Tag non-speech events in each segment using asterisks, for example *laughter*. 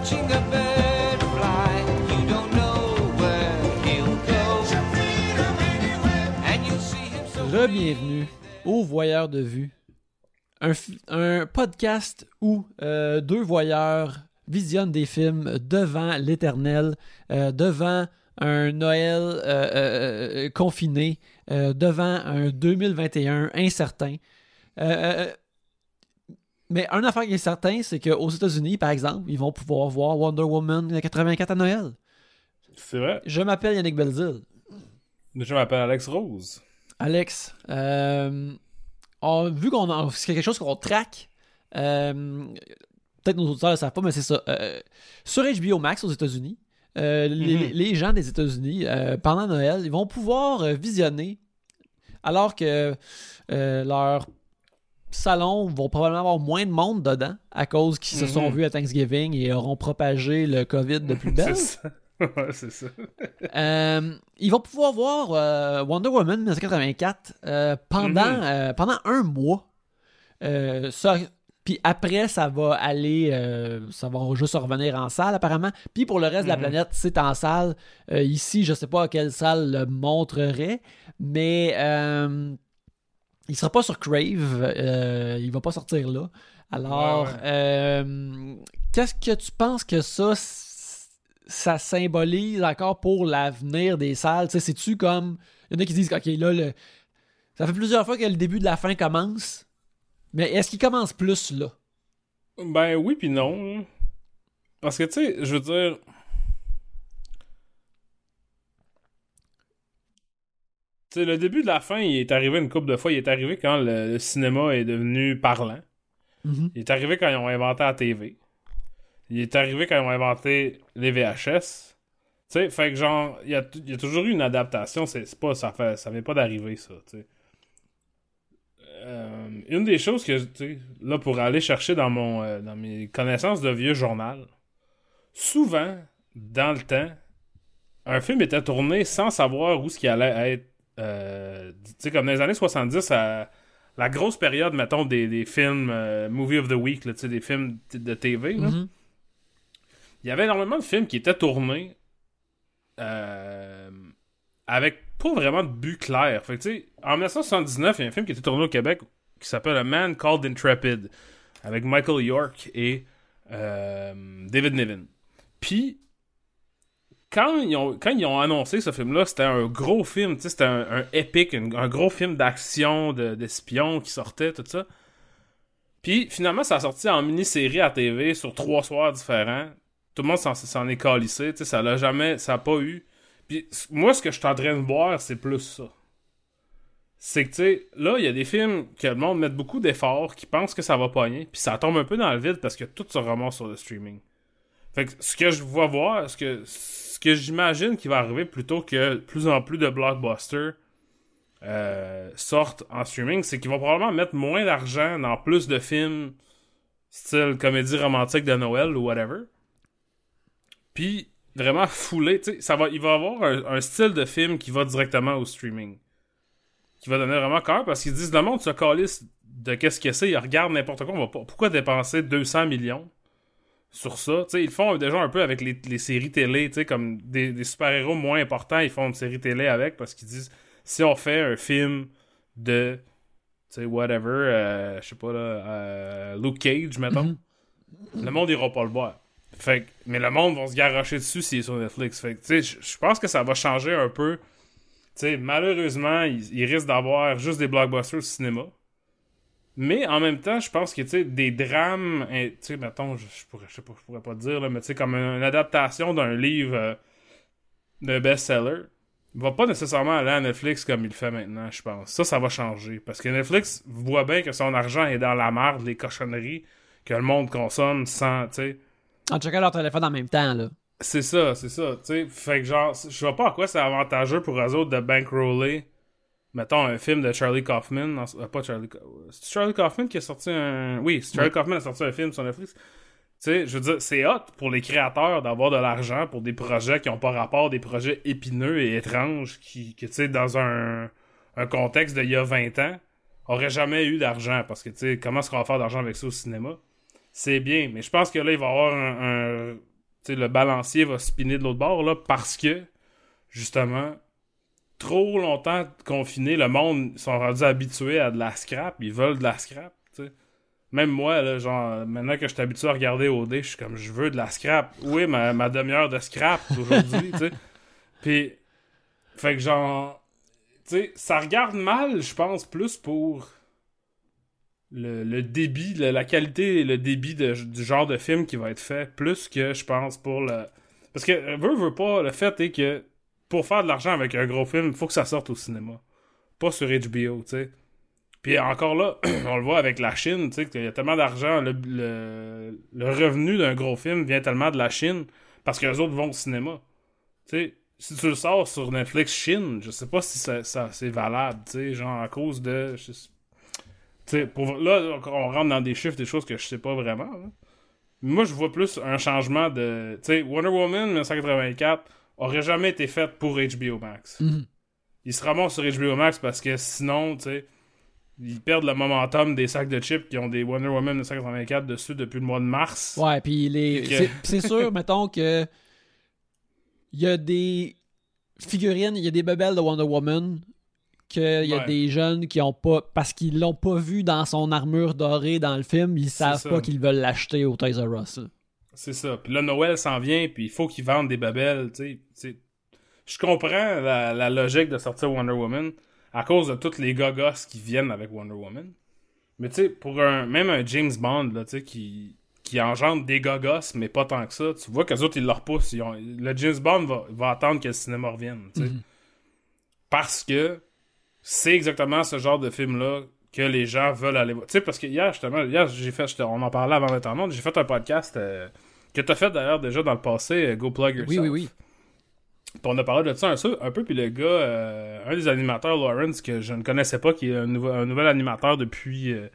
watching a bird fly. You don't know where he'll go. And you'll see him so Re-bienvenue au Voyeur de Vue, un, podcast où euh, deux voyeurs visionnent des films devant l'éternel, euh, devant un Noël euh, confiné, devant un 2021 incertain. Mais un affaire qui est certain, c'est qu'aux États-Unis, par exemple, ils vont pouvoir voir Wonder Woman 84 à Noël. C'est vrai. Je m'appelle Yannick Belzil. Je m'appelle Alex Rose. Alex, euh, on- vu qu'on a c'est quelque chose qu'on traque, euh, peut-être nos auditeurs ne le savent pas, mais c'est ça. euh, sur HBO Max aux États-Unis, euh, les, Mhm. les gens des États-Unis, euh, pendant Noël, ils vont pouvoir visionner alors que leur salon vont probablement avoir moins de monde dedans à cause qu'ils se sont Mhm. vus à Thanksgiving et auront propagé le COVID de plus *laughs* belle. C'est ça. *laughs* ouais, c'est ça. Euh, ils vont pouvoir voir euh, Wonder Woman 1984 euh, pendant, Mhm. pendant un mois. Ça- puis après, ça va aller, euh, ça va juste revenir en salle apparemment. Puis pour le reste de la Mhm. planète, c'est en salle. Euh, ici, je sais pas à quelle salle le montrerait, mais euh, il sera pas sur Crave. euh, il va pas sortir là. Alors, Ouais, ouais. euh, qu'est-ce que tu penses que ça, ça symbolise encore pour l'avenir des salles? Tu sais, c'est-tu comme. Il y en a qui disent, OK, là, le... ça fait plusieurs fois que le début de la fin commence. Mais est-ce qu'il commence plus là? Ben oui puis non. Parce que tu sais, je veux dire. Tu sais, le début de la fin, il est arrivé une couple de fois. Il est arrivé quand le, le cinéma est devenu parlant. Mhm. Il est arrivé quand ils ont inventé la TV. Il est arrivé quand ils ont inventé les VHS. Tu sais, fait que genre, il y a, y a toujours eu une adaptation. C'est c'est pas, ça fait, ça vient pas d'arriver, ça. Euh, une des choses que, là, pour aller chercher dans mon, euh, dans mes connaissances de vieux journal, souvent, dans le temps, un film était tourné sans savoir où ce qui allait être, euh, tu sais, comme dans les années 70, à, la grosse période, mettons, des, des films euh, Movie of the Week, là, des films de TV, là. Mhm. il y avait énormément de films qui étaient tournés euh, avec pas vraiment de but clair. Fait que, en 1979, il y a un film qui était tourné au Québec qui s'appelle A Man Called Intrepid avec Michael York et David Niven. Puis, quand ils ont, annoncé ce film-là, c'était un gros film, c'était un, épique, un, gros film d'action, de- d'espions qui sortait, tout ça. Puis finalement, ça a sorti en mini-série à TV sur trois soirs différents. Tout le monde s'en, est calissé, ça l'a jamais, ça a pas eu. Puis moi, ce que je suis en train de voir, c'est plus ça. C'est que, tu sais, là, il y a des films que le monde met beaucoup d'efforts, qui pensent que ça va pogner, puis ça tombe un peu dans le vide parce que tout se remonte sur le streaming. Fait que ce que je vois voir, ce que, j'imagine qui va arriver plutôt que plus en plus de blockbusters euh, sortent en streaming, c'est qu'ils vont probablement mettre moins d'argent dans plus de films style comédie romantique de Noël ou whatever. Puis vraiment fouler, tu sais, ça va, il va avoir un, un style de film qui va directement au streaming. Qui va donner vraiment cœur parce qu'ils disent le monde se calisse de qu'est-ce que c'est, ils regardent n'importe quoi, on va pas, pourquoi dépenser 200 millions sur ça. Ils le font déjà un peu avec les, les séries télé, comme des, des super-héros moins importants, ils font une série télé avec parce qu'ils disent si on fait un film de, tu sais, whatever, euh, je sais pas là, euh, Luke Cage, mettons, le monde ira pas le voir. Fait que- mais le monde va se garrocher dessus s'il est sur Netflix. Fait que, tu sais, je- je pense que ça va changer un peu. Tu sais, malheureusement, il, il risque d'avoir juste des blockbusters au cinéma. Mais en même temps, je pense que, tu sais, des drames, hein, tu sais, mettons, je, je pourrais, je sais pas, je pourrais pas te dire, là, mais tu sais, comme une, adaptation d'un livre euh, de best-seller, va pas nécessairement aller à Netflix comme il le fait maintenant, je pense. Ça, ça va changer. Parce que Netflix voit bien que son argent est dans la marde, les cochonneries que le monde consomme sans, tu sais. En checkant leur téléphone en même temps, là. C'est ça, c'est ça, tu sais. Fait que genre, je vois pas à quoi c'est avantageux pour eux autres de bankroller, mettons, un film de Charlie Kaufman. euh, pas Charlie... Ka- C'est Charlie Kaufman qui a sorti un... Oui, c'est Charlie Kaufman a sorti un film sur Netflix. Tu sais, je veux dire, c'est hot pour les créateurs d'avoir de l'argent pour des projets qui ont pas rapport, des projets épineux et étranges qui, tu sais, dans un, un contexte d'il y a 20 ans, auraient jamais eu d'argent. Parce que, tu sais, comment est-ce qu'on va faire d'argent avec ça au cinéma? C'est bien, mais je pense que là, il va y avoir un, un- sais, le balancier va spinner de l'autre bord, là, parce que, justement, trop longtemps confiné, le monde sont rendus habitués à de la scrap, ils veulent de la scrap, tu sais. Même moi, là, genre, maintenant que je suis habitué à regarder OD, je suis comme, je veux de la scrap. Oui, ma, ma demi-heure de scrap aujourd'hui, tu sais. *laughs* Puis, fait que genre, tu sais, ça regarde mal, je pense, plus pour le, le débit, le- la qualité et le débit de- du genre de film qui va être fait, plus que, je pense, pour le... Parce que, veut, veut pas, le fait est que pour faire de l'argent avec un gros film, il faut que ça sorte au cinéma. Pas sur HBO, tu sais. Puis encore là, *clears throat* on le voit avec la Chine, tu sais, qu'il y a tellement d'argent, le, revenu d'un gros film vient tellement de la Chine parce que les autres vont au cinéma. Tu sais, si tu le sors sur Netflix Chine, je sais pas si ça, c'est valable, tu sais, genre à cause de... Tu sais, là, on rentre dans des chiffres, des choses que je sais pas vraiment. Moi, je vois plus un changement de... Tu sais, Wonder Woman 1984 aurait jamais été fait pour HBO Max. Mhm. Il se ramasse sur HBO Max parce que sinon, tu sais, ils perdent le momentum des sacs de chips qui ont des Wonder Woman 1984 dessus depuis le mois de mars. Ouais, puis les... Que- c'est- sûr, *laughs* mettons que il y a des figurines, il y a des bebelles de Wonder Woman qu'il y a Ouais. des jeunes qui ont pas parce qu'ils l'ont pas vu dans son armure dorée dans le film, ils savent pas qu'ils veulent l'acheter au Toys R Us. C'est ça. Puis là, Noël s'en vient, puis il faut qu'ils vendent des babelles, tu sais. tu sais. Je comprends la, la logique de sortir Wonder Woman à cause de tous les gogos qui viennent avec Wonder Woman. Mais tu sais, pour un même un James Bond, là, tu sais, qui, qui engendre des gogos, mais pas tant que ça, tu vois qu'eux autres, ils le repoussent. Ils ont- le James Bond va, va attendre que le cinéma revienne, tu sais. Mhm. Parce que c'est exactement ce genre de film-là que les gens veulent aller voir. Tu sais, parce que hier, justement, hier, j'ai fait, on en parlait avant d'être en onde, j'ai fait un podcast euh, que t'as fait d'ailleurs déjà dans le passé, euh, Go Plug Yourself. Oui, oui, oui. Puis on a parlé de ça un, peu- un peu, puis le gars, euh, un des animateurs, Lawrence, que je ne connaissais pas, qui est un, nouvel animateur depuis euh,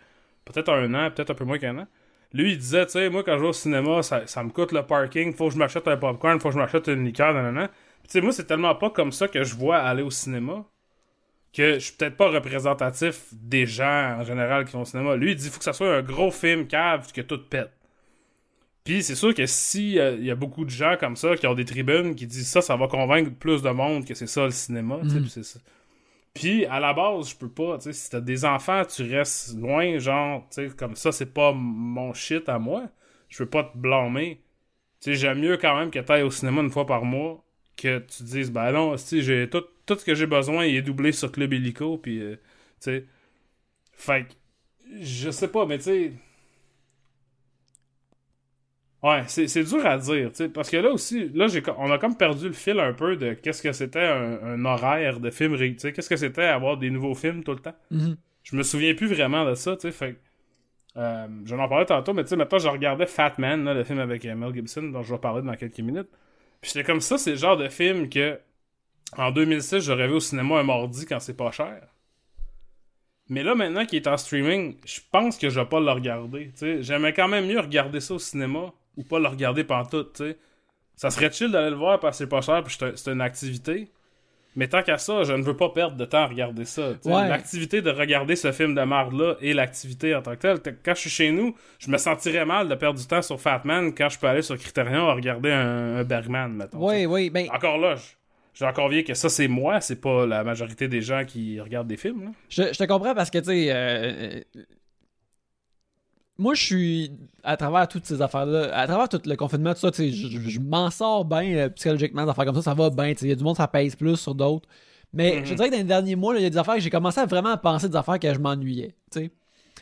peut-être un an, peut-être un peu moins qu'un an. Lui, il disait, tu sais, moi, quand je vais au cinéma, ça, ça me coûte le parking, faut que je m'achète un popcorn, faut que je m'achète une liqueur, nanana. Tu sais, moi, c'est tellement pas comme ça que je vois aller au cinéma que je suis peut-être pas représentatif des gens en général qui vont au cinéma. Lui, il dit, faut que ça soit un gros film cave que tout pète. Puis c'est sûr que si il y a beaucoup de gens comme ça qui ont des tribunes qui disent ça, ça va convaincre plus de monde que c'est ça le cinéma. Mhm. puis c'est ça. Puis à la base, je peux pas. Si t'as des enfants, tu restes loin, genre, comme ça, c'est pas mon shit à moi. Je peux pas te blâmer. J'aime mieux quand même que t'ailles au cinéma une fois par mois que tu te dises, ben non, si j'ai tout, tout ce que j'ai besoin, il est doublé sur Club Illico, puis euh, tu sais. Fait que, je sais pas, mais tu sais. Ouais, c'est dur à dire, tu sais, parce que là aussi, là, on a comme perdu le fil un peu de qu'est-ce que c'était un, un horaire de film, ré- tu sais, qu'est-ce que c'était avoir des nouveaux films tout le temps. Mhm. Je me souviens plus vraiment de ça, tu sais, euh, j'en en parlais tantôt, mais tu sais, maintenant, je regardais Fat Man, là, le film avec euh, Mel Gibson, dont je vais parler dans quelques minutes. Puis j'étais comme ça, c'est le genre de film que, en 2006, j'aurais vu au cinéma un mardi quand c'est pas cher. Mais là, maintenant qu'il est en streaming, je pense que je vais pas le regarder. tu sais. J'aimais quand même mieux regarder ça au cinéma ou pas le regarder pantoute, tu sais. Ça serait chill d'aller le voir parce que c'est pas cher puis c'est un- c'est une activité. Mais tant qu'à ça, je ne veux pas perdre de temps à regarder ça. Ouais. L'activité de regarder ce film de marde-là et l'activité en tant que telle. Quand je suis chez nous, je me sentirais mal de perdre du temps sur Fatman quand je peux aller sur Criterion à regarder un, un Bergman, mettons. Oui, oui, ben, Encore là, j'ai encore bien que ça, c'est moi, c'est pas la majorité des gens qui regardent des films. Là. je, je te comprends parce que, tu sais, euh, euh, moi, je suis, à travers toutes ces affaires-là, à travers tout le confinement, tout ça, je, je- m'en sors bien euh, psychologiquement, des affaires comme ça, ça va bien, il y a du monde, ça pèse plus sur d'autres. Mais Mhm. je dirais que dans les derniers mois, il y a des affaires que j'ai commencé à vraiment penser des affaires que je m'ennuyais.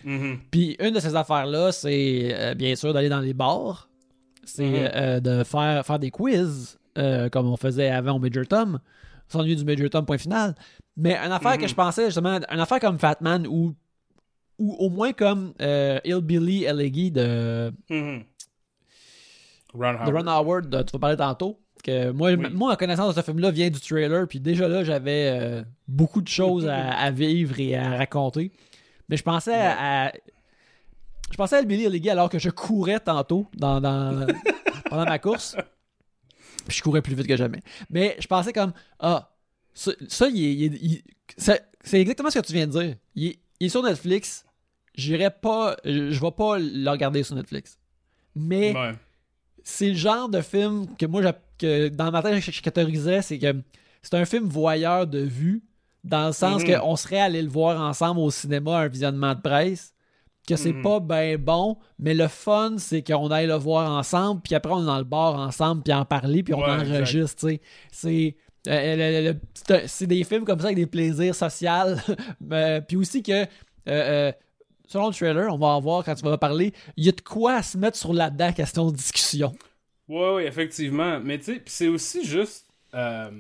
Mhm. Puis une de ces affaires-là, c'est euh, bien sûr d'aller dans les bars. C'est Mhm. euh, de faire, faire des quiz, comme on faisait avant au Major Tom. S'ennuyer du Major Tom, point final. Mais une affaire que je pensais, justement, une affaire comme Fatman ou, ou au moins comme euh, Hillbilly Eleggy de. Ron de Howard. Ron Howard, tu vas parler tantôt. Que moi, Oui. moi, en connaissance de ce film-là, vient du trailer. Puis déjà là, j'avais euh, beaucoup de choses à, à vivre et à raconter. Mais je pensais à, à- Je pensais à Hillbilly Eleggy alors que je courais tantôt dans, dans- *laughs* pendant ma course. Puis je courais plus vite que jamais. Mais je pensais comme Ah, ça, ça, il c'est exactement ce que tu viens de dire. Il est, il est sur Netflix. J'irai pas. Je vais pas le regarder sur Netflix. Mais Ouais. c'est le genre de film que moi, que dans ma tête, je, je catégorisais, c'est que c'est un film voyeur de vue, dans le sens Mhm. qu'on serait allé le voir ensemble au cinéma, un visionnement de presse, que c'est Mhm. pas ben bon, mais le fun, c'est qu'on aille le voir ensemble, puis après, on est dans le bar ensemble, puis en parler, puis on Ouais, enregistre. C'est... euh, le- c'est des films comme ça avec des plaisirs sociaux. *laughs* Euh, puis aussi que, euh, euh, selon le trailer, on va en voir quand tu vas parler, il y a de quoi à se mettre sur la dent question de discussion. Ouais, ouais, effectivement. Mais tu sais, c'est aussi juste. euh,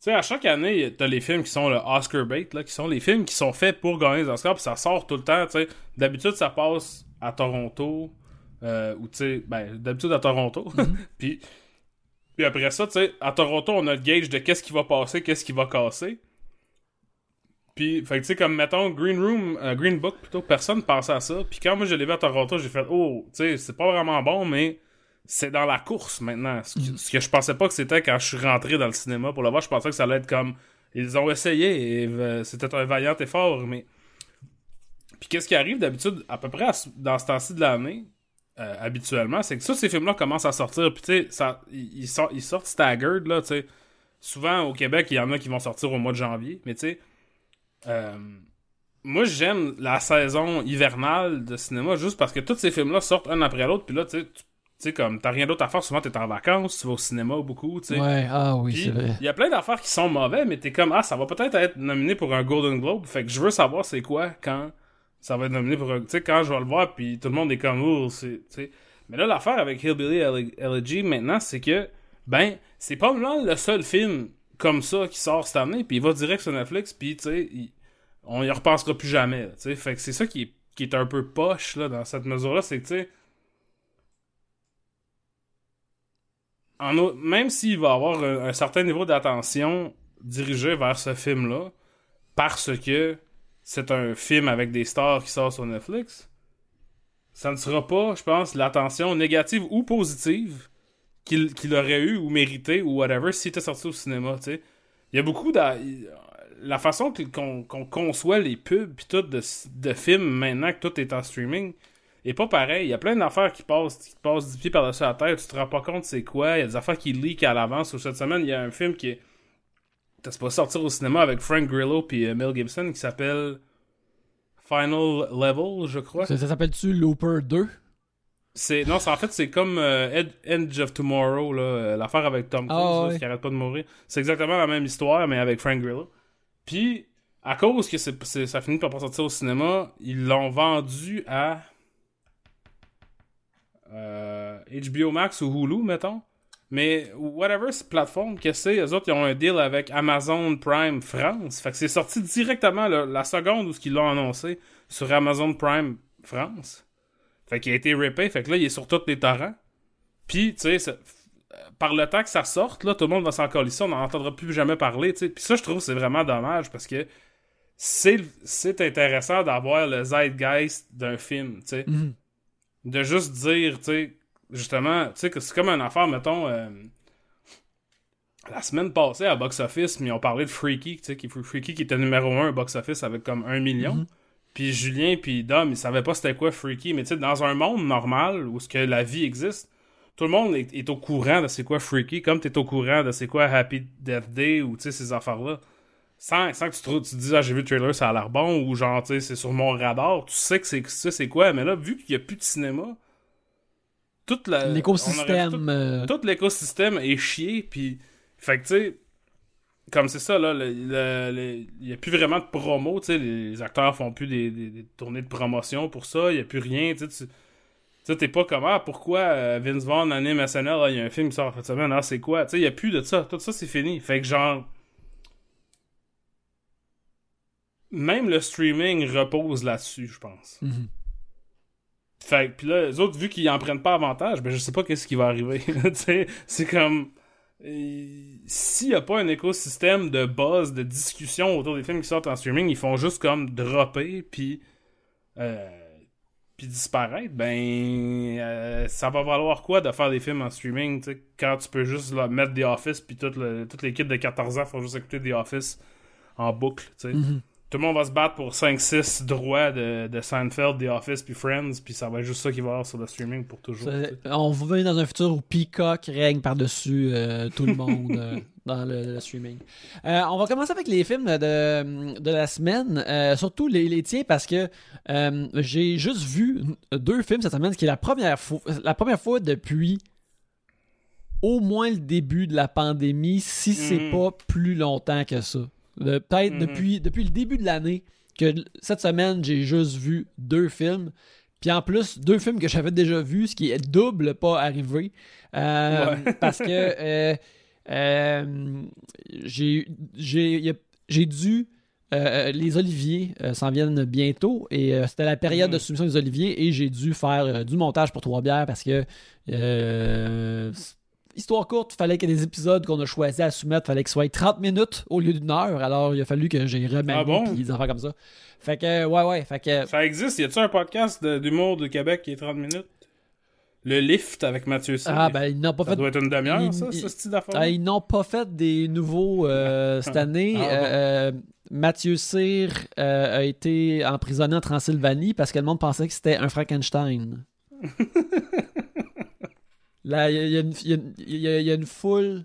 tu sais, à chaque année, t'as les films qui sont le Oscar bait, là, qui sont les films qui sont faits pour gagner les Oscars, puis ça sort tout le temps, tu sais. D'habitude, ça passe à Toronto, euh, ou tu sais, ben, d'habitude à Toronto. *laughs* puis, puis après ça, tu sais, à Toronto, on a le gauge de qu'est-ce qui va passer, qu'est-ce qui va casser. Puis, fait que tu sais, comme mettons Green Room, euh, Green Book plutôt, personne pensait à ça. Puis quand moi je l'ai vu à Toronto, j'ai fait, oh, tu sais, c'est pas vraiment bon, mais c'est dans la course maintenant. Ce que, ce que je pensais pas que c'était quand je suis rentré dans le cinéma pour le voir, je pensais que ça allait être comme. Ils ont essayé et euh, c'était un vaillant effort, mais. Puis qu'est-ce qui arrive d'habitude, à peu près à dans ce temps-ci de l'année, euh, habituellement, c'est que ça, ces films-là commencent à sortir, puis tu sais, ils, ils sortent, ils sortent staggered, là, tu sais. Souvent, au Québec, il y en a qui vont sortir au mois de janvier, mais tu sais. euh, moi, j'aime la saison hivernale de cinéma juste parce que tous ces films-là sortent un après l'autre, puis là, tu sais, comme t'as rien d'autre à faire, souvent t'es en vacances, tu vas au cinéma beaucoup, tu sais. Ouais, ah oui, c'est vrai. il y a plein d'affaires qui sont mauvais, mais t'es comme, ah, ça va peut-être être nominé pour un Golden Globe. Fait que je veux savoir c'est quoi quand ça va être nominé pour. Tu sais, quand je vais le voir, puis tout le monde est comme, oh. Mais là, l'affaire avec Hillbilly Ele- Elegy maintenant, c'est que, ben, c'est pas vraiment le seul film comme ça qui sort cette année, puis il va direct sur Netflix, puis tu sais, on y repensera plus jamais, tu sais. Fait que c'est ça qui est, qui est un peu poche, là, dans cette mesure-là, c'est que, tu sais, en même s'il va avoir un, un certain niveau d'attention dirigé vers ce film-là, parce que c'est un film avec des stars qui sort sur Netflix, ça ne sera pas, je pense, l'attention négative ou positive qu'il aurait eu ou mérité ou whatever s'il était sorti au cinéma, tu sais. Il y a beaucoup de... La façon qu'on conçoit les pubs pis tout de, de films maintenant que tout est en streaming, et pas pareil. Il y a plein d'affaires qui passent, qui passent du pied par-dessus la tête. Tu te rends pas compte c'est quoi. Il y a des affaires qui leak à l'avance. Ou cette semaine, il y a un film qui est. T'as pas sortir au cinéma avec Frank Grillo puis euh, Mel Gibson qui s'appelle Final Level, je crois. Ça, ça s'appelle-tu Looper 2? C'est non, c'est en fait c'est comme euh, Ed- Edge of Tomorrow là, euh, l'affaire avec Tom Cruise Ah, là, ouais. qui arrête pas de mourir. C'est exactement la même histoire mais avec Frank Grillo. Puis à cause que ça finit par pas sortir au cinéma, ils l'ont vendu à euh, HBO Max ou Hulu mettons. Mais whatever cette plateforme que c'est, eux autres ils ont un deal avec Amazon Prime France. Fait que c'est sorti directement là, la seconde où ce qu'ils l'ont annoncé sur Amazon Prime France. Fait qu'il a été rippé, fait que là, il est sur tous les torrents. Puis, tu sais, par le temps que ça sorte, là, tout le monde va s'en coller ça, on n'en entendra plus jamais parler, tu sais. Puis ça, je trouve c'est vraiment dommage parce que c'est c'est intéressant d'avoir le zeitgeist d'un film, tu sais. Mhm. De juste dire, tu sais, justement, tu sais, que c'est comme une affaire, mettons, euh, la semaine passée à Box Office, mais on parlait de Freaky, tu sais, qui, Freaky qui était numéro 1 à Box Office avec comme un million. Mhm. Puis Julien puis Dom, ils savaient pas c'était quoi Freaky, mais tu sais, dans un monde normal où ce que la vie existe, tout le monde est, est au courant de c'est quoi Freaky, comme t'es au courant de c'est quoi Happy Death Day ou tu sais ces affaires-là. Sans, sans que tu te, tu te dises ah j'ai vu le trailer ça a l'air bon ou genre tu sais c'est sur mon radar, tu sais que c'est c'est quoi, mais là vu qu'il y a plus de cinéma, L'écosystème. tout- euh, tout l'écosystème est chié puis fait que tu sais comme c'est ça là il y a plus vraiment de promo tu sais les acteurs font plus des, des- des tournées de promotion pour ça il y a plus rien tu sais tu- t'es pas comme ah pourquoi euh, Vince Vaughn anime SNL ah, il y a un film qui sort cette semaine ah c'est quoi tu sais il y a plus de ça tout ça c'est fini fait que genre même le streaming repose là-dessus je pense mhm. Fait puis là, les autres, vu qu'ils en prennent pas avantage, ben je sais pas qu'est-ce qui va arriver. *laughs* c'est comme... S'il y a pas un écosystème de buzz, de discussion autour des films qui sortent en streaming, ils font juste comme dropper, puis... Euh, puis disparaître, ben... euh, ça va valoir quoi de faire des films en streaming, tu sais, quand tu peux juste mettre The Office, puis toute, l'équipe de 14 ans font juste écouter The Office en boucle, tu sais. Mhm. Tout le monde va se battre pour 5-6 droits de, de Seinfeld, The Office, puis Friends, puis ça va être juste ça qui va y avoir sur le streaming pour toujours. Ça- On va venir dans un futur où Peacock règne par-dessus euh, tout le monde euh, *laughs* dans le, le streaming. Euh, on va commencer avec les films de, de la semaine, surtout les, les tiens, parce que j'ai juste vu deux films cette semaine, ce qui est la première fois, la première fois depuis au moins le début de la pandémie, si c'est Mhm. pas plus longtemps que ça. Peut-être Mhm. depuis, depuis le début de l'année que cette semaine, j'ai juste vu deux films. Puis en plus, deux films que j'avais déjà vus, ce qui est double pas arrivé. Euh, Ouais. *laughs* Parce que euh, euh, j'ai j'ai j'ai dû. euh, les Oliviers s'en viennent bientôt et c'était la période Mhm. de soumission des Oliviers et j'ai dû faire du montage pour Trois Bières parce que histoire courte, fallait que les épisodes qu'on a choisi à soumettre, fallait qu'ils soient 30 minutes au lieu d'une heure. Alors, il a fallu que j'ai remanié Ah bon? des affaires comme ça. Fait que, ouais, ouais, fait que... Ça existe, y a-tu un podcast d'humour de Québec qui est 30 minutes? Le Lift avec Mathieu C. Ah, ben, ils n'ont pas ça fait... doit être une demi-heure, ça, ce style d'affaire. Ah, ils n'ont pas fait des nouveaux euh, *laughs* cette année. Ah, bon. Euh, euh, Mathieu Cyr a été emprisonné en Transylvanie parce que le monde pensait que c'était un Frankenstein. *laughs* Là, il y, a- il y il y a une- il y a- il y a une foule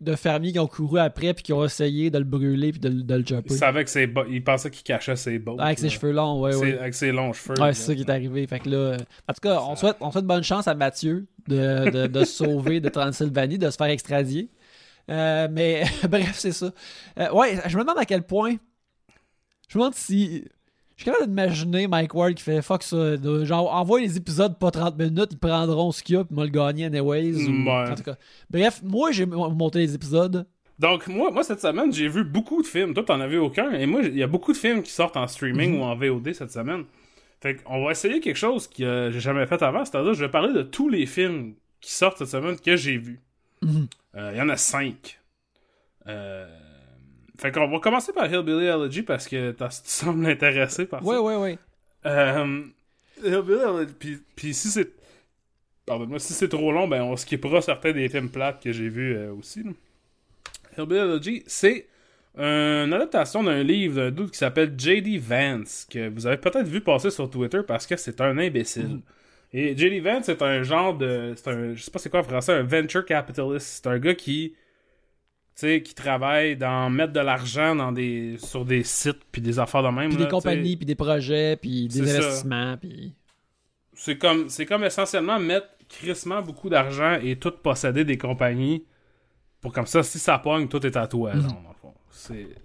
de fermiers qui ont couru après puis qui ont essayé de le brûler puis de, le- de le Il chopper. savait que ses il pensait qu'il cachait ses bottes. Ah, avec ses cheveux longs, ouais, ouais. Avec ses longs cheveux. Ouais, c'est ça qui est arrivé. Fait que là, en tout cas, on souhaite, on souhaite bonne chance à Mathieu de, de, de se sauver de Transylvanie, de se faire extradier. Euh, mais *laughs* bref, c'est ça. Euh, ouais, je me demande à quel point. Je me demande si. Je suis capable d'imaginer Mike Ward qui fait fuck ça. de- genre, envoie les épisodes pas 30 minutes, ils prendront ce qu'il y a, puis moi le gagner anyways. ou- Ouais. en tout cas. Bref, moi j'ai monté les épisodes. Donc, moi, moi, cette semaine, j'ai vu beaucoup de films. Toi, t'en as vu aucun. Et moi, il y a beaucoup de films qui sortent en streaming Mhm. ou en VOD cette semaine. Fait qu'on va essayer quelque chose que euh, j'ai jamais fait avant. C'est-à-dire, je vais parler de tous les films qui sortent cette semaine que j'ai vus. Mhm. Euh, Il y en a cinq. Euh... Fait qu'on va commencer par Hillbilly Elegy parce que tu sembles intéressé par Ouais, ça. ouais, ouais. Euh, Hillbilly Elegy, puis, puis si c'est... Pardonne-moi, si c'est trop long, ben on skippera certains des films plates que j'ai vus euh, aussi. là. Hillbilly Elegy, c'est une adaptation d'un livre d'un dude qui s'appelle J.D. Vance, que vous avez peut-être vu passer sur Twitter parce que c'est un imbécile. Et J.D. Vance, c'est un genre de... C'est un, je sais pas c'est quoi en français, un venture capitalist. C'est un gars qui... Qui travaille dans mettre de l'argent dans des sur des sites puis des affaires de même. Puis des compagnies, puis des projets, puis des investissements, puis. C'est comme, c'est comme essentiellement mettre crissement beaucoup d'argent et tout posséder des compagnies pour comme ça, si ça pogne, tout est à toi. Genre, dans le fond.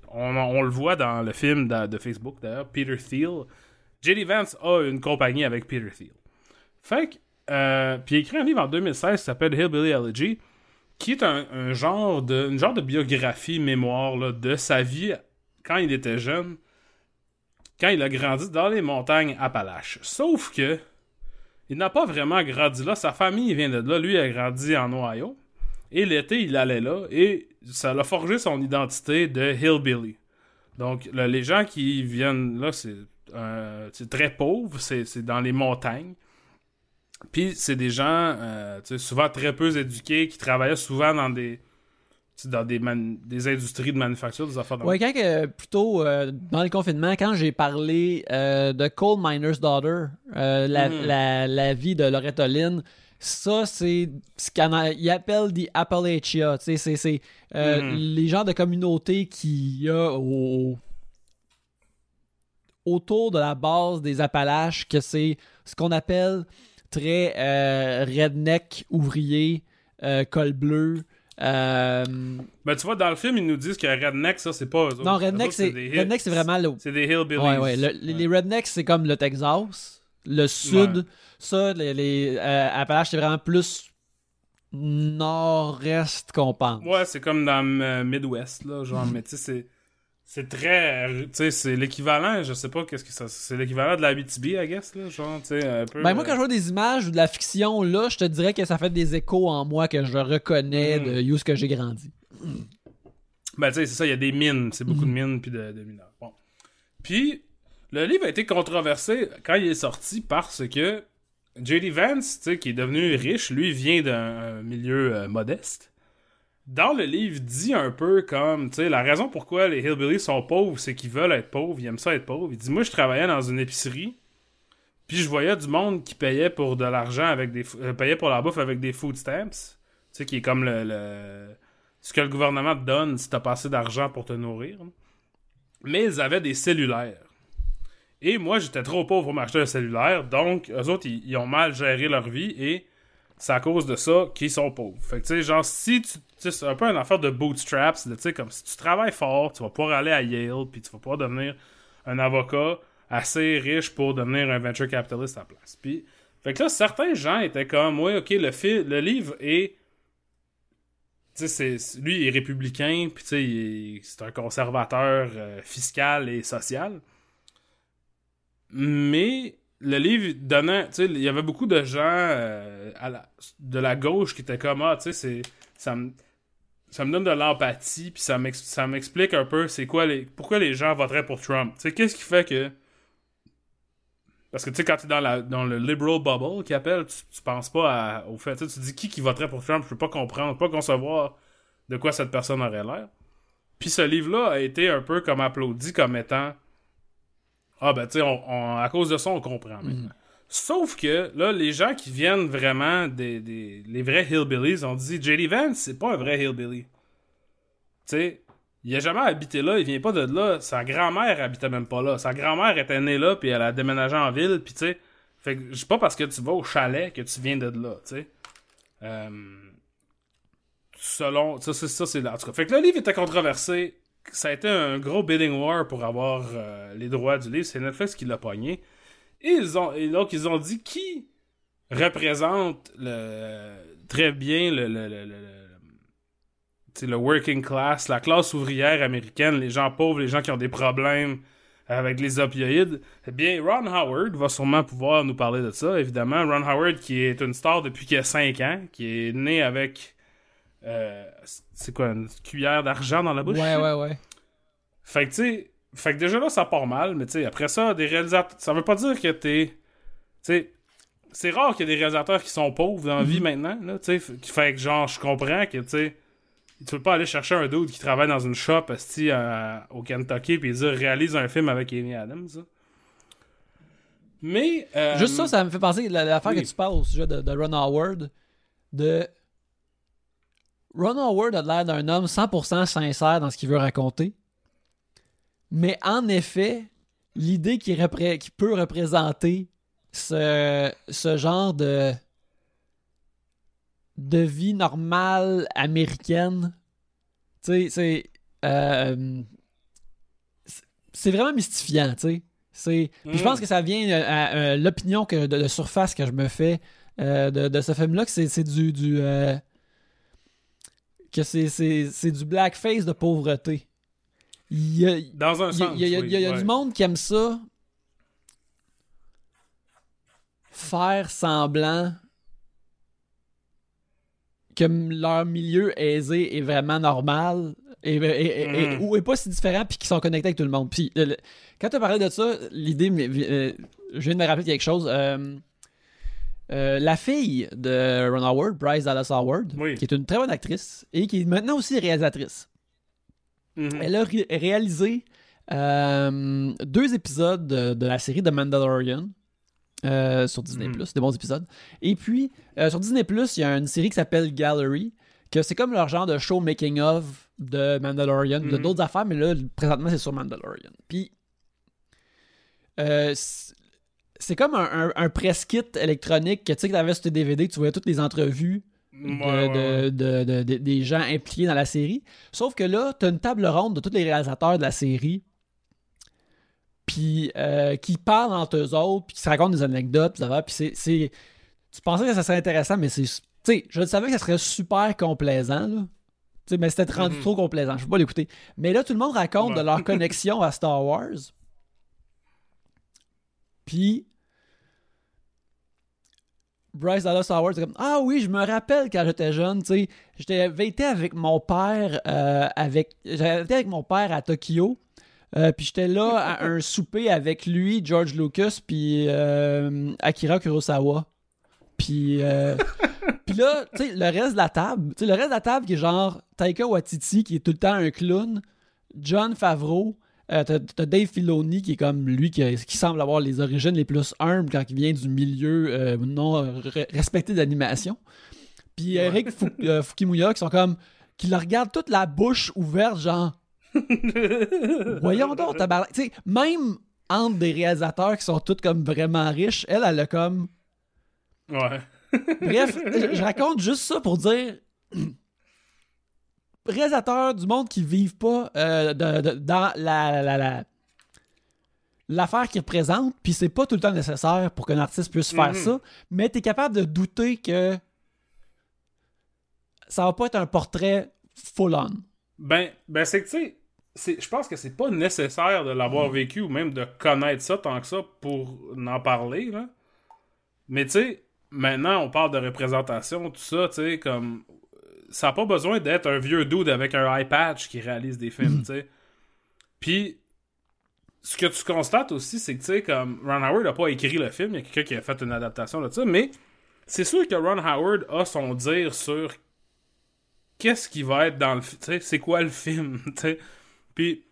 On, on le voit dans le film de, de Facebook d'ailleurs, Peter Thiel. J.D. Vance a une compagnie avec Peter Thiel. Fait que, euh, puis il écrit un livre en 2016 qui s'appelle Hillbilly Elegy, qui est un, genre de, biographie, mémoire de sa vie quand il était jeune, quand il a grandi dans les montagnes Appalaches. Sauf que, il n'a pas vraiment grandi là. Sa famille vient de là. Lui, a grandi en Ohio. Et l'été, il allait là. Et ça l'a forgé son identité de hillbilly. Donc, les gens qui viennent là, c'est euh, très pauvre. C'est dans les montagnes. Puis, c'est des gens euh, souvent très peu éduqués qui travaillaient souvent dans des dans des, man- des industries de manufacture, des affaires de Ouais, quand que, plutôt euh, dans le confinement, quand j'ai parlé euh, de Coal Miner's Daughter, euh, la, Mhm. la, la vie de Loretta Lynn, ça, c'est ce qu'ils appellent des Appalachia. C'est euh, Mhm. les genres de communautés qu'il y a au- autour de la base des Appalaches, que c'est ce qu'on appelle très euh, redneck ouvrier, euh, col bleu. euh, Ben, tu vois, dans le film, ils nous disent que Redneck, ça, c'est pas eux autres. non, redneck, c'est des redneck, c'est vraiment le, C'est des hillbillies. Ouais, ouais. le- les- les rednecks, c'est comme le Texas. Le sud, Ouais. ça, les, les euh, Appalaches, c'est vraiment plus nord-est qu'on pense. Ouais, c'est comme dans le Midwest, là, genre, mais tu sais, c'est... C'est très... Tu sais, c'est l'équivalent, je sais pas qu'est-ce que ça... C'est l'équivalent de la BTB, I guess, là, genre, tu sais, un peu... Ben, moi, euh, quand je vois des images ou de la fiction, là, je te dirais que ça fait des échos en moi que je reconnais Mm. de où ce que j'ai grandi. Ben, tu sais, c'est ça, il y a des mines, c'est beaucoup de mines, puis de, de mineurs. Bon. Puis, le livre a été controversé quand il est sorti parce que J.D. Vance, tu sais, qui est devenu riche, lui, vient d'un milieu euh, modeste. Dans le livre, dit un peu comme, tu sais, la raison pourquoi les hillbillies sont pauvres, c'est qu'ils veulent être pauvres, ils aiment ça être pauvres. Il dit, moi, je travaillais dans une épicerie, puis je voyais du monde qui payait pour de l'argent avec des, euh, payait pour la bouffe avec des food stamps, tu sais, qui est comme le, ce que le gouvernement te donne si t'as pas assez d'argent pour te nourrir. Mais ils avaient des cellulaires. Et moi, j'étais trop pauvre pour m'acheter un cellulaire, donc eux autres, ils, ils ont mal géré leur vie et c'est à cause de ça qu'ils sont pauvres. Fait que, tu sais, genre, si tu. C'est un peu une affaire de bootstraps, comme si tu travailles fort, tu vas pouvoir aller à Yale, puis tu vas pouvoir devenir un avocat assez riche pour devenir un venture capitalist à la place. Puis, fait que là, certains gens étaient comme, ouais, ok, le, fi- le livre est. Tu sais, lui, il est républicain, puis tu sais, c'est un conservateur euh, fiscal et social. Mais le livre donnait, tu sais, il y avait beaucoup de gens euh, de la gauche qui étaient comme ah, tu sais, c'est ça me ça me donne de l'empathie puis ça m'ex- ça m'explique un peu c'est quoi les pourquoi les gens voteraient pour Trump. Tu qu'est-ce qui fait que parce que tu sais quand tu es dans le liberal bubble qui appelle, tu, tu penses pas au fait, tu tu dis qui qui voterait pour Trump, je peux pas comprendre, pas concevoir de quoi cette personne aurait l'air. Puis ce livre-là a été un peu comme applaudi comme étant ah ben tu sais, on, à cause de ça, on comprend maintenant. Sauf que là, les gens qui viennent vraiment des, des les vrais hillbillies ont dit J.D. Vance, c'est pas un vrai hillbilly. Tu sais, il a jamais habité là, il vient pas de là. Sa grand-mère habitait même pas là. Sa grand-mère était née là, puis elle a déménagé en ville, puis tu sais, c'est pas parce que tu vas au chalet que tu viens de là, tu sais. Euh, selon, ça c'est ça c'est là. En tout cas, fait que le livre était controversé. Ça a été un gros bidding war pour avoir euh, les droits du livre. C'est Netflix qui l'a pogné. Et, ils ont, et donc, ils ont dit qui représente le, très bien le, le, le, le- le- working class, la classe ouvrière américaine, les gens pauvres, les gens qui ont des problèmes avec les opioïdes. Eh bien, Ron Howard va sûrement pouvoir nous parler de ça, évidemment. Ron Howard, qui est une star depuis qu'il a 5 ans, qui est né avec... euh, c'est quoi, une cuillère d'argent dans la bouche? Ouais, ouais, ouais. Fait que, tu sais, fait que déjà là, ça part mal, mais tu sais, après ça, des réalisateurs. Ça veut pas dire que t'es. Tu sais, c'est rare qu'il y ait des réalisateurs qui sont pauvres dans la vie maintenant, là, tu sais. Fait que, genre, je comprends que, tu sais, tu peux pas aller chercher un dude qui travaille dans une shop, esti, à- au Kentucky, puis dire réalise un film avec Amy Adams. Mais. euh, Juste ça, ça me fait penser la- l'affaire oui. que tu parles au sujet de, de Ron Howard. De. Ron Howard a l'air d'un homme 100% sincère dans ce qu'il veut raconter. Mais en effet, l'idée qu'il repré- qu'il peut représenter ce, ce genre de de vie normale américaine, tu sais, c'est euh, c'est- vraiment mystifiant, tu sais. C'est, je Mm. pense que ça vient euh, à, euh, l'opinion que de, de surface que je me fais euh, de, de ce film-là, que c'est, du, du euh, que c'est, c'est, c'est du blackface de pauvreté. Il y a, Dans un sens. il y a- oui, il y a- il y a ouais. du monde qui aime ça. Faire semblant que leur milieu aisé est vraiment normal et, et- et- et- Mhm. ou est pas si différent puis qu'ils sont connectés avec tout le monde. Puis le- quand tu as parlé de ça, l'idée, euh, je viens de me rappeler quelque chose. Euh, euh, la fille de Ron Howard, Bryce Dallas Howard, Oui. qui est une très bonne actrice et qui est maintenant aussi réalisatrice. Mhm. Elle a ré- réalisé euh, deux épisodes de, de la série The Mandalorian euh, sur Disney+, Mhm. des bons épisodes. Et puis, euh, sur Disney+, il y a une série qui s'appelle Gallery, que c'est comme leur genre de show making-of de Mandalorian, de Mhm. d'autres affaires, mais là, présentement, c'est sur Mandalorian. Puis, euh, c'est c'est comme un, un, un press kit électronique que tu sais que t'avais sur tes DVD, que tu voyais toutes les entrevues de- des gens impliqués dans la série. Sauf que là, t'as une table ronde de tous les réalisateurs de la série. Puis euh, qui parlent entre eux autres, puis qui se racontent des anecdotes, puis c'est, Tu pensais que ça serait intéressant, mais c'est. Tu sais, je savais que ça serait super complaisant, là. Tu sais, mais c'était rendu Mhm. trop complaisant. Je peux pas l'écouter. Mais là, tout le monde raconte Ouais. de leur connexion à Star Wars. Puis. *laughs* Bryce Dallas Howard, c'est comme Ah oui, je me rappelle quand j'étais jeune, tu sais, j'avais été avec mon père euh, avec j'avais été avec mon père à Tokyo. euh, puis j'étais là à *laughs* un souper avec lui, George Lucas, puis euh, Akira Kurosawa. Puis euh, *laughs* Puis là, tu sais, le reste de la table, tu sais, le reste de la table qui est genre Taika Waititi, qui est tout le temps un clown, John Favreau, euh, t'as t'as Dave Filoni, qui est comme lui, qui, qui semble avoir les origines les plus humbles quand il vient du milieu euh, non re- respecté d'animation. Puis Eric Fou- euh, Fukimuya, qui sont comme, qui le regardent toute la bouche ouverte, genre, *laughs* voyons donc, tabarnak. Tu sais, même entre des réalisateurs qui sont tous comme vraiment riches, elle, elle a comme, Ouais. Bref, je, je raconte juste ça pour dire. Réalisateurs du monde qui vivent pas euh, de- de- dans la, la, la- l'affaire qu'ils représentent, puis c'est pas tout le temps nécessaire pour qu'un artiste puisse faire Mhm. ça, mais t'es capable de douter que ça va pas être un portrait full-on. Ben, ben c'est que, tu sais, je pense que c'est pas nécessaire de l'avoir vécu ou même de connaître ça tant que ça pour en parler, là. Mais, tu sais, maintenant, on parle de représentation, tout ça, tu sais, comme... Ça n'a pas besoin d'être un vieux dude avec un eye patch qui réalise des films, tu sais. Puis, ce que tu constates aussi, c'est que, tu sais, comme Ron Howard n'a pas écrit le film, il y a quelqu'un qui a fait une adaptation de ça, mais c'est sûr que Ron Howard a son dire sur qu'est-ce qui va être dans le film, tu sais, c'est quoi le film, *laughs* tu sais. Puis,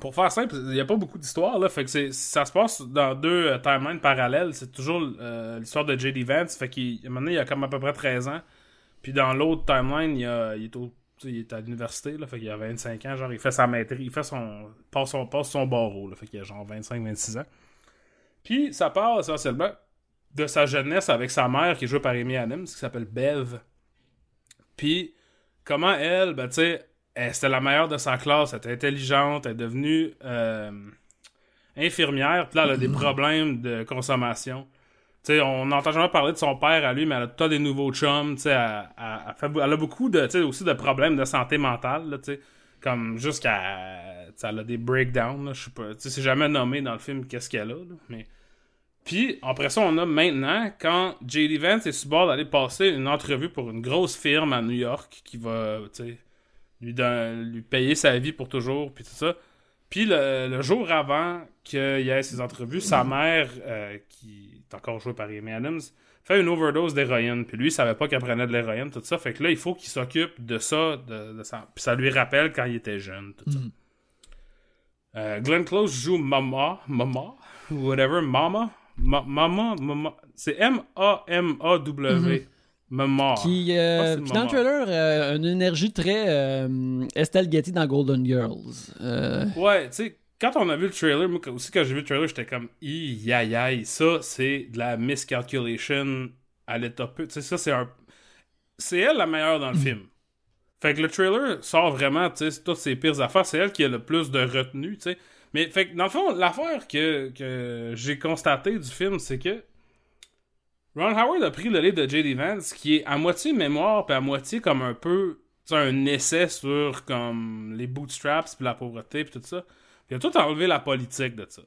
pour faire simple, il n'y a pas beaucoup d'histoire, là, fait que ça se passe dans deux euh, timelines parallèles, c'est toujours euh, l'histoire de J.D. Vance, fait qu'il, à un moment donné, il a comme à peu près 13 ans, puis dans l'autre timeline, il, a- il est au il est à l'université, là, fait qu'il a 25 ans, genre, il fait sa maîtrise, il fait son, passe son, passe son barreau, là, fait qu'il a genre 25-26 ans. Puis, ça part essentiellement de sa jeunesse avec sa mère, qui est jouée par Amy Adams, qui s'appelle Bev. Puis, comment elle, ben, tu sais, elle, c'était la meilleure de sa classe, elle était intelligente, elle est devenue euh, infirmière, puis là, elle a des problèmes de consommation. Tu sais, on n'entend jamais parler de son père à lui, mais elle a tout des nouveaux chums, tu sais, elle, elle- a beaucoup de, aussi de problèmes de santé mentale, là, tu sais, comme jusqu'à, elle a des breakdowns, je sais pas, c'est jamais nommé dans le film qu'est-ce qu'elle a, là, mais... Puis, après ça, on a maintenant, quand J.D. Vance est sur bord d'aller passer une entrevue pour une grosse firme à New York qui va, lui, lui payer sa vie pour toujours, puis tout ça. Puis le, le jour avant qu'il y ait ces entrevues, sa mère, euh, qui encore jouée par Amy Adams, fait une overdose d'héroïne. Puis lui, il savait pas qu'elle prenait de l'héroïne, tout ça. Fait que là, il faut qu'il s'occupe de ça. De, de ça. Puis ça lui rappelle quand il était jeune, tout ça. Mhm. Euh, Glenn Close joue Mama, Mama, whatever, Mama, Ma- Mama, Mama, c'est M-A-M-A-W, Mama. Qui, euh, c'est qui dans le trailer, euh, a une énergie très euh, Estelle Getty dans Golden Girls. Ouais, tu sais, quand on a vu le trailer, moi aussi quand j'ai vu le trailer, j'étais comme, aïe aïe, ça c'est de la miscalculation à l'état peu. Tu sais, ça c'est un. C'est elle la meilleure dans le film. Fait que le trailer sort vraiment, tu sais, toutes ses pires affaires. C'est elle qui a le plus de retenue, tu sais. Mais, fait que dans le fond, l'affaire que, que j'ai constaté du film, c'est que Ron Howard a pris le livre de J.D. Vance, qui est à moitié mémoire, puis à moitié comme un peu, un essai sur comme les bootstraps, puis la pauvreté, puis tout ça. Il a tout enlevé la politique de ça.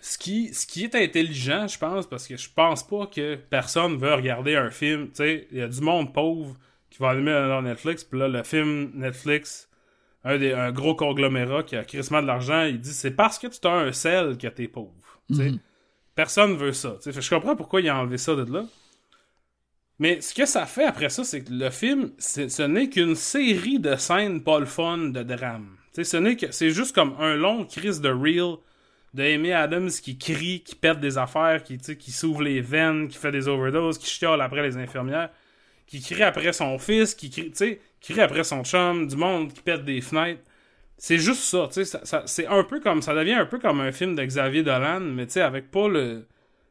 Ce qui, ce qui est intelligent, je pense, parce que je pense pas que personne veut regarder un film, il y a du monde pauvre qui va allumer dans Netflix, puis là, le film Netflix, un, des, un gros conglomérat qui a crissement de l'argent, il dit c'est parce que tu as un sel que t'es pauvre. tu sais. Mhm. Personne veut ça. Fait Je comprends pourquoi il a enlevé ça de là. Mais ce que ça fait après ça, c'est que le film, ce n'est qu'une série de scènes pas le fun de drame. C'est juste comme un long crise de reel de Amy Adams qui crie, qui pète des affaires, qui, qui s'ouvre les veines, qui fait des overdoses, qui chiale après les infirmières, qui crie après son fils, qui crie, tu sais, qui crie après son chum, du monde qui pète des fenêtres. C'est juste ça, tu ça, c'est un peu comme, ça devient un peu comme un film de Xavier Dolan, mais tu avec pas le,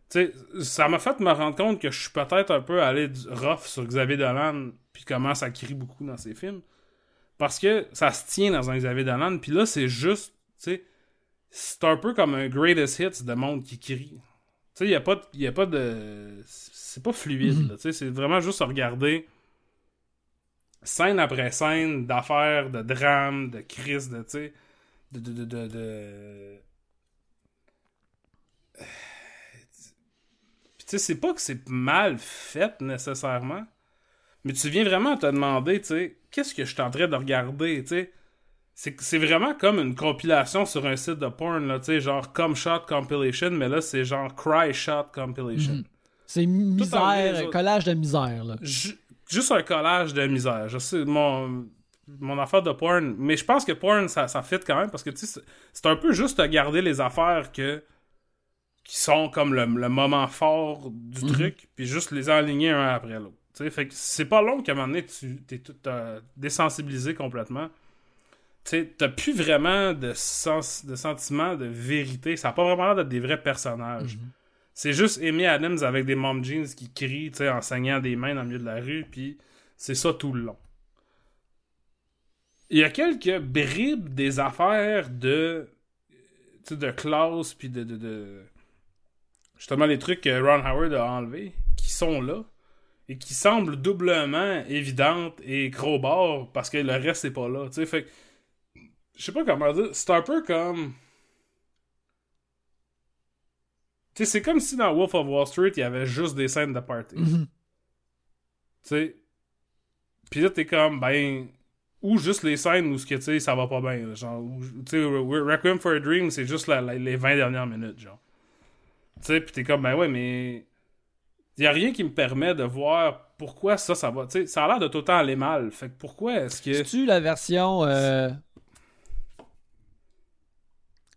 tu sais, ça m'a fait me rendre compte que je suis peut-être un peu allé rough sur Xavier Dolan, puis comment ça crie beaucoup dans ses films. Parce que ça se tient dans un Xavier Dolan, puis là, c'est juste, tu sais, c'est un peu comme un greatest hits de monde qui crie. Tu sais, il n'y a, pas de- y a pas de. C'est pas fluide, là, tu sais, c'est vraiment juste à regarder scène après scène d'affaires, de drames, de crises, de, tu sais, de. de, de, de, de- *sighs* Puis tu sais, c'est pas que c'est mal fait nécessairement, mais tu viens vraiment te demander, tu sais, qu'est-ce que je suis en train de regarder, tu sais? C'est vraiment comme une compilation sur un site de porn, là, tu sais, genre Come Shot Compilation, mais là, c'est genre Cry Shot Compilation. Mhm. C'est misère, autres. collage de misère, là. Ju- juste un collage de misère. Je sais, mon, mon affaire de porn. Mais je pense que porn, ça, ça fit quand même parce que tu sais, c'est- un peu juste de garder les affaires que qui sont comme le, le moment fort du Mhm. truc, puis juste les aligner un après l'autre. Fait que c'est pas long qu'à un moment donné, tu t'es tout désensibilisé complètement. Tu t'as plus vraiment de, sens, de sentiment de vérité. Ça a pas vraiment l'air d'être des vrais personnages. Mhm. C'est juste Amy Adams avec des mom jeans qui crient, en saignant des mains dans le milieu de la rue, puis c'est ça tout le long. Il y a quelques bribes des affaires de de classe puis de, de, de- justement les trucs que Ron Howard a enlevés qui sont là et qui semblent doublement évidentes et crowbar parce que le reste c'est pas là, tu sais, fait que je sais pas comment dire, c'est un peu comme tu sais, c'est comme si dans Wolf of Wall Street, il y avait juste des scènes de party. Mhm. Tu sais. Puis là, t'es comme, ben. Ou juste les scènes où ce que, tu sais, ça va pas bien. là, Genre, tu sais, Re- Requiem for a Dream, c'est juste la- la- les 20 dernières minutes, genre. Tu sais, pis t'es comme, ben ouais, mais. Y a rien qui me permet de voir pourquoi ça, ça va. Tu sais, ça a l'air de tout le temps aller mal. Fait que pourquoi est-ce que. C'est-tu la version euh,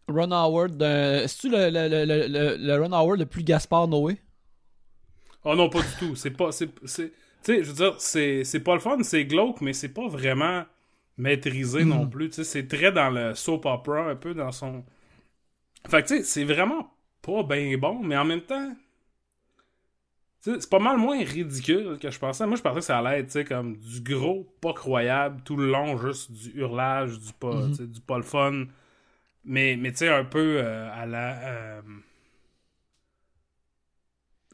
Ron Howard de... C'est-tu le, le, le, le, Ron Howard le plus Gaspard Noé? Oh non, pas du tout. C'est pas. Tu sais, je veux dire, c'est c'est pas le fun, c'est glauque, mais c'est pas vraiment maîtrisé non Mhm. plus. Tu sais, c'est très dans le soap opera, un peu dans son. Fait que tu sais, c'est vraiment pas bien bon, mais en même temps. C'est pas mal moins ridicule que je pensais. Moi, je pensais que ça allait être tu sais, comme du gros, pas croyable, tout le long, juste du hurlage, du pas, Mhm. du pas le fun. Mais, mais tu sais, un peu euh, à la. euh,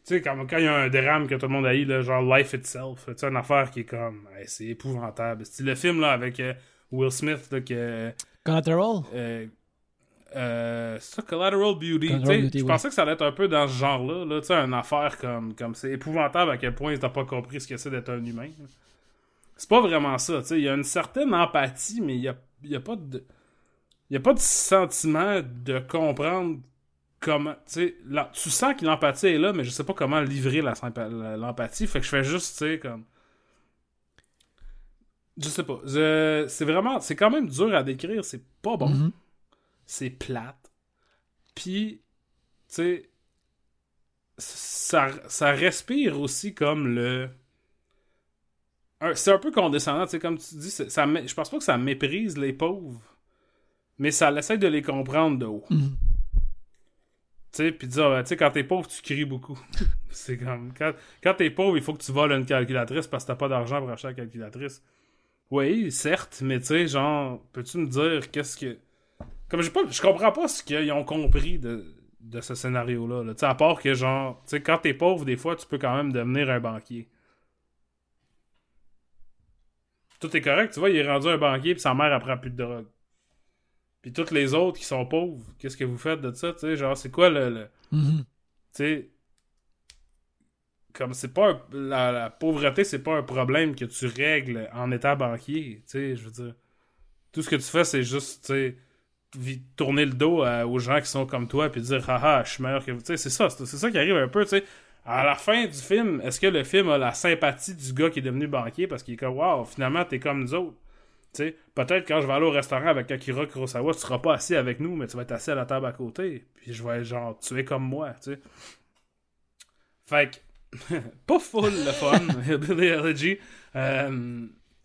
tu sais, quand, quand il y a un drame que tout le monde haït, là, genre Life Itself, tu sais, une affaire qui est comme, hey, c'est épouvantable. C'est le film, là, avec euh, Will Smith, là, que, Collateral? Euh, c'est ça, Collateral Beauty. Collateral je pensais que ça allait être un peu dans ce genre-là, là, tu sais, une affaire comme, comme c'est épouvantable à quel point t'as pas compris ce que c'est d'être un humain. là. C'est pas vraiment ça, tu sais, il y a une certaine empathie, mais il y a, y a pas de... Il a pas de sentiment de comprendre comment. Tu sais, là, tu sens que l'empathie est là, mais je sais pas comment livrer l'empathie. Fait que je fais juste, tu sais, comme. Je sais pas. C'est vraiment. C'est quand même dur à décrire. C'est pas bon. Mhm. C'est plate. Puis, tu sais. Ça, ça respire aussi comme le. C'est un peu condescendant, tu sais, comme tu dis. Ça, mé- je pense pas que ça méprise les pauvres, mais ça essaie de les comprendre de haut. Mhm. Tu sais, puis dire, tu sais, quand t'es pauvre, tu cries beaucoup. *laughs* c'est comme, quand, quand t'es pauvre, il faut que tu voles une calculatrice parce que t'as pas d'argent pour acheter la calculatrice. Oui, certes, mais tu sais, genre, peux-tu me dire qu'est-ce que. Comme j'ai pas. Je comprends pas ce qu'ils ont compris de, de ce scénario-là. là. Tu sais, à part que, genre, tu sais, quand t'es pauvre, des fois, tu peux quand même devenir un banquier. Tout est correct, tu vois, il est rendu un banquier puis sa mère apprend plus de drogue. Puis toutes les autres qui sont pauvres, qu'est-ce que vous faites de ça, tu sais, genre, c'est quoi le- le Mhm. tu sais, comme c'est pas un- la, la pauvreté, c'est pas un problème que tu règles en étant banquier. Tu sais, je veux dire, tout ce que tu fais, c'est juste, tu sais, tourner le dos à- aux gens qui sont comme toi puis dire haha je suis meilleur que vous. C'est ça c'est ça qui arrive un peu tu sais. À la fin du film est-ce que le film a la sympathie du gars qui est devenu banquier? Parce qu'il est comme waouh finalement t'es comme nous autres. Tu sais peut-être quand je vais aller au restaurant avec Akira Kurosawa tu seras pas assis avec nous mais tu vas être assis à la table à côté. Puis je vais être genre tu es comme moi tu sais. Fait que *laughs* pas full le fun *laughs* euh, tu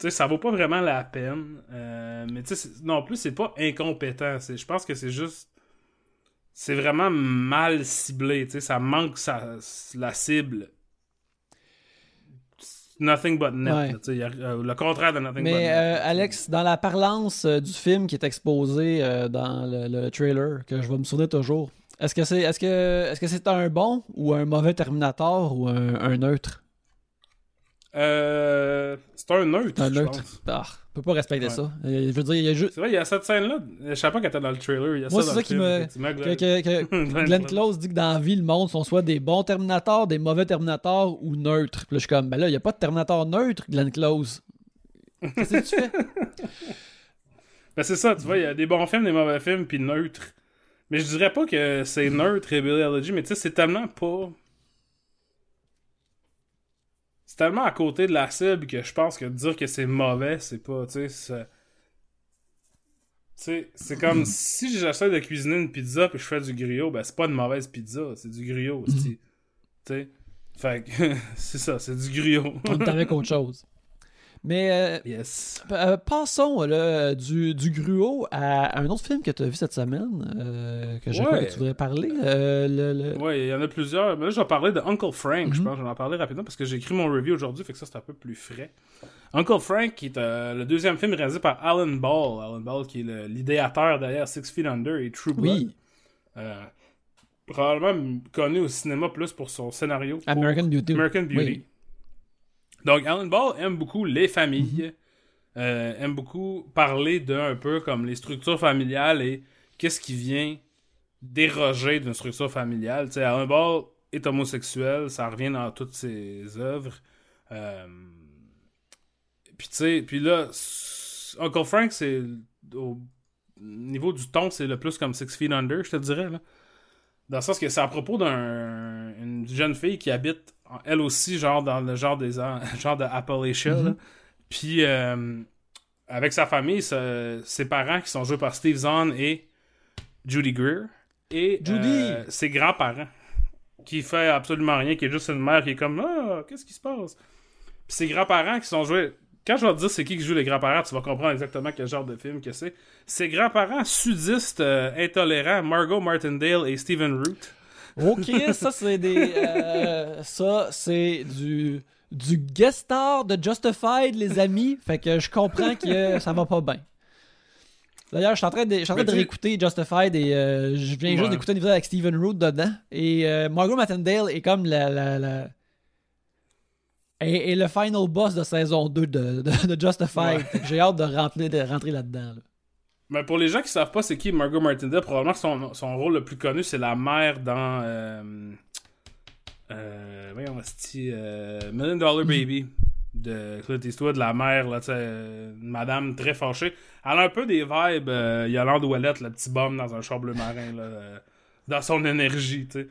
sais, ça vaut pas vraiment la peine. Euh, mais tu sais, non plus, c'est pas incompétent. Je pense que c'est juste. C'est vraiment mal ciblé. Tu sais, ça manque sa, la cible. Nothing but net. Ouais. là, tu sais, y a- euh, le contraire de Nothing but Mais net. euh, Alex, dans la parlance euh, du film qui est exposé dans le, le trailer, que je vais me souvenir toujours, est-ce que c'est est-ce que est-ce que c'est un bon ou un mauvais Terminator ou un, un neutre? Euh, c'est un neutre. Un neutre. Ah, on peut pas respecter Ouais. ça. Euh, Je veux dire, il y a juste C'est vrai, il y a cette scène-là. Je savais pas qu'elle était dans le trailer. Il y a Moi, c'est ça qui me- que, Glenn- que- *laughs* que Glenn Glenn Close. Dit que dans la vie, le monde sont soit des bons Terminators, des mauvais Terminators ou neutres. Puis là, je suis comme, ben là, il n'y a pas de Terminator neutre, Glenn Close. Qu'est-ce que tu fais? *laughs* Ben c'est ça, tu vois, il y a des bons films, des mauvais films, puis neutres. Mais je dirais pas que c'est neutre, Rebellion mais tu sais, c'est tellement pas... tellement à côté de la cible que je pense que dire que c'est mauvais, c'est pas, tu sais, c'est- comme *clears throat* si j'essaie de cuisiner une pizza puis je fais du griot, ben c'est pas une mauvaise pizza, c'est du griot, *clears throat* tu sais? Fait que *laughs* c'est ça, c'est du griot. On est avec *laughs* autre chose. Mais euh, yes. euh, passons là, du, du gruau à un autre film que tu as vu cette semaine, euh, que je crois Ouais. que tu voudrais parler. euh, le, le- Ouais, il y en a plusieurs. Mais là, je vais parler de Uncle Frank, je Mhm. pense. Je vais en parler rapidement parce que j'ai écrit mon review aujourd'hui, fait que ça, c'est un peu plus frais. Uncle Frank, qui est euh, le deuxième film réalisé par Alan Ball. Alan Ball, qui est l'idéateur derrière Six Feet Under et True Blood. Oui, Euh, probablement connu au cinéma plus pour son scénario. American Beauty. American Beauty. Oui. Donc, Alan Ball aime beaucoup les familles, euh, aime beaucoup parler d'un peu comme les structures familiales et qu'est-ce qui vient déroger d'une structure familiale. Tu sais, Alan Ball est homosexuel, ça revient dans toutes ses œuvres. Euh, Puis, tu sais, puis là, Uncle Frank, c'est au niveau du ton, c'est le plus comme Six Feet Under, je te dirais, là. Dans le sens que c'est à propos d'une jeune fille qui habite, elle aussi, genre dans le genre des *laughs* genre de Appalachia. là. Puis euh, avec sa famille, ses parents qui sont joués par Steve Zahn et Judy Greer. Et Judy! euh, ses grands-parents qui fait absolument rien, qui est juste une mère qui est comme Ah, qu'est-ce qui se passe? Puis ses grands-parents qui sont joués. Quand je vais te dire c'est qui qui joue les grands-parents, tu vas comprendre exactement quel genre de film que c'est. Ses grands-parents sudistes, euh, intolérants, Margot Martindale et Stephen Root. Ok, ça c'est des. euh, ça c'est du. Du guest star de Justified, les amis. Fait que je comprends que ça va pas bien. D'ailleurs, je suis en train de, je suis en train de réécouter Justified et euh, je viens juste d'écouter un épisode avec Stephen Root dedans. Et euh, Margot Martindale est comme la. la, la- Et, et le final boss de saison 2 de, de, de Justified. Ouais. J'ai hâte de rentrer, de rentrer là-dedans. là. Mais pour les gens qui savent pas c'est qui Margot Martindale, probablement que son, son rôle le plus connu, c'est la mère dans. Euh, euh, voyons, c'est euh, Million Dollar Baby de Clint Eastwood, la mère, là, tu sais, euh, une madame très fâchée. Elle a un peu des vibes euh, Yolande Ouellette, le petit bum dans un char bleu marin, là, euh, dans son énergie, tu sais.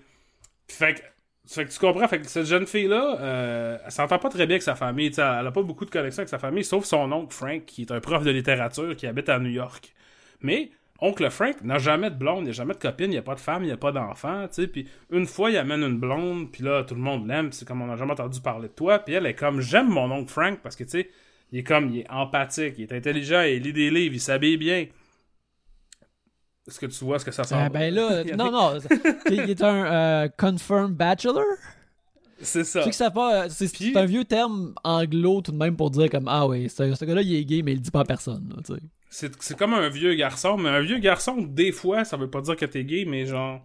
Fait que, fait que tu comprends, fait que cette jeune fille-là, euh, elle s'entend pas très bien avec sa famille, tu sais, elle a pas beaucoup de connexion avec sa famille, sauf son oncle Frank, qui est un prof de littérature qui habite à New York. Mais oncle Frank n'a jamais de blonde, il n'a jamais de copine, il n'y a pas de femme, il n'y a pas d'enfant, tu sais. Puis une fois, il amène une blonde, puis là, tout le monde l'aime, c'est comme on n'a jamais entendu parler de toi. Puis elle est comme, j'aime mon oncle Frank parce que, tu sais, il est comme, il est empathique, il est intelligent, il lit des livres, il s'habille bien. Est-ce que tu vois ce que ça sent? Ah, ben là, *laughs* non, non. *laughs* Il est un euh, confirmed bachelor? C'est ça. Tu sais que ça pas. euh, C'est Puis- un vieux terme anglo tout de même pour dire comme Ah oui, ce, ce gars-là il est gay, mais il le dit pas à personne. là, tu sais. C'est c'est comme un vieux garçon, mais un vieux garçon, des fois, ça veut pas dire que t'es gay, mais genre,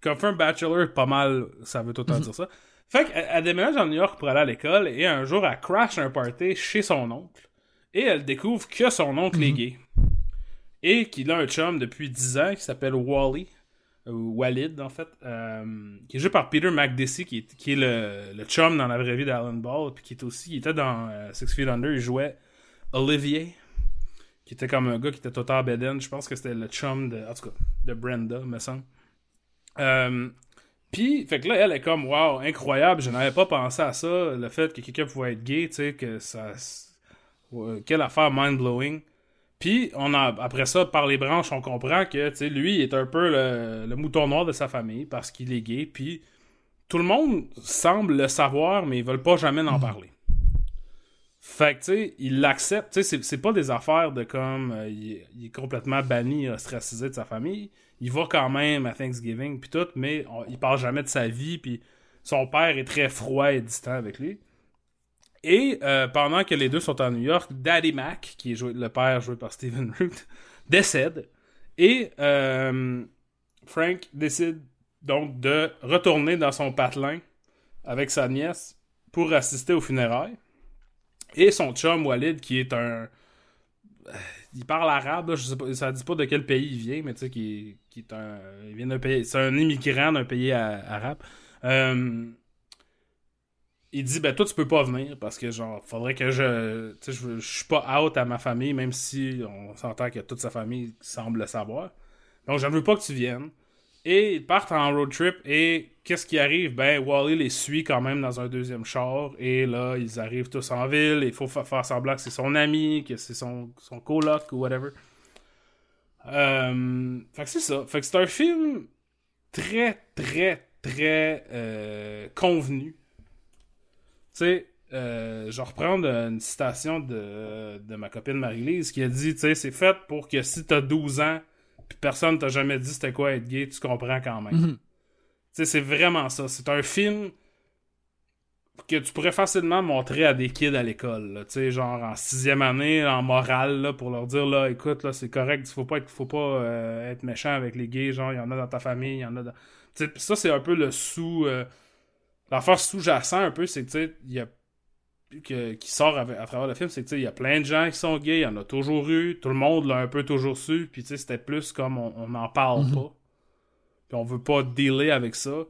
comme fait un bachelor, pas mal, ça veut tout le temps dire ça. Fait qu'elle elle déménage à New York pour aller à l'école, et un jour, elle crash un party chez son oncle, et elle découvre que son oncle est gay. Et qu'il a un chum depuis 10 ans qui s'appelle Wally, ou Walid en fait, euh, qui est joué par Peter McDessie, qui est, qui est le, le chum dans la vraie vie d'Alan Ball, puis qui est aussi, il était dans euh, Six Feet Under, il jouait Olivier, qui était comme un gars qui était total beden. Je pense que c'était le chum de, en tout cas, de Brenda, me semble. Euh, puis, fait que là, elle est comme, wow, incroyable, je n'avais pas pensé à ça, le fait que quelqu'un pouvait être gay, tu sais, que ça. quelle affaire mind-blowing. Puis, on a, après ça, par les branches, on comprend que, tu sais, lui, il est un peu le, le mouton noir de sa famille parce qu'il est gay. Puis, tout le monde semble le savoir, mais ils veulent pas jamais en parler. Fait que, tu sais, il l'accepte. Tu sais, c'est- pas des affaires de comme. euh, il, est- complètement banni, ostracisé de sa famille. Il va quand même à Thanksgiving, puis tout, mais il parle jamais de sa vie, puis son père est très froid et distant avec lui. Et euh, pendant que les deux sont à New York, Daddy Mac, qui est joué, le père joué par Stephen *laughs* Root, décède. Et euh, Frank décide donc de retourner dans son patelin avec sa nièce pour assister aux funérailles. Et son chum Walid, qui est un. euh, Il parle arabe, là, je sais pas, ça dit pas de quel pays il vient, mais tu sais, qui, qui est un. Il vient d'un pays. C'est un immigrant d'un pays arabe. Euh, il dit ben toi tu peux pas venir parce que genre faudrait que je tu sais je, je suis pas out à ma famille même si on s'entend que toute sa famille semble le savoir donc je ne veux pas que tu viennes Et ils partent en road trip et qu'est-ce qui arrive? Ben, Wally les suit quand même dans un deuxième char et là, ils arrivent tous en ville. Il faut fa- faire semblant que c'est son ami, que c'est son, son coloc ou whatever. Euh, fait que c'est ça. Fait que c'est un film très, très, très euh, convenu. Tu sais, euh, je vais reprendre une citation de, de ma copine Marie-Lise qui a dit, tu sais, c'est fait pour que si t'as 12 ans puis personne t'a jamais dit c'était quoi être gay, tu comprends quand même. Mhm. Tu sais, c'est vraiment ça. C'est un film que tu pourrais facilement montrer à des kids à l'école, tu sais, genre en sixième année, en morale, là, pour leur dire, là, écoute, là, c'est correct, faut pas être, faut pas euh, être méchant avec les gays, genre, il y en a dans ta famille, il y en a dans... Tu sais, pis ça, c'est un peu le sous... euh, L'affaire sous-jacent, un peu, c'est que, tu sais, il y a... que- qui sort à travers le film, c'est que, tu sais, il y a plein de gens qui sont gays, il y en a toujours eu, tout le monde l'a un peu toujours su, puis, c'était plus comme on n'en parle Mhm. pas. Puis on veut pas dealer avec ça.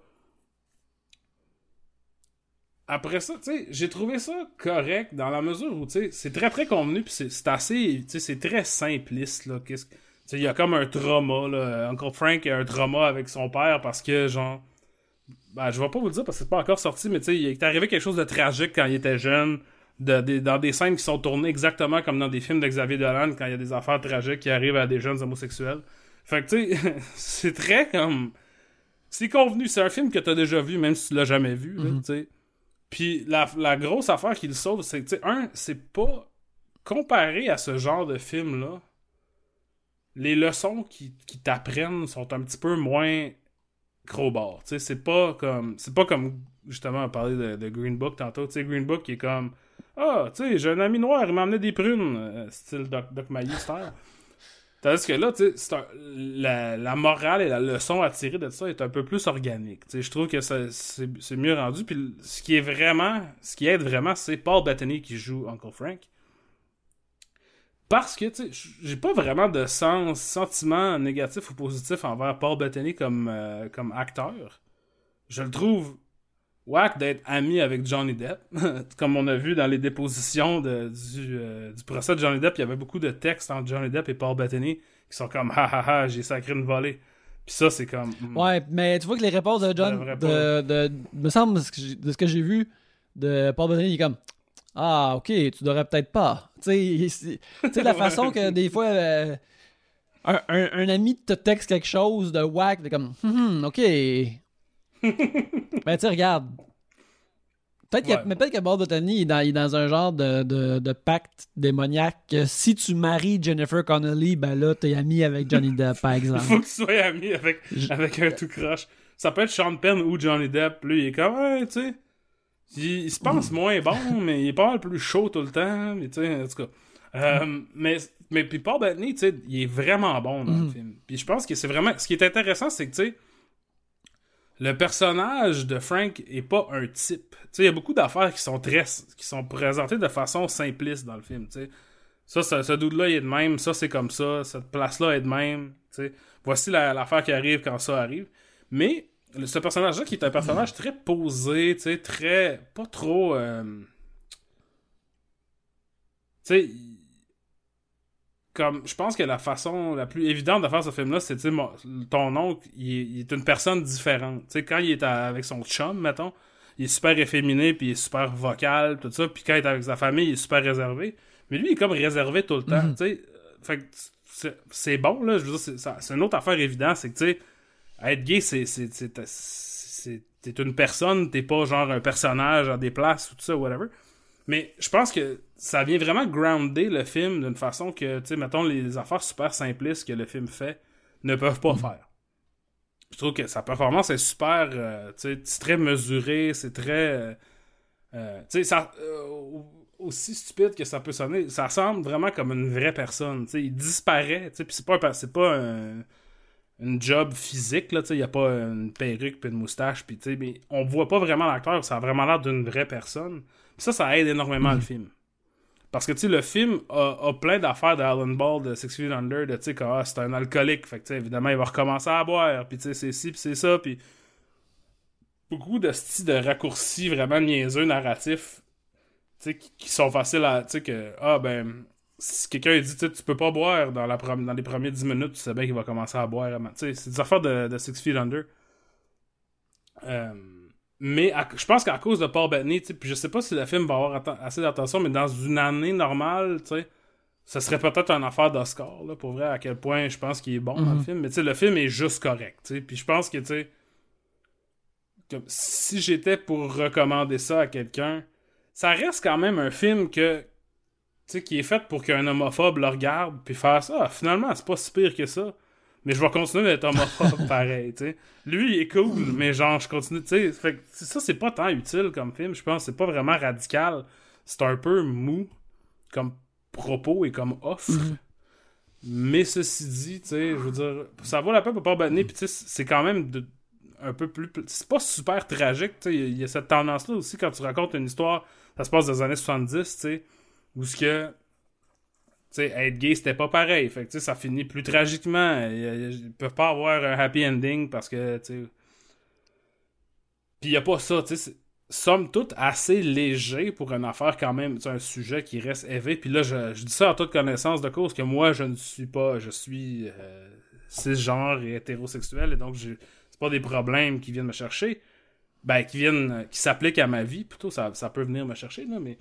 Après ça, tu sais, j'ai trouvé ça correct dans la mesure où, tu sais, c'est très très convenu, puis c'est assez, tu sais, c'est très simpliste, là. Qu'est-ce il y a comme un trauma, là. Uncle Frank a un trauma avec son père parce que, genre, ben, je vais pas vous le dire parce que c'est pas encore sorti, mais tu sais, il est arrivé quelque chose de tragique quand il était jeune, de, dans des scènes qui sont tournées exactement comme dans des films de Xavier Dolan quand il y a des affaires tragiques qui arrivent à des jeunes homosexuels. Fait que, tu sais, *laughs* c'est très comme. C'est convenu, c'est un film que t'as déjà vu, même si tu l'as jamais vu, Mhm. tu sais. Puis la, la grosse affaire qui le sauve, c'est que, tu sais, un, c'est pas. Comparé à ce genre de film-là, les leçons qui, qui t'apprennent sont un petit peu moins c'est pas comme. C'est pas comme. Justement, on parlait de, Green Book tantôt. Green Book qui est comme. Ah, tu sais, j'ai un ami noir, il m'a amené des prunes. euh, style Doc, Doc. Tandis que là, tu la, morale et la leçon à tirer de ça est un peu plus organique. Tu sais, je trouve que c'est mieux rendu. Puis ce qui est vraiment, ce qui aide vraiment, c'est Paul Bettany qui joue Uncle Frank. Parce que, tu sais, j'ai pas vraiment de sens, sentiment négatif ou positif envers Paul Bettany comme, euh, comme acteur. Je le trouve whack d'être ami avec Johnny Depp. *laughs* comme on a vu dans les dépositions de- du, euh, du procès de Johnny Depp, il y avait beaucoup de textes entre Johnny Depp et Paul Bettany qui sont comme ha ha ha, j'ai sacré une volée. Puis ça, c'est comme. hmm. Ouais, mais tu vois que les réponses de John, de, de, me semble, de ce que j'ai- de ce que j'ai vu de Paul Bettany, il est comme Ah, ok, tu devrais peut-être pas. Tu sais, la *laughs* façon que des fois euh, un, un, un ami te texte quelque chose de whack, t'es comme Hum, hum, ok. *laughs* ben, tu sais, regarde. Peut-être Ouais. mais peut-être que il est dans, il est dans un genre de, de, de pacte démoniaque. que Si tu maries Jennifer Connelly, ben là, t'es ami avec Johnny Depp, par Il *laughs* exemple. faut que tu sois ami avec, avec un tout croche. Ça peut être Sean Penn ou Johnny Depp. Lui, il est comme, ouais, tu sais. Il, il se pense moins bon, mais il est pas mal plus chaud tout le temps. Mais tu sais, en tout cas. Euh, mais, mais puis Paul Bettany, tu sais, il est vraiment bon dans le Mhm. film. Puis je pense que c'est vraiment. Ce qui est intéressant, c'est que, tu sais, le personnage de Frank est pas un type. Tu sais, il y a beaucoup d'affaires qui sont très. qui sont présentées de façon simpliste dans le film, tu sais. Ça, ce, ce dude-là, il est de même. Ça, c'est comme ça. Cette place-là est de même. tu sais. Voici la- l'affaire qui arrive quand ça arrive. Mais ce personnage-là, qui est un personnage très posé, tu sais, très. pas trop. euh, Tu sais. Comme, je pense que la façon la plus évidente de faire ce film-là, c'est, tu ton oncle, il est, il est une personne différente. Tu sais, quand il est à- avec son chum, mettons, il est super efféminé, puis il est super vocal, tout ça, puis quand il est avec sa famille, il est super réservé. Mais lui, il est comme réservé tout le temps, Mhm. tu sais. Fait que c'est- bon, là, je veux dire, c'est une autre affaire évidente, c'est que, tu sais, être gay, c'est... T'es une personne, t'es pas genre un personnage à des places ou tout ça, whatever. Mais je pense que ça vient vraiment grounder le film d'une façon que, tu sais, mettons, les affaires super simplistes que le film fait ne peuvent pas faire. Je trouve que sa performance est super, euh, tu sais, c'est très mesuré, c'est très... euh, euh, tu sais, ça... aussi stupide que ça peut sonner, ça semble vraiment comme une vraie personne, tu sais, il disparaît, tu sais, puis c'est pas, c'est pas un une job physique là, tu sais, il y a pas une perruque puis une moustache puis tu sais, mais on voit pas vraiment l'acteur, ça a vraiment l'air d'une vraie personne. Ça ça aide énormément le film. Parce que tu sais le film a, a plein d'affaires d'Alan Ball de Six Feet Under de tu sais que ah, c'est un alcoolique, fait que tu sais évidemment il va recommencer à boire, puis tu sais c'est ci puis c'est ça puis beaucoup de styles de raccourcis vraiment niaiseux narratifs tu sais qui, qui sont faciles à tu sais que ah ben si quelqu'un dit, tu sais, tu peux pas boire dans, la prom- dans les premiers 10 minutes, tu sais bien qu'il va commencer à boire. c'est des affaires de, de Six Feet Under. Euh, mais à- je pense qu'à cause de Paul Bettany, puis je sais pas si le film va avoir assez d'attention, mais dans une année normale, tu ça serait peut-être une affaire d'Oscar, pour vrai, à quel point je pense qu'il est bon dans le Mhm. film. Mais le film est juste correct. Puis je pense que, tu si j'étais pour recommander ça à quelqu'un, ça reste quand même un film que, sais, qui est fait pour qu'un homophobe le regarde, puis faire ça. Ah, finalement, c'est pas si pire que ça. Mais je vais continuer d'être homophobe *laughs* pareil, tu sais. Lui, il est cool, mais genre, je continue, tu sais. Fait que ça, c'est pas tant utile comme film, je pense. C'est pas vraiment radical. C'est un peu mou comme propos et comme offre. Mais ceci dit, tu sais, je veux dire, ça vaut la peine pour pas Bettany, puis tu sais, c'est quand même de- un peu plus. C'est pas super tragique, tu sais. Il y y, a cette tendance-là aussi quand tu racontes une histoire, ça se passe dans les années 70, tu sais, où ce que. Tu sais, être gay, c'était pas pareil. Fait que, ça finit plus tragiquement. Ils peuvent pas avoir un happy ending parce que, tu sais. Puis y a pas ça, tu sais. c'est- Somme toute assez léger pour une affaire quand même, sais, un sujet qui reste élevé. Puis là, je, je dis ça en toute connaissance de cause que moi, je ne suis pas, je suis euh, cisgenre et hétérosexuel et donc j'ai- c'est pas des problèmes qui viennent me chercher. Ben, qui viennent, qui s'appliquent à ma vie, plutôt, ça, ça peut venir me chercher, là, mais.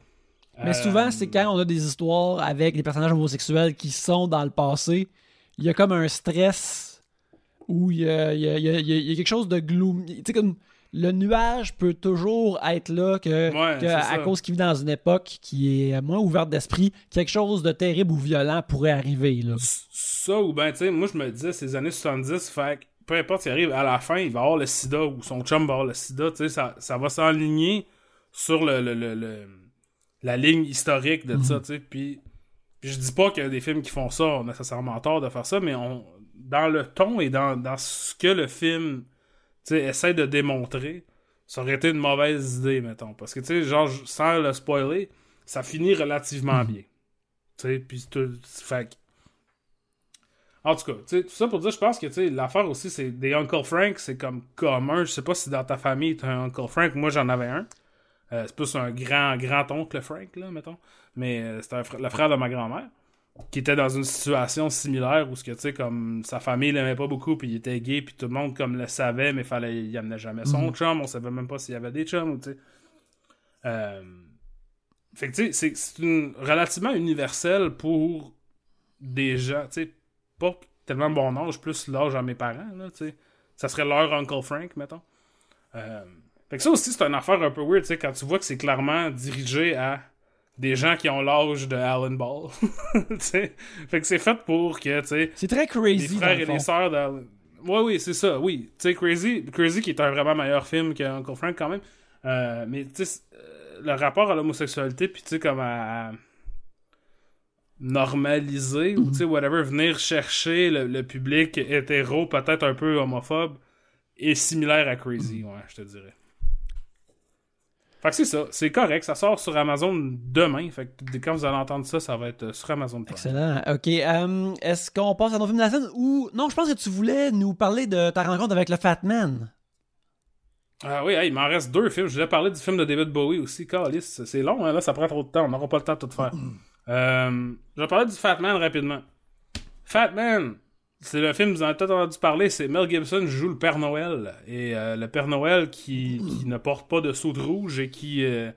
Mais euh, souvent, c'est quand on a des histoires avec des personnages homosexuels qui sont dans le passé, il y a comme un stress où il y a, il y a- il y a- il y quelque chose de gloomy. Tu sais, comme le nuage peut toujours être là que, Ouais, que c'est à cause qu'il vit dans une époque qui est moins ouverte d'esprit, quelque chose de terrible ou violent pourrait arriver. Là. Ça, ou ben, tu sais, moi, je me disais, ces années 70, fait que peu importe ce qui arrive, à la fin, il va avoir le sida ou son chum va avoir le sida, tu sais, ça, ça va s'enligner sur le, le- le- le- la ligne historique de ça, tu sais, puis, puis je dis pas a des films qui font ça ont nécessairement tort de faire ça, mais on, dans le ton et dans, dans ce que le film, tu sais, essaie de démontrer, ça aurait été une mauvaise idée, mettons, parce que, tu sais, genre, sans le spoiler, ça finit relativement bien. Tu sais, puis tout, fait que- en tout cas, tu sais, tout ça pour dire, je pense que l'affaire aussi, c'est des Uncle Frank, c'est comme commun. Je sais pas si dans ta famille, t'as un Uncle Frank. Moi, j'en avais un. Euh, c'est plus un grand, grand-oncle Frank, là, mettons. Mais euh, c'était fr- le frère de ma grand-mère qui était dans une situation similaire où ce que, tu sais, comme sa famille l'aimait pas beaucoup, puis il était gay, puis tout le monde, comme, le savait, mais fallait, il amenait jamais son chum. On savait même pas s'il y avait des chums, ou, tu sais. Euh, fait que, tu sais, c'est- c'est une relativement universel pour des gens, tu sais, pas tellement bon âge, plus l'âge à mes parents, là, tu sais. Ça serait leur Uncle Frank, mettons. Euh, fait que ça aussi, c'est une affaire un peu weird, tu sais, quand tu vois que c'est clairement dirigé à des gens qui ont l'âge de Alan Ball. *laughs* Fait que c'est fait pour que, tu sais, C'est très les crazy. frères dans le et les sœurs d'Alan... Ouais, oui, c'est ça, oui. Tu sais, Crazy, Crazy qui est un vraiment meilleur film que Uncle Frank, quand même. Euh, mais, tu sais, euh, le rapport à l'homosexualité, puis tu sais, comme à normaliser ou tu sais whatever venir chercher le, le public hétéro peut-être un peu homophobe est similaire à Crazy ouais je te dirais fait que c'est ça c'est correct ça sort sur Amazon demain fait que quand vous allez entendre ça ça va être euh, sur Amazon Prime. Excellent. Ok. euh, Est-ce qu'on passe à nos films de la scène ou. Non, je pense que tu voulais nous parler de ta rencontre avec le Fat Man. ah oui hey, il m'en reste deux films je voulais parler du film de David Bowie aussi Calice, c'est long hein, là ça prend trop de temps on n'aura pas le temps de tout faire *clears throat* Euh, je vais parler du Fat Man rapidement Fat Man c'est le film, vous en avez entendu parler, c'est Mel Gibson joue le Père Noël. Et euh, le Père Noël qui, qui ne porte pas de soude rouge et qui euh,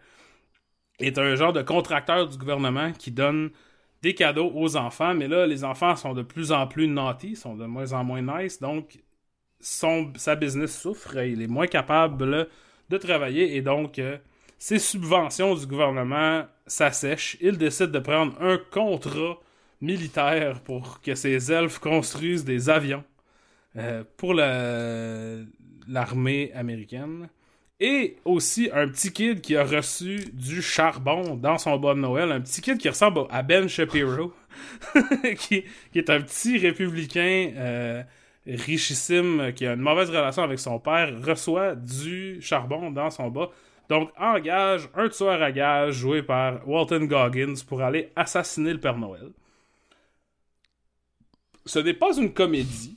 est un genre de contracteur du gouvernement qui donne des cadeaux aux enfants. Mais là, les enfants sont de plus en plus naughty, sont de moins en moins nice. Donc, son, sa business souffre. Il est moins capable de travailler. Et donc, euh, ses subventions du gouvernement s'assèchent. Il décide de prendre un contrat militaire pour que ses elfes construisent des avions euh, pour la- l'armée américaine. Et aussi un petit kid qui a reçu du charbon dans son bas de Noël. Un petit kid qui ressemble à Ben Shapiro, *laughs* qui, qui est un petit républicain euh, richissime qui a une mauvaise relation avec son père, reçoit du charbon dans son bas. Donc engage un tueur à gage joué par Walton Goggins pour aller assassiner le Père Noël ce n'est pas une comédie.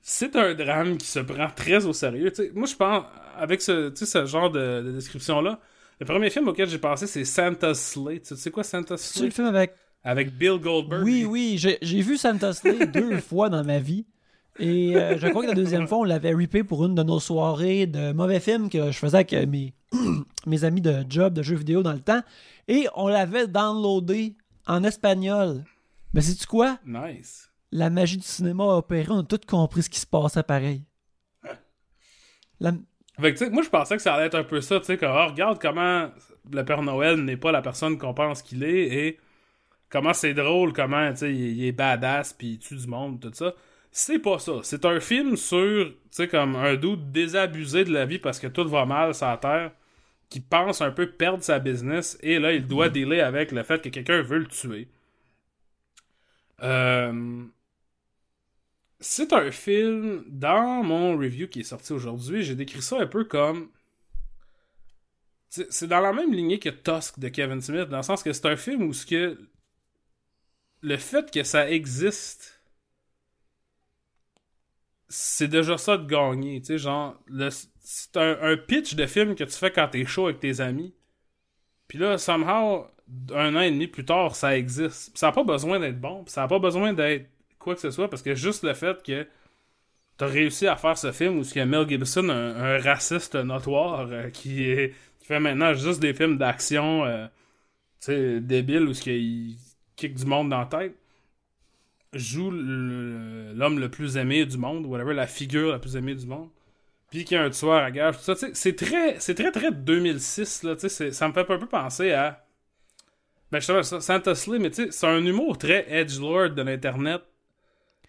C'est un drame qui se prend très au sérieux. Moi, je pense, avec ce, ce genre de, de description-là, le premier film auquel j'ai pensé, c'est Santa's Slate. Tu sais quoi, Santa's C'est le Slate? film avec avec Bill Goldberg. Oui, oui, j'ai vu Santa Slay *laughs* deux fois dans ma vie. Et euh, je crois que la deuxième *laughs* fois, on l'avait ripé pour une de nos soirées de mauvais films que je faisais avec euh, mes, *clears throat* mes amis de job, de jeux vidéo dans le temps. Et on l'avait downloadé en espagnol. Mais sais-tu quoi? Nice. La magie du cinéma a opéré, on a tout compris ce qui se passait pareil. La- Fait que, tu sais, moi, je pensais que ça allait être un peu ça, tu sais, comme, ah, regarde comment le Père Noël n'est pas la personne qu'on pense qu'il est et comment c'est drôle, comment, tu sais, il, il est badass puis il tue du monde, tout ça. C'est pas ça. C'est un film sur, tu sais, comme un doute désabusé de la vie parce que tout va mal sur la Terre, qui pense un peu perdre sa business et là, il doit dealer avec le fait que quelqu'un veut le tuer. Euh, c'est un film, dans mon review qui est sorti aujourd'hui, j'ai décrit ça un peu comme. C'est dans la même lignée que Tusk de Kevin Smith, dans le sens que c'est un film où ce que. Le fait que ça existe. C'est déjà ça de gagner, tu sais, genre. C'est un, un pitch de film que tu fais quand t'es chaud avec tes amis. Puis là, somehow, un an et demi plus tard, ça existe. Ça n'a pas besoin d'être bon, puis ça n'a pas besoin d'être quoi que ce soit, parce que juste le fait que t'as réussi à faire ce film où y a Mel Gibson, un, raciste notoire, euh, qui, est, qui fait maintenant juste des films d'action, euh, débiles, où il kick du monde dans la tête, joue le- l'homme le plus aimé du monde, whatever, la figure la plus aimée du monde, puis qu'il y a un tueur à gage, tout ça, sais, c'est très, c'est très, très 2006, là, sais, ça me fait un peu penser à... Ben, justement, ça- Santa Slay, mais tu sais, c'est un humour très edgelord de l'Internet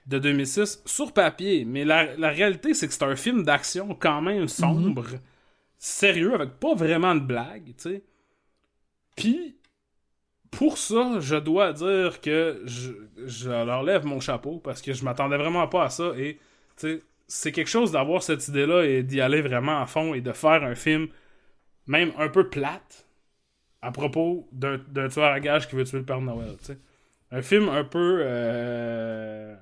de 2006 sur papier. Mais la, la réalité, c'est que c'est un film d'action quand même sombre, sérieux, avec pas vraiment de blagues, tu sais. Puis, pour ça, je dois dire que je, je leur lève mon chapeau parce que je m'attendais vraiment pas à ça. Et, tu sais, c'est quelque chose d'avoir cette idée-là et d'y aller vraiment à fond et de faire un film, même un peu plate, à propos d'un tueur à gage qui veut tuer le Père Noël, tu sais. Un film un peu. Euh...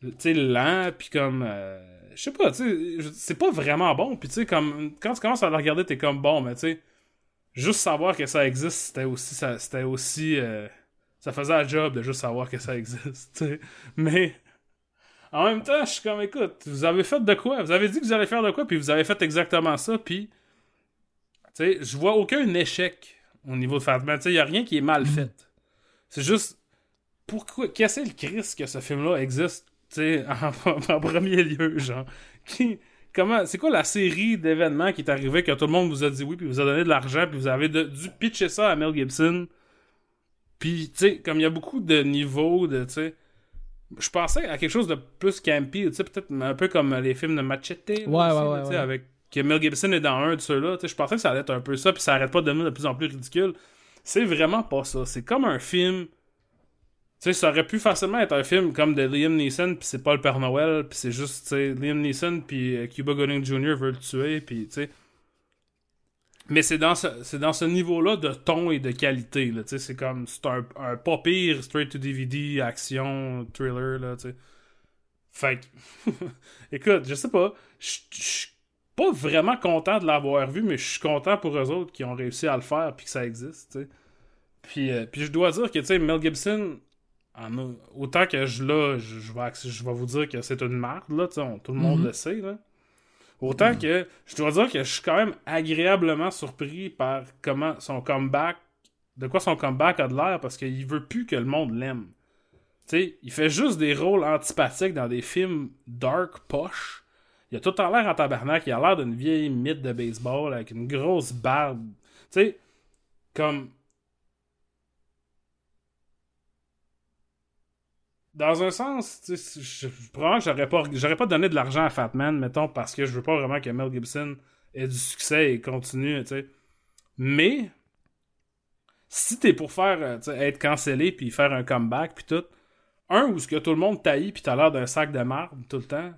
Tu sais, lent, puis comme. euh, Je sais pas, tu sais, c'est pas vraiment bon. Puis tu sais, comme. Quand tu commences à le regarder, t'es comme bon, mais tu sais. Juste savoir que ça existe, c'était aussi. ça- C'était aussi. euh, Ça faisait un job de juste savoir que ça existe. *laughs* Mais. En même temps, je suis comme, écoute, vous avez fait de quoi? Vous avez dit que vous allez faire de quoi, puis vous avez fait exactement ça, puis. Tu sais, je vois aucun échec au niveau de Fatman. Tu sais, y a rien qui est mal fait. C'est juste. Pourquoi. Qu'est-ce que le Christ que ce film-là existe, tu sais, *laughs* en, en premier lieu, genre? Qui. Comment, c'est quoi la série d'événements qui est arrivée que tout le monde vous a dit oui, puis vous a donné de l'argent, puis vous avez de- dû pitcher ça à Mel Gibson? Puis, tu sais, comme il y a beaucoup de niveaux de, tu sais, je pensais à quelque chose de plus campy, tu sais, peut-être un peu comme les films de Machete. là, Ouais, aussi, ouais. avec que Mel Gibson est dans un de ceux-là, tu sais, je pensais que ça allait être un peu ça, puis ça arrête pas de devenir de plus en plus ridicule. C'est vraiment pas ça. C'est comme un film. Tu sais, ça aurait pu facilement être un film comme de Liam Neeson, puis c'est pas le Père Noël, puis c'est juste, tu sais, Liam Neeson, puis euh, Cuba Gooding Jr. veut le tuer, puis tu sais. Mais c'est dans ce, c'est dans ce niveau-là de ton et de qualité, là, c'est comme, c'est un, un pas pire straight to DVD, action, thriller, là. Fait que, *laughs* écoute, je sais pas, je suis pas vraiment content de l'avoir vu, mais je suis content pour eux autres qui ont réussi à le faire, puis que ça existe. Puis, euh, puis je dois dire que, Mel Gibson, en autant que je là, je, je vais, acc- je vais vous dire que c'est une là, on- tout le monde Mhm. le sait, là. Autant que je dois dire que je suis quand même agréablement surpris par comment son comeback, de quoi son comeback a de l'air, parce qu'il veut plus que le monde l'aime. Tu sais, il fait juste des rôles antipathiques dans des films dark, poche. Il a tout en l'air en tabarnak, il a l'air d'une vieille mythe de baseball avec une grosse barbe. Tu sais, comme dans un sens, tu je, probablement que j'aurais pas, pas donné de l'argent à Fatman, mettons, parce que je veux pas vraiment que Mel Gibson ait du succès et continue, tu sais. Mais, si t'es pour faire, euh, être cancellé puis faire un comeback puis tout, un où ce que tout le monde taillit puis t'as l'air d'un sac de marbre tout le temps,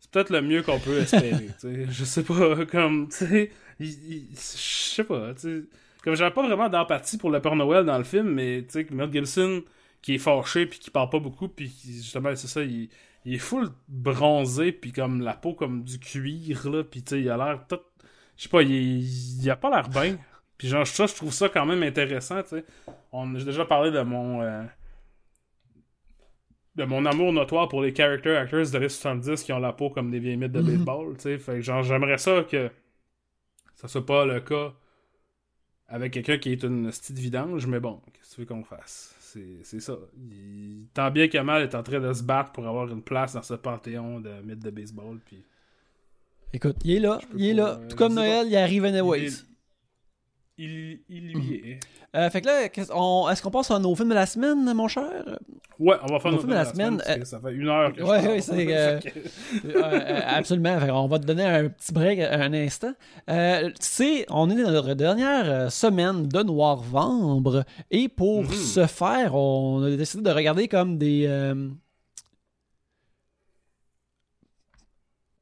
c'est peut-être le mieux qu'on peut espérer, tu sais. Je sais pas, comme, tu sais, je sais pas, tu sais. Comme j'avais pas vraiment d'empathie pour le Père Noël dans le film, mais tu sais, Mel Gibson qui est fâché puis qui parle pas beaucoup puis justement c'est ça il, il est full bronzé puis comme la peau comme du cuir là puis tu sais il a l'air tout je sais pas il, il a pas l'air bien puis genre ça je trouve ça quand même intéressant tu sais on j'ai déjà parlé de mon euh, de mon amour notoire pour les character actors de les 70 qui ont la peau comme des vieilles mythes de Mhm. baseball, tu sais. Fait que genre, j'aimerais ça que ça soit pas le cas avec quelqu'un qui est une petite vidange, mais bon, qu'est-ce que tu veux qu'on fasse? C'est ça. Il, tant bien que mal est en train de se battre pour avoir une place dans ce panthéon de mythes de baseball, puis Écoute, il est là, il est là. euh, Tout comme Noël, il arrive anyways. il, il, il lui est. Euh, fait que là, on- est-ce qu'on passe à nos films de la semaine, mon cher? Ouais, on va faire Nos films de la semaine, euh, ça fait une heure que je ouais, parle. ouais, c'est, euh, *laughs* Euh, absolument. Fait qu'on va te donner un petit break un instant. Euh, tu sais, on est dans notre dernière semaine de Noir-Vembre et pour Mhm. ce faire, on a décidé de regarder comme des... euh,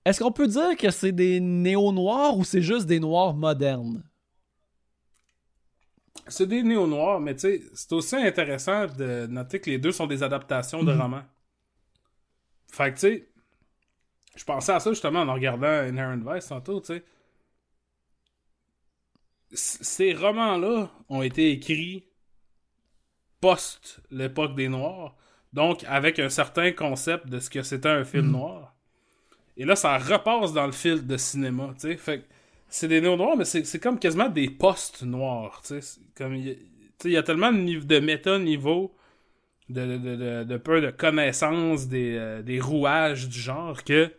Est-ce qu'on peut dire que c'est des néo-noirs ou c'est juste des noirs modernes? C'est des néo-noirs, mais tu sais, c'est aussi intéressant de noter que les deux sont des adaptations de Mhm. romans. Fait que tu sais, je pensais à ça justement en regardant Inherent Vice tantôt, tu sais. Ces romans-là ont été écrits post l'époque des Noirs, donc avec un certain concept de ce que c'était un film Mhm. noir. Et là, ça repasse dans le fil de cinéma, tu sais. Fait que c'est des néo-noirs, mais c'est comme quasiment des. C'est Comme, il y a- tu sais, il y a tellement de, de méta-niveau, de, de, de, de, de peu de connaissances des, euh, des rouages du genre que, tu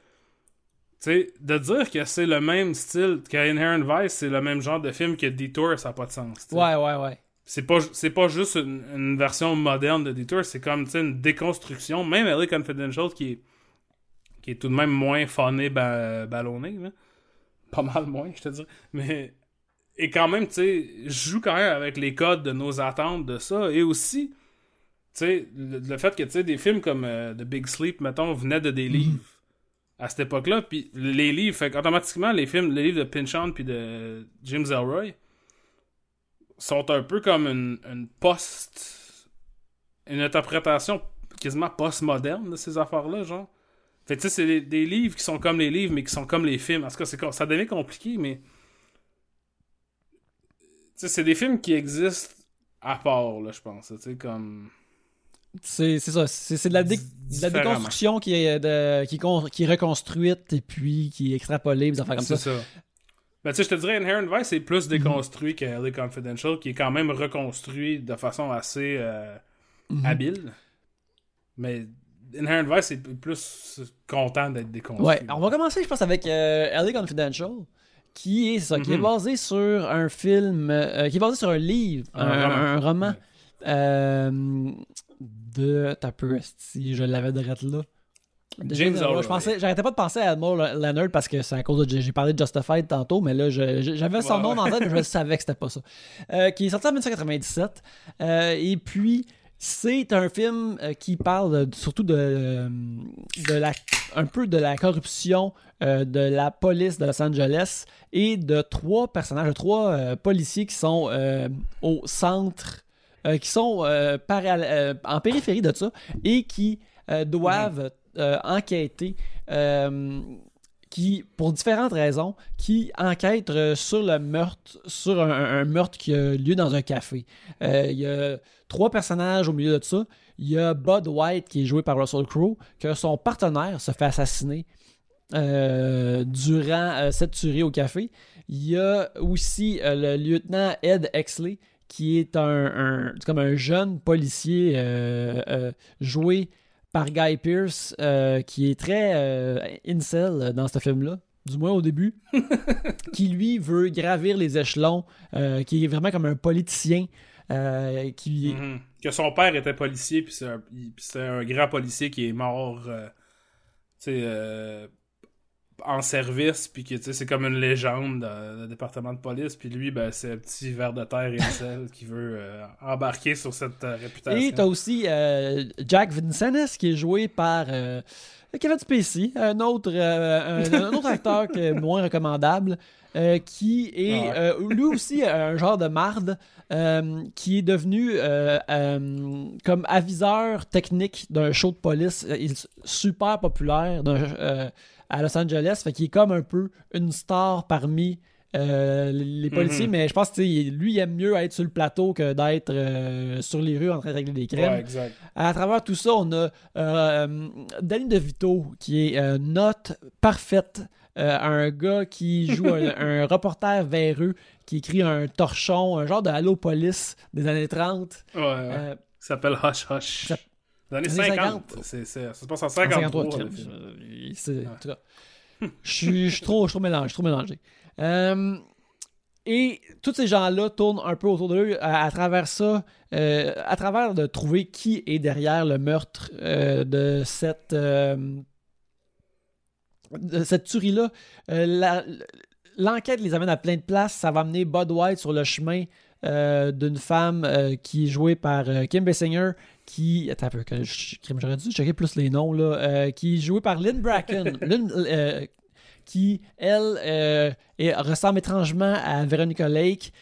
sais, de dire que c'est le même style qu'Inherent Vice, c'est le même genre de film que Detour, ça n'a pas de sens. Ouais, ouais, ouais. C'est pas, pas juste une, une version moderne de Detour, c'est comme une déconstruction. Même LA Confidential qui est, qui est tout de même moins funné, ba- ballonné. Là. Pas mal moins, je te dirais. Mais. Et quand même, tu sais, je joue quand même avec les codes de nos attentes de ça. Et aussi, tu sais, le, le fait que, tu sais, des films comme euh, The Big Sleep, mettons, venaient de des livres à cette époque-là. Puis les livres, fait qu'automatiquement, les films, les livres de Pinchon puis de James Elroy sont un peu comme une, une post. une interprétation quasiment post-moderne de ces affaires-là, genre. Fait tu sais, c'est des, des livres qui sont comme les livres, mais qui sont comme les films. En tout cas, ça devient compliqué, mais. Tu sais, c'est des films qui existent à part, là, je pense. Tu sais, comme. C'est c'est ça. C'est c'est de la, dé- déconstruction qui est, de, qui, est reconstruite et puis qui est extrapolée, des affaires comme C'est ça. ça. Ben, tu sais, je te dirais, Inherent Vice est plus déconstruit que LA Confidential, qui est quand même reconstruit de façon assez euh, Mhm. habile. Mais Inherent Vice est plus content d'être déconstruit. Ouais, on va commencer, je pense, avec euh, LA Confidential, qui est ça, qui est Mhm. basé sur un film, euh, qui est basé sur un livre, un, Un roman. un roman, Ouais. euh, de, t'as peu, si je l'avais de là. De James. Je pensais, j'arrêtais pas de penser à Elmore Leonard parce que c'est à cause de, j'ai parlé de Justified tantôt, mais là, j'avais son Ouais, nom la tête, mais je savais que c'était pas ça. Euh, qui est sorti en 1997. Euh, et puis, c'est un film euh, qui parle surtout de, la, un peu de la corruption euh, de la police de Los Angeles et de trois personnages, de trois euh, policiers qui sont au centre, qui sont en périphérie de ça et qui doivent enquêter. qui, pour différentes raisons, qui enquêtent sur le meurtre, sur un, meurtre qui a lieu dans un café. Il y a trois personnages au milieu de ça. Il y a Bud White, qui est joué par Russell Crowe, que son partenaire se fait assassiner euh, durant euh, cette tuerie au café. Il y a aussi euh, le lieutenant Ed Exley, qui est un, comme un jeune policier joué par Guy Pearce, qui est très incel dans ce film-là, du moins au début, *laughs* qui lui veut gravir les échelons, qui est vraiment comme un politicien, euh, qui... Mhm. Que son père était policier, puis c'est un, grand policier qui est mort, euh, euh, en service, puis que c'est comme une légende dans le département de police, puis lui, ben, c'est un petit ver de terre et sel qui veut embarquer sur cette réputation. Et t'as aussi Jack Vincennes qui est joué par Kevin Spacey, un autre, un, un autre acteur qui est *laughs* moins recommandable, euh, qui est Ah ouais. euh, lui aussi *laughs* un genre de marde, euh, qui est devenu comme aviseur technique d'un show de police il est super populaire à Los Angeles, fait qu'il est comme un peu une star parmi euh, les policiers, Mhm. mais je pense que lui, il aime mieux être sur le plateau que d'être euh, sur les rues en train de régler des crimes. Ouais. À travers tout ça, on a euh, Danny DeVito, qui est note parfaite, euh, un gars qui joue un, *laughs* un reporter véreux, qui écrit un torchon, un genre de Halo Police des années 30. Ouais, ouais. Euh, Ça s'appelle Hush Hush. Ça- Dans les Années 50. 50. C'est, c'est, ça se passe en en 53. 53, le film. je- suis je suis trop, trop mélangé. trop mélangé. Euh, et tous ces gens-là tournent un peu autour d'eux à, à travers ça, euh, à travers de trouver qui est derrière le meurtre euh, de cette euh, de cette tuerie-là. Euh, L'enquête les amène à plein de places. Ça va amener Bud White sur le chemin euh, d'une femme euh, qui est jouée par Kim Basinger, qui. Attends un peu, j'aurais dû checker plus les noms, là. qui est jouée par Lynn Bracken. *laughs* Lynn, qui, elle, est- ressemble étrangement à Veronica Lake.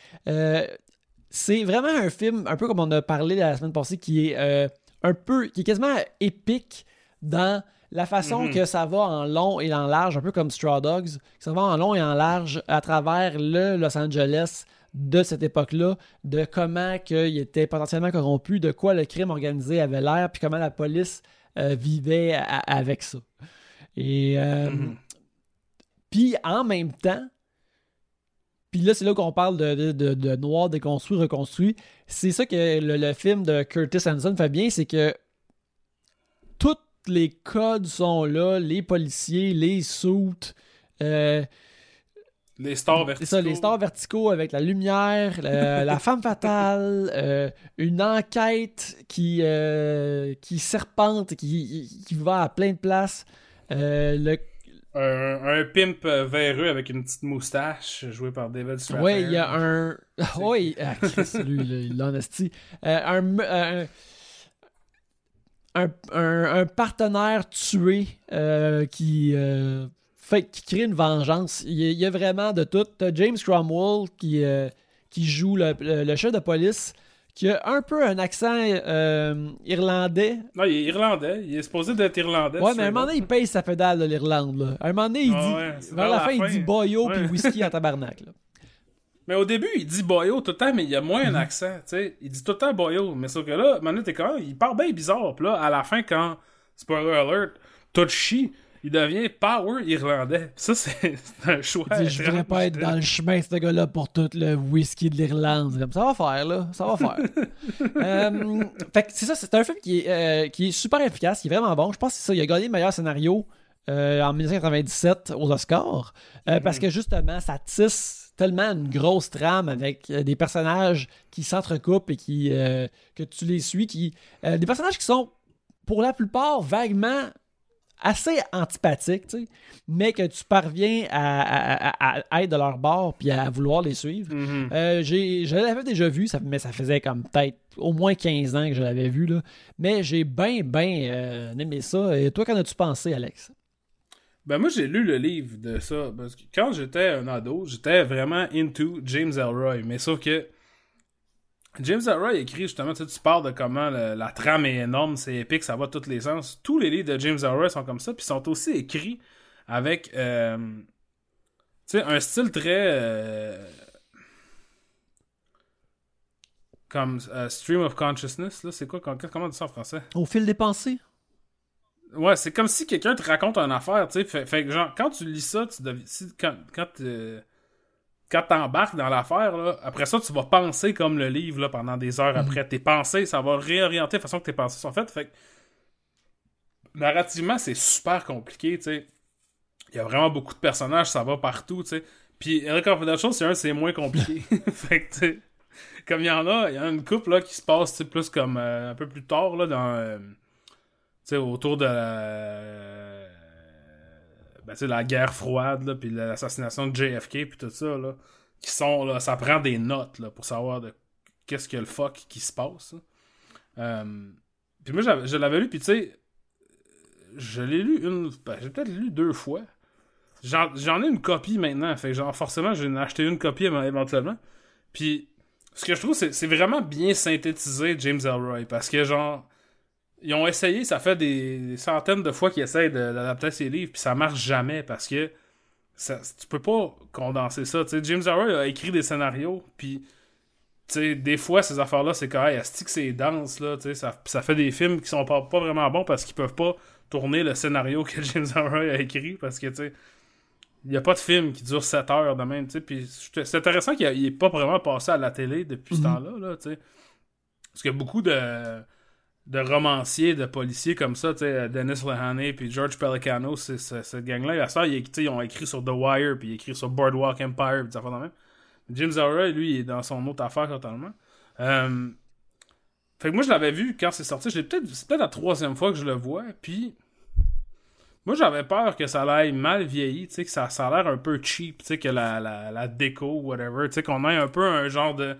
C'est vraiment un film, un peu comme on a parlé la semaine passée, qui est un peu, qui est quasiment épique dans la façon Mhm. que ça va en long et en large, un peu comme Straw Dogs, ça va en long et en large à travers le Los Angeles de cette époque-là, de comment il était potentiellement corrompu, de quoi le crime organisé avait l'air, puis comment la police euh, vivait avec ça. Et euh, Mhm. puis en même temps, puis là, c'est là qu'on parle de, de, de- de noir déconstruit, reconstruit. C'est ça que le, le film de Curtis Hanson fait bien, c'est que tous les codes sont là, les policiers, les suits, euh, Les stars c'est verticaux. ça, les stars verticaux avec la lumière, la, la *laughs* femme fatale, euh, une enquête qui, euh, qui serpente, qui, qui va à plein de places. Le Un, un pimp véreux avec une petite moustache joué par David Strathairn. Ouais, il y a un. *laughs* Oui, ah, lui, esti. Euh, un, euh, un, un- un partenaire tué euh, qui, euh, fait, qui crée une vengeance. Il y a, il y a vraiment de tout. T'as James Cromwell qui, euh, qui joue le, le- le chef de police, qui a un peu un accent irlandais. Non, il est irlandais. Il est supposé d'être irlandais. Ouais, mais à un moment donné, il paye sa pédale de l'Irlande. À un moment donné, il Ah dit. ouais, vers vers la la fin, il dit boyo puis whisky en *laughs* tabarnak. là. Mais au début, il dit boyo tout le temps, mais il y a moins Mhm. un accent, tu sais. Il dit tout le temps boyo, mais sauf que là, maintenant, t'es quand il parle bien bizarre. Puis là, à la fin, quand, spoiler alert, tout chie, il devient power irlandais. Ça, *laughs* c'est un choix. Il dit, je voudrais pas être dans le chemin, ce gars-là, pour tout le whisky de l'Irlande. Comme, Ça va faire, là. Ça va faire. *laughs* Euh, fait c'est ça, c'est un film qui est, euh, qui est super efficace, qui est vraiment bon. Je pense que c'est ça. Il a gagné le meilleur scénario euh, en 1997 aux Oscars. Parce que justement, ça tisse tellement une grosse trame avec euh, des personnages qui s'entrecoupent et qui euh, que tu les suis. Qui, euh, des personnages qui sont, pour la plupart, vaguement assez antipathiques, tu sais, mais que tu parviens à, à- à- à être de leur bord puis à vouloir les suivre. Mhm. Euh, j'ai, je l'avais déjà vu, ça, mais ça faisait comme peut-être au moins 15 ans que je l'avais vu. Là. Mais j'ai bien, bien aimé ça. Et toi, qu'en as-tu pensé, Alex? Ben moi j'ai lu le livre de ça parce que quand j'étais un ado, j'étais vraiment into James Elroy, mais sauf que James Elroy écrit justement, tu sais, tu parles de comment la trame est énorme, c'est épique, ça va dans tous les sens. Tous les livres de James Elroy sont comme ça, puis sont aussi écrits avec euh, tu sais un style très euh, comme euh, stream of consciousness là, c'est quoi comment on dit ça en français? Au fil des pensées? Ouais, c'est comme si quelqu'un te raconte une affaire, tu sais. Fait, fait que, genre, quand tu lis ça, tu dev- si- quand, quand, euh, quand t'embarques dans l'affaire, là, après ça, tu vas penser comme le livre, là, pendant des heures après. Tes pensées, ça va réorienter la façon que tes pensées sont faites. Fait que, narrativement, c'est super compliqué, tu sais. Il y a vraiment beaucoup de personnages, ça va partout, tu sais. Puis, Eric Confidential, c'est un, c'est moins compliqué. *laughs* *laughs* fait que, tu sais, comme il y en a, il y en a une couple, là, qui se passe, tu sais, plus comme, euh, un peu plus tard, là, dans... euh, sais, autour de la, ben, la guerre froide, puis l'assassination de JFK, puis tout ça, là, qui sont, là, ça prend des notes, là, pour savoir de qu'est-ce que le fuck qui se passe. Euh, puis moi, je l'avais lu, puis tu sais, je l'ai lu une, ben, j'ai peut-être lu deux fois. J'en ai une copie maintenant, fait que genre, forcément, j'ai acheté une copie éve- éventuellement. Puis, ce que je trouve, c'est vraiment bien synthétisé, James Elroy, parce que genre, ils ont essayé, ça fait des, des centaines de fois qu'ils essayent d'adapter ces livres, puis ça marche jamais parce que ça, tu peux pas condenser ça. Tu sais, James Arroy a écrit des scénarios, puis tu sais, des fois, ces affaires-là, c'est quand même, que c'est dense, là, tu sais, ça, ça fait des films qui sont pas, pas vraiment bons parce qu'ils peuvent pas tourner le scénario que *laughs* James Arroy a écrit, parce que, tu sais, il y a pas de film qui dure 7 heures de même, tu sais, puis c'est intéressant qu'il est pas vraiment passé à la télé depuis ce Mhm. temps-là, là, tu sais. Parce a beaucoup de, de romanciers, de policiers comme ça, sais, Dennis Lehane puis George Pelicano, c'est cette gang-là, à ça, ils, ont écrit sur The Wire, puis ils écrit sur Boardwalk Empire, puis affaires de même. James Arroy, lui, il est dans son autre affaire totalement. Euh, Fait que moi, je l'avais vu quand c'est sorti. peut-être- C'est peut-être la troisième fois que je le vois. Puis, moi, j'avais peur que ça aille mal vieilli. Tu sais, que ça, ça a l'air un peu cheap. Tu sais, que la, la, la déco, whatever. Tu sais, qu'on ait un peu un genre de.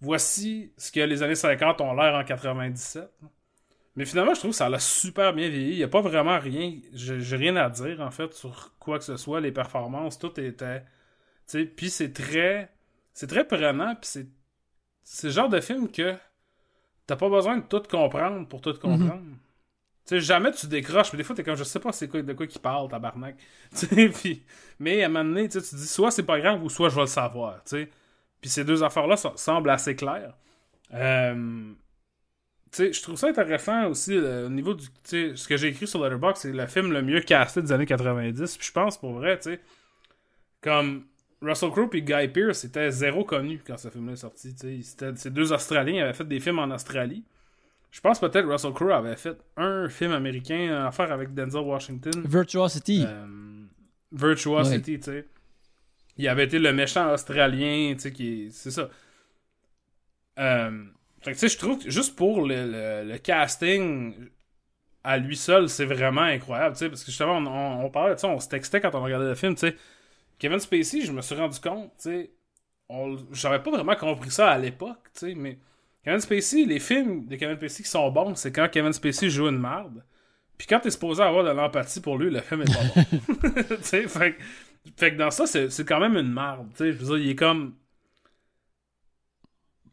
Voici ce que les années 50 ont l'air en 97. Mais finalement, je trouve que ça a super bien vieilli. Il n'y a pas vraiment rien. J'ai rien à dire, en fait, sur quoi que ce soit. Les performances, tout était. Tu sais, puis c'est très. C'est très prenant. Puis c'est. C'est le genre de film que. T'as pas besoin de tout comprendre pour tout comprendre. Tu sais, jamais tu décroches, mais des fois, t'es comme, je sais pas c'est quoi, de quoi qu'il parle, tabarnak. *laughs* Tu sais, puis, mais à un moment donné, tu dis, soit c'est pas grave, ou soit je vais le savoir, tu sais. Puis ces deux affaires-là semblent assez claires. Euh, sais, je trouve ça intéressant aussi, au niveau du, tu sais, ce que j'ai écrit sur Letterboxd, c'est le film le mieux casté des années 90, puis je pense, pour vrai, tu sais, comme Russell Crowe et Guy Pearce étaient zéro connus quand ce film-là est sorti, tu sais. C'était- Ces deux Australiens avaient fait des films en Australie. Je pense peut-être Russell Crowe avait fait un film américain à faire avec Denzel Washington. Virtuosity. Euh, Virtuosity, tu sais. Il avait été le méchant australien, tu sais, qui est- C'est ça. Euh, fait que, tu sais, je trouve que juste pour le, le- casting à lui seul, c'est vraiment incroyable, tu sais, parce que justement, on, on, parlait de ça, on se textait quand on regardait le film, tu sais. Kevin Spacey, je me suis rendu compte, tu sais, j'avais pas vraiment compris ça à l'époque, tu sais, mais Kevin Spacey, les films de Kevin Spacey qui sont bons, c'est quand Kevin Spacey joue une merde. Puis quand t'es supposé avoir de l'empathie pour lui, le film est pas bon. *laughs* tu sais, fait, que- dans ça, c'est c'est quand même une merde. Tu sais, je veux dire, il est comme.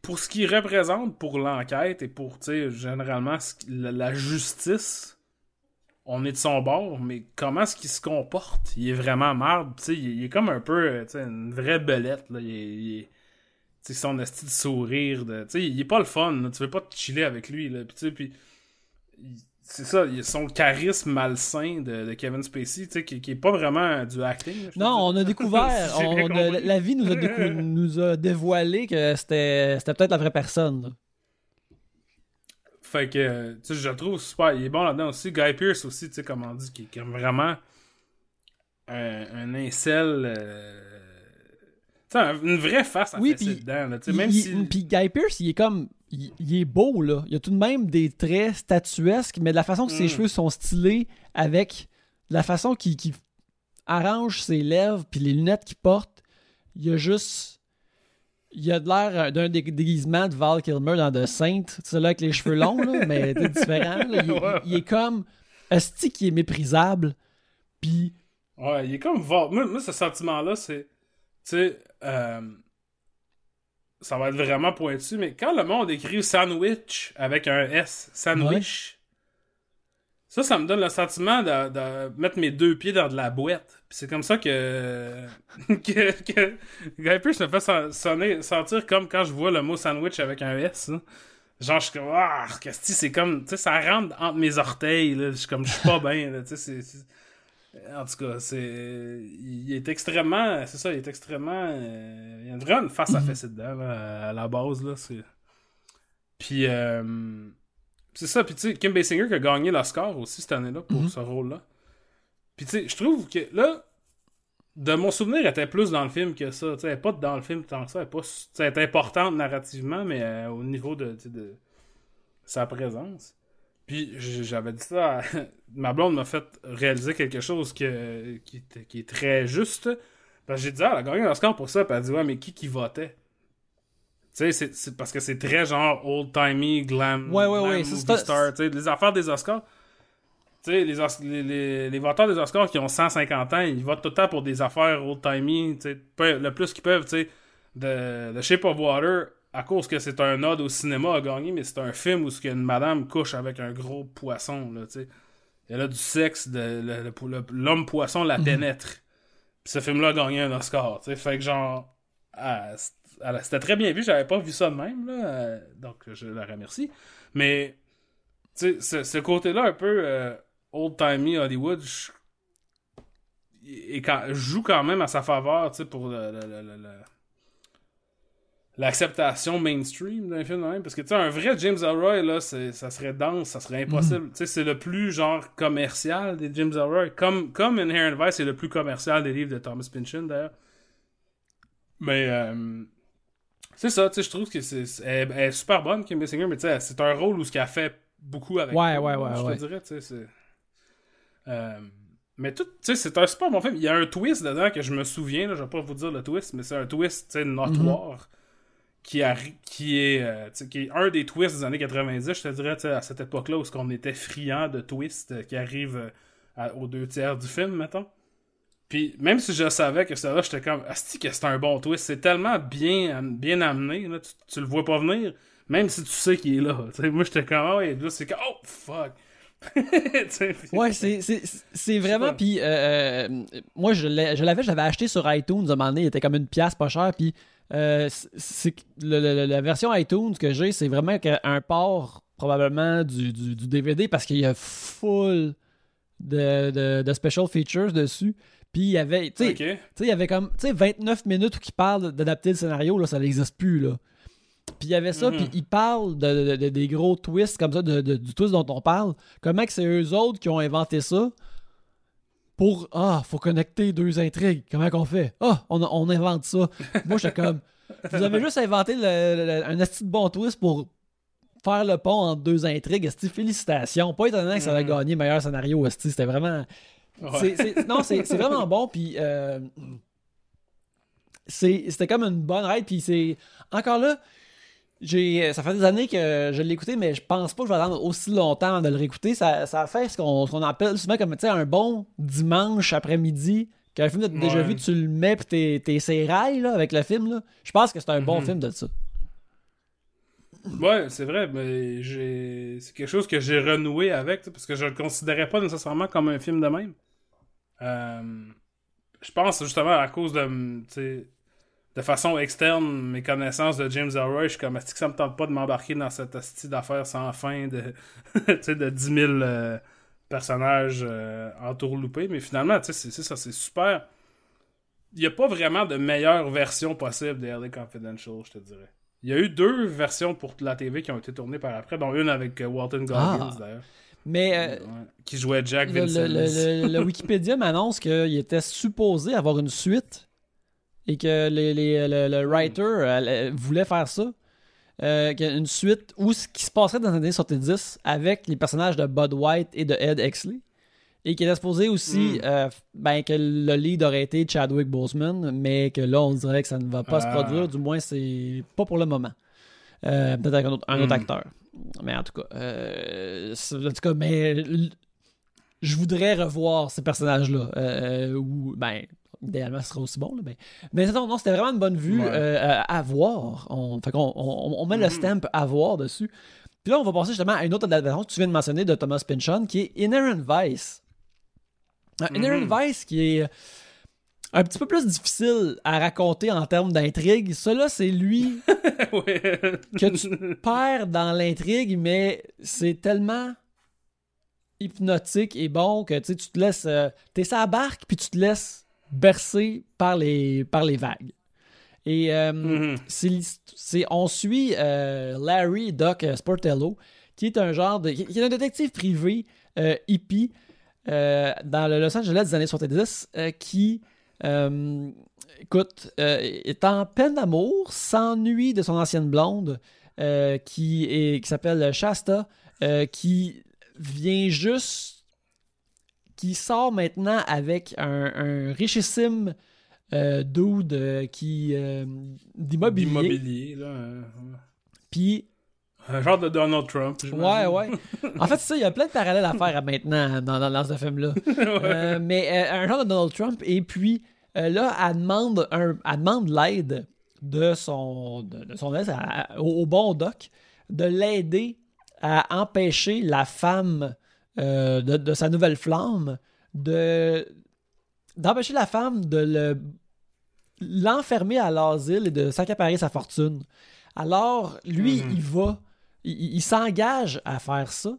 Pour ce qu'il représente pour l'enquête et pour, généralement, la, la justice, on est de son bord, mais comment est-ce qu'il se comporte? Il est vraiment marde. Tu il, est comme un peu, euh, une vraie belette. Là. Il il est- son esti de sourire. De, tu il est pas le fun. là. Tu veux pas te chiller avec lui. Là. Puis, puis c'est ça, il y a son charisme malsain de, de Kevin Spacey, tu sais, qui, qui est pas vraiment du acting. là, Non, on a *laughs* découvert, Si on a- la vie nous a, décou- *laughs* nous a dévoilé que c'était c'était peut-être la vraie personne. là. Fait que, tu sais, je le trouve super. Il est bon là-dedans aussi. Guy Pearce aussi, tu sais, comme on dit, qui est comme vraiment un, un incel. euh, une vraie face à Oui, puis dedans, là, tu sais, Il- même il- si. Puis Guy Pearce, il est comme. Il, il est beau, là. Il a tout de même des traits statuesques, mais de la façon que ses Mm. cheveux sont stylés, avec la façon qu'il arrange ses lèvres, puis les lunettes qu'il porte, il y a juste. Il a de l'air d'un dé- déguisement de Val Kilmer dans The Saint, celui-là avec les cheveux longs, là, mais *laughs* c'est différent. là. Il, Ouais. il est comme. Asti qui est méprisable, puis. Ouais, il est comme. Moi, moi, ce sentiment-là, c'est. Tu sais, euh, ça va être vraiment pointu, mais quand le monde écrit sandwich avec un S, sandwich, ça, ça me donne le sentiment de, de mettre mes deux pieds dans de la boîte. Puis c'est comme ça que. *laughs* que, que Guy Pearce me fait sonner, sentir comme quand je vois le mot sandwich avec un S. Genre, je suis comme. Ah, c'est comme. Tu sais, ça rentre entre mes orteils, là. Je suis comme, je suis pas *laughs* bien, là. Tu sais, c'est. En tout cas, c'est. Il est extrêmement. C'est ça, il est extrêmement. euh, Il y a vraiment une face à fesser dedans, là, à la base, là. C'est... Puis, euh, c'est ça. Puis, tu sais, Kim Basinger qui a gagné l'Oscar aussi cette année-là pour Mhm. ce rôle-là. Puis, tu sais, je trouve que là, de mon souvenir, elle était plus dans le film que ça. Tu sais, elle est pas dans le film tant que ça. Elle est, pas, elle est importante narrativement, mais euh, au niveau de, de sa présence. Puis j'avais dit ça, à- *laughs* ma blonde m'a fait réaliser quelque chose que, qui, est très juste. Parce que j'ai dit, ah, elle a gagné un Oscar pour ça. Puis elle a dit, ouais, mais qui qui votait? Tu sais, c'est- parce que c'est très genre old-timey, glam, Ouais, ouais, glam ouais, ça, movie star. Tu sais, les affaires des Oscars. Tu sais, les, Os- les, les, les voteurs des Oscars qui ont 150 ans, ils votent tout le temps pour des affaires old-timey, tu sais, peu- le plus qu'ils peuvent, tu sais. De, de Shape of Water, à cause que c'est un ode au cinéma à gagner, mais c'est un film où ce qu'une madame couche avec un gros poisson, là, tu sais. Elle a du sexe, de, l'homme poisson la pénètre. Puis Puis ce film-là a gagné un Oscar, tu sais. Fait que genre, c'était très bien vu, j'avais pas vu ça de même, là. euh, donc je la remercie. Mais, tu sais, ce, ce côté-là un peu euh, old-timey Hollywood, je- et quand, joue quand même à sa faveur, tu sais, pour le- le- le- le- le- l'acceptation mainstream d'un film même. Parce que, tu sais, un vrai James Elroy, là, ça serait dense, ça serait impossible. Tu sais, c'est le plus, genre, commercial des James Elroy. Comme, comme Inherent Vice, c'est le plus commercial des livres de Thomas Pynchon, d'ailleurs. Mais, euh, c'est ça, tu sais, je trouve que c'est, c'est- elle, elle est super bonne, Kim Basinger, mais tu sais, c'est un rôle où ce qu'elle fait beaucoup avec Ouais, ouais, ouais, Je ouais. te dirais, tu sais, c'est... Euh, mais tout, tu sais, c'est un super bon film. Il y a un twist dedans que je me souviens, là, je vais pas vous dire le twist, mais c'est un twist, tu sais, notoire, qui, arri- qui, est, euh, qui est un des twists des années 90, je te dirais, à cette époque-là, où on était friand de twists euh, qui arrivent euh, à- aux deux tiers du film, mettons. Puis même si je savais que c'était là, j'étais comme, asti que c'est un bon twist. C'est tellement bien, bien amené, là, tu, tu le vois pas venir, même si tu sais qu'il est là. Moi, j'étais comme, ah ouais, là, c'est comme, oh, fuck. *laughs* Ouais, c'est- vraiment. Puis, moi, je l'avais, je l'avais acheté sur iTunes à un moment donné. Il était comme une pièce pas cher. Puis, euh, c'est- le- le- la version iTunes que j'ai, c'est vraiment un port probablement du, du, du DVD parce qu'il y a full de, de, de special features dessus. Puis, il y avait. Tu sais, il y avait comme tu sais, 29 minutes où il parle d'adapter le scénario, là, ça n'existe plus. Là. Puis il y avait ça, Mhm. puis il parle de, de- de- des gros twists comme ça, du twist dont on parle. Comment que c'est eux autres qui ont inventé ça? Pour Ah, faut connecter deux intrigues. Comment qu'on fait? Ah, on, on invente ça. Moi, j'étais comme *laughs* Vous avez juste inventé le- le- le- un esti de bon twist pour faire le pont entre deux intrigues. Esti, félicitations. Pas étonnant que ça a Mhm. gagné meilleur scénario. Esti, c'était vraiment. Ouais. Non, c'est vraiment bon. Puis euh, c'était comme une bonne ride. Puis c'est encore là. J'ai, ça fait des années que je l'ai écouté, mais je pense pas que je vais attendre aussi longtemps avant de le réécouter. Ça, ça fait ce qu'on, ce qu'on appelle souvent comme un bon dimanche après-midi. Qu'un film que t'as déjà Ouais. vu, tu le mets pis t'es, t'es là, avec le film. Là. Je pense que c'est un bon Mhm. film de ça. Ouais, c'est vrai, mais j'ai c'est quelque chose que j'ai renoué avec, parce que je le considérais pas nécessairement comme un film de même. Euh, je pense justement à cause de, de façon externe, mes connaissances de James Elroy, je suis comme, est-ce que ça me tente pas de m'embarquer dans cette astuce d'affaires sans fin de, *laughs* de 10 000 euh, personnages euh, entourloupés, mais finalement, tu sais, c'est ça, c'est super. Il n'y a pas vraiment de meilleure version possible de LA Confidential, je te dirais. Il y a eu deux versions pour la TV qui ont été tournées par après, dont une avec euh, Walton Goggins, Ah. d'ailleurs. Mais euh, Ouais, qui jouait Jack le, Vincent. le- le Wikipédia m'annonce qu'il était supposé avoir une suite et que les, les- le, le writer euh, voulait faire ça. Euh, une suite où ce qui se passerait dans les années 70 avec les personnages de Bud White et de Ed Exley. Et qui était supposé aussi Mm. euh, ben, que le lead aurait été Chadwick Boseman, mais que là, on dirait que ça ne va pas se Ah. produire, du moins, c'est pas pour le moment. Peut-être avec un autre, un autre Mm. acteur. Mais en tout cas, en tout cas, mais je voudrais revoir ces personnages-là. Ou, ben, idéalement, ce serait aussi bon. Là, mais mais non, non, c'était vraiment une bonne vue Ouais. euh, à voir. On, fait on, on met le Mhm. stamp à voir dessus. Puis là, on va passer justement à une autre adaptation que tu viens de mentionner de Thomas Pynchon, qui est Inherent Vice. Euh, Inherent Mhm. Vice, qui est un petit peu plus difficile à raconter en termes d'intrigue. Cela, c'est lui *laughs* que tu perds dans l'intrigue, mais c'est tellement hypnotique et bon que tu te laisses. euh, T'es sur la barque, puis tu te laisses bercer par les, par les vagues. Et euh, Mhm. c'est- on suit euh, Larry Doc euh, Sportello, qui est un genre de. qui est un détective privé euh, hippie dans le Los Angeles des années 70 euh, qui. écoute, est en peine d'amour, s'ennuie de son ancienne blonde qui est qui s'appelle Shasta, qui vient juste, qui sort maintenant avec un, un richissime euh, dude euh, qui euh, d'immobilier. D'immobilier, là. euh, Puis Un genre de Donald Trump. ouais, ouais. En fait, ça, il y a plein de parallèles à faire à maintenant dans, dans, dans ce film-là. *laughs* Euh, mais un genre de Donald Trump, et puis là, elle demande, un, elle demande l'aide de son, de, de son aide à- à- au, au bon doc de l'aider à empêcher la femme euh, de, de sa nouvelle flamme de d'empêcher la femme de le l'enfermer à l'asile et de s'accaparer sa fortune. Alors, lui, Mhm. il va, il, s'engage à faire ça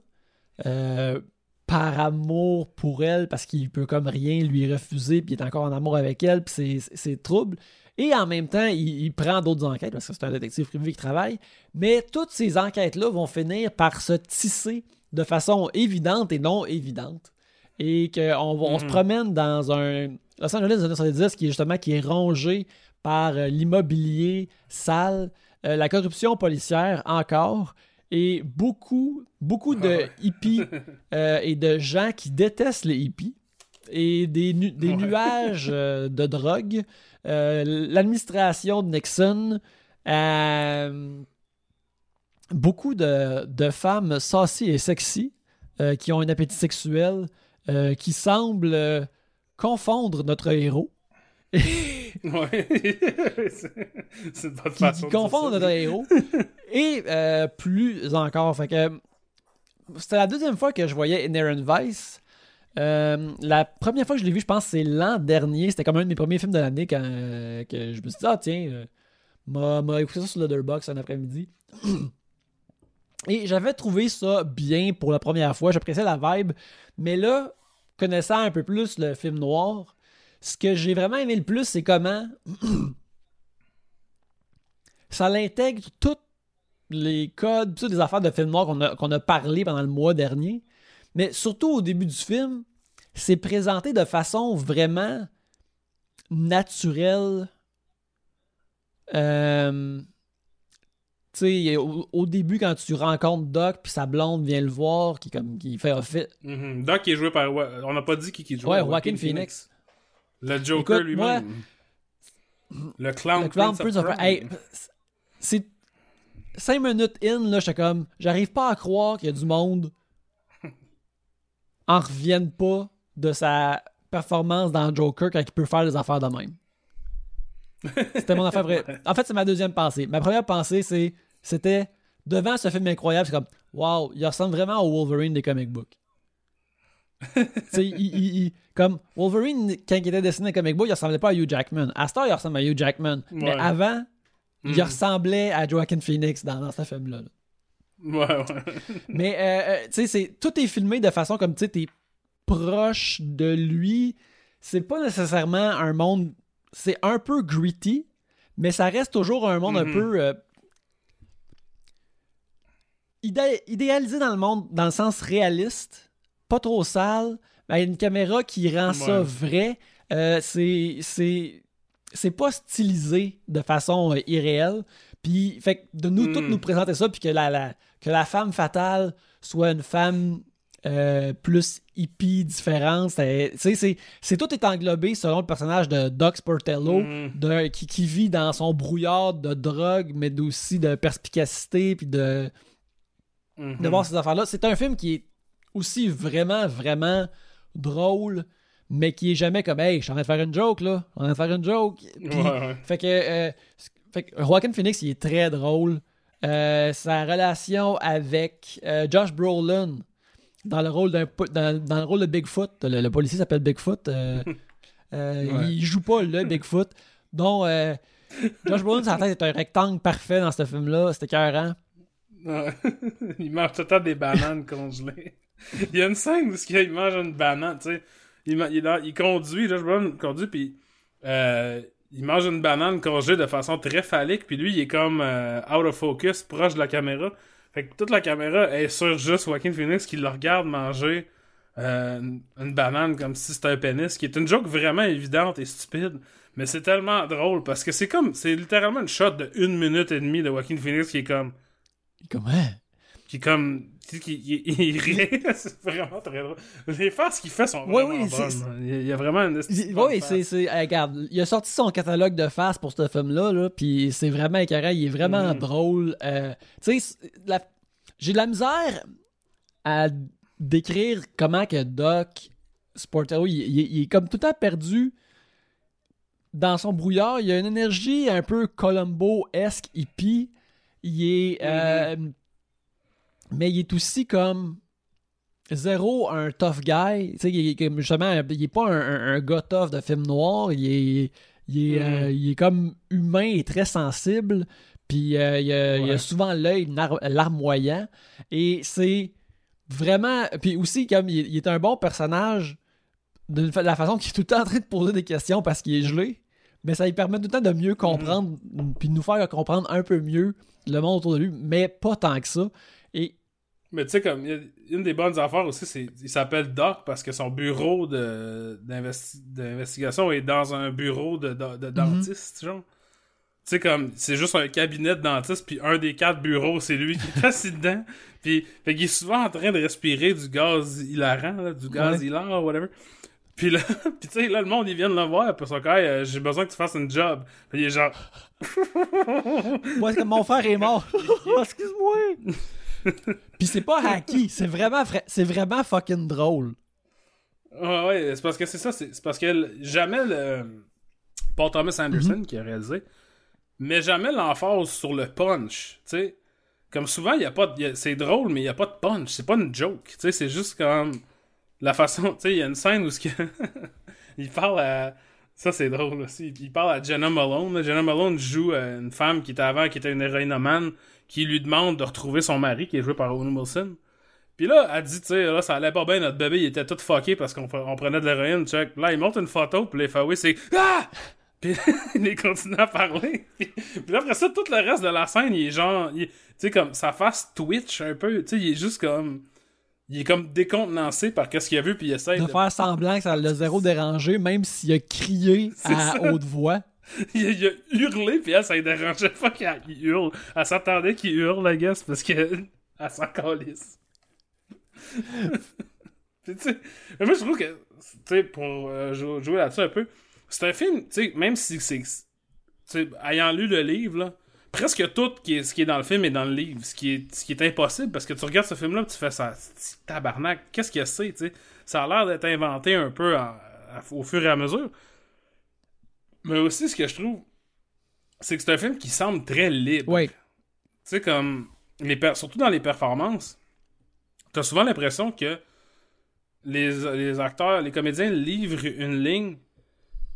euh, par amour pour elle, parce qu'il peut comme rien lui refuser, puis il est encore en amour avec elle, puis c'est- c'est trouble. Et en même temps, il, il prend d'autres enquêtes, parce que c'est un détective privé qui travaille. Mais toutes ces enquêtes-là vont finir par se tisser de façon évidente et non évidente. Et qu'on on se Mhm. promène dans un Los Angeles des années 70 qui est justement qui est rongé par euh, l'immobilier sale, euh, la corruption policière encore, et beaucoup, beaucoup de Ouais. hippies *laughs* euh, et de gens qui détestent les hippies et des, nu- des Ouais. nuages de drogue. L'administration de Nixon, beaucoup de, de femmes saucy et sexy euh, qui ont un appétit sexuel euh, qui semblent euh, confondre notre héros. *laughs* Ouais. *laughs* c'est une bonne qui, façon qui confondent notre héros. *laughs* Et plus encore. Fait que c'était la deuxième fois que je voyais Inherent Vice. Euh, la première fois que je l'ai vu, je pense que c'est l'an dernier. C'était comme un de mes premiers films de l'année quand euh, que je me suis dit, ah tiens, euh, m'a m'a écouté ça sur Letterboxd un après-midi. *clears throat* Et j'avais trouvé ça bien pour la première fois. J'appréciais la vibe. Mais là, connaissant un peu plus le film noir, ce que j'ai vraiment aimé le plus, c'est comment *clears throat* ça l'intègre tous les codes, toutes les affaires de film noir qu'on a, parlé pendant le mois dernier. Mais surtout au début du film, c'est présenté de façon vraiment naturelle. Euh, sais, au, au début, quand tu rencontres Doc, puis sa blonde vient le voir, qui, comme, qui fait office. Mhm. Doc qui est joué par. On n'a pas dit qui qui joue. Ouais, Joaquin Phoenix. Le Joker lui-même. Le clown, Le Clown Prince, of. Hey, c'est. Cinq minutes in, là, j'étais comme. J'arrive pas à croire qu'il y a du monde. en revienne pas de sa performance dans Joker quand il peut faire des affaires de même. *laughs* C'était mon affaire vraie. En fait, c'est ma deuxième pensée. Ma première pensée, c'est. C'était. Devant ce film incroyable, c'est comme. Waouh, il ressemble vraiment au Wolverine des comic books. *laughs* il, il- il- comme Wolverine, quand il était dessiné dans comic books, il ressemblait pas à Hugh Jackman. À Star, il ressemble à Hugh Jackman. Mais avant, il Mhm. ressemblait à Joaquin Phoenix dans, dans ce film-là. là. Ouais, ouais. *laughs* Mais, euh, euh, tu sais, c'est- tout est filmé de façon comme, tu sais, t'es proche de lui. C'est pas nécessairement un monde... C'est un peu gritty, mais ça reste toujours un monde un Mhm. peu... euh, idé- idéalisé dans le monde, dans le sens réaliste, pas trop sale, mais une caméra qui rend ça vrai. Euh, c'est... pas stylisé de façon euh, irréelle. Puis, fait que de nous, Mm. toutes nous présenter ça, puis que la, la- que la femme fatale soit une femme euh, plus hippie, différente. c'est- tout est englobé selon le personnage de Doc Sportello, de- qui, qui vit dans son brouillard de drogue, mais aussi de perspicacité, puis de, Mhm. de voir ces affaires-là. C'est un film qui est aussi vraiment, vraiment drôle, mais qui est jamais comme Hey, je suis en train de faire une joke là, je suis en train de faire une joke. Puis, Ouais, ouais. fait que, euh, fait que Joaquin Phoenix, il est très drôle. Euh, sa relation avec euh, Josh Brolin dans le rôle d'un dans, dans le rôle de Bigfoot, le, le policier s'appelle Bigfoot. euh, *laughs* Ouais. Il joue pas le Bigfoot. Donc Josh Brolin, sa tête est un rectangle parfait dans ce film-là. C'était écœurant. *laughs* Il mange tout le temps des bananes congelées. Il y a une scène où il mange une banane, tu sais. Il, il, il conduit, là, je il conduit, puis euh, il mange une banane congelée de façon très phallique, puis lui, il est comme euh, out of focus, proche de la caméra. Fait que toute la caméra est sur juste Joaquin Phoenix qui le regarde manger euh, une, une banane comme si c'était un pénis, qui est une joke vraiment évidente et stupide. Mais c'est tellement drôle parce que c'est comme, c'est littéralement une shot de une minute et demie de Joaquin Phoenix qui est comme, Comment? qui est comme tu sais, il, il rit *laughs* c'est vraiment très drôle les faces qu'il fait sont vraiment oui, c'est- bonnes il y a- il y vraiment une Oui, c'est. c'est- regarde, il a sorti son catalogue de faces pour ce film-là, là, puis c'est vraiment écœurant. Il est vraiment Mhm. drôle. Euh, tu sais, la- j'ai de la misère à décrire comment que Doc Sportello, il, il- il est comme tout le temps perdu dans son brouillard. Il a une énergie un peu Columbo-esque hippie. Il est. euh, mais il est aussi comme. zéro un tough guy. Tu sais, il est comme, justement, il est pas un, un- un gars tough de film noir. Il est, il est, Mhm. euh, il est comme humain et très sensible. Puis euh, il, a, il a Ouais. souvent l'œil larmoyant. Et c'est vraiment. Puis aussi, comme il, il est un bon personnage de la façon qu'il est tout le temps en train de poser des questions parce qu'il est gelé. Mais ça lui permet tout le temps de mieux comprendre, puis de nous faire comprendre un peu mieux le monde autour de lui, mais pas tant que ça. Et Mais tu sais, comme, une des bonnes affaires aussi, c'est il s'appelle Doc parce que son bureau d'investigation est dans un bureau de, de, de dentiste, genre. Tu sais, comme, c'est juste un cabinet de dentiste, puis un des quatre bureaux, c'est lui qui est *laughs* assis dedans. Puis, fait qu'il est souvent en train de respirer du gaz hilarant, là, du gaz Ouais. hilar, whatever. Puis là, *laughs* puis tu sais, là, le monde, ils viennent le voir, puis Hey, euh, j'ai besoin que tu fasses une job. Puis il est genre, moi, comme mon frère est mort? *laughs* *laughs* Oh, Excuse-moi. Puis c'est pas hacky, c'est vraiment, fra- c'est vraiment fucking drôle. Ouais, ouais, c'est parce que c'est ça, c'est parce que jamais le. Paul Thomas Anderson Mhm. qui a réalisé, mais jamais l'emphase sur le punch, tu sais. Comme souvent, il y a pas de- c'est drôle, mais il y a pas de punch, c'est pas une joke, tu sais, c'est juste comme la façon, *laughs* tu sais, il y a une scène où que *laughs* il parle à ça c'est drôle aussi, il parle à Jenna Malone. Jenna Malone joue euh, une femme qui était avant qui était une héroïnomane qui lui demande de retrouver son mari qui est joué par Owen Wilson. Puis là, elle dit, tu sais, là, ça allait pas bien, notre bébé, il était tout fucké parce qu'on pre- on prenait de l'héroïne, check. Là, il montre une photo, puis les oui, c'est Ah! Puis *laughs* il continue à parler. Puis, puis après ça, tout le reste de la scène, il est genre, tu sais, comme, sa face twitch un peu, tu sais, il est juste comme, il est comme décontenancé par qu'est-ce qu'il a vu, puis il essaie De de... faire semblant que ça l'a zéro dérangé, même s'il a crié à ça. haute voix. *laughs* il, a- il a hurlé, puis elle, ça ne dérangeait pas qu'il hurle. Elle s'attendait qu'il hurle, la guess, parce que *laughs* elle s'en calisse. *laughs* Puis, mais moi, je trouve que, tu pour euh, jou- jouer là-dessus un peu, c'est un film, tu sais, même si c'est. Tu sais, ayant lu le livre, là, presque tout qui est, ce qui est dans le film est dans le livre, ce qui est, ce qui est impossible, parce que tu regardes ce film-là, tu fais ça, tabarnak, qu'est-ce que c'est, tu sais? Ça a l'air d'être inventé un peu en- à- au fur et à mesure. Mais aussi, ce que je trouve, c'est que c'est un film qui semble très libre. Ouais. Tu sais, comme. Les surtout dans les performances, t'as souvent l'impression que les, les acteurs, les comédiens livrent une ligne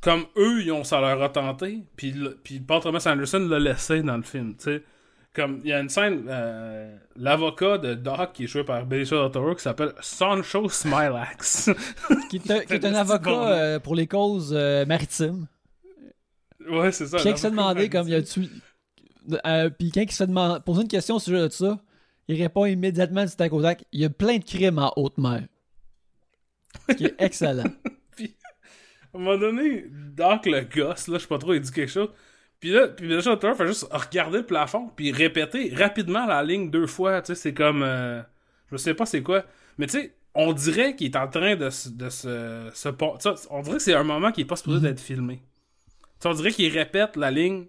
comme eux, ils ont, ça leur a tenté, puis, le- puis Paul Thomas Anderson l'a laissé dans le film, tu sais. Comme, il y a une scène, euh, l'avocat de Doc, qui est joué par Benicio del Toro, qui s'appelle Sancho Smilax. *laughs* Qui est, un- qui est un *laughs* C'est avocat bon, euh, pour les causes euh, maritimes. ouais, c'est ça. Puis quand il se fait l'avocat demander comme il y a tu puis quand il se fait demander poser une question au sujet de ça, il répond immédiatement du tac au tac. Il y a plein de crimes en haute mer. Ce qui est *laughs* excellent. À un moment donné, Doc le gosse, là, je sais pas trop, il dit quelque chose. Puis là, puis del Toro fait juste regarder le plafond, puis répéter rapidement la ligne deux fois, tu sais, c'est comme... euh, je sais pas c'est quoi, mais tu sais, on dirait qu'il est en train de, se- de se... se on dirait que c'est un moment qui est pas supposé d'être filmé. On dirait qu'il répète la ligne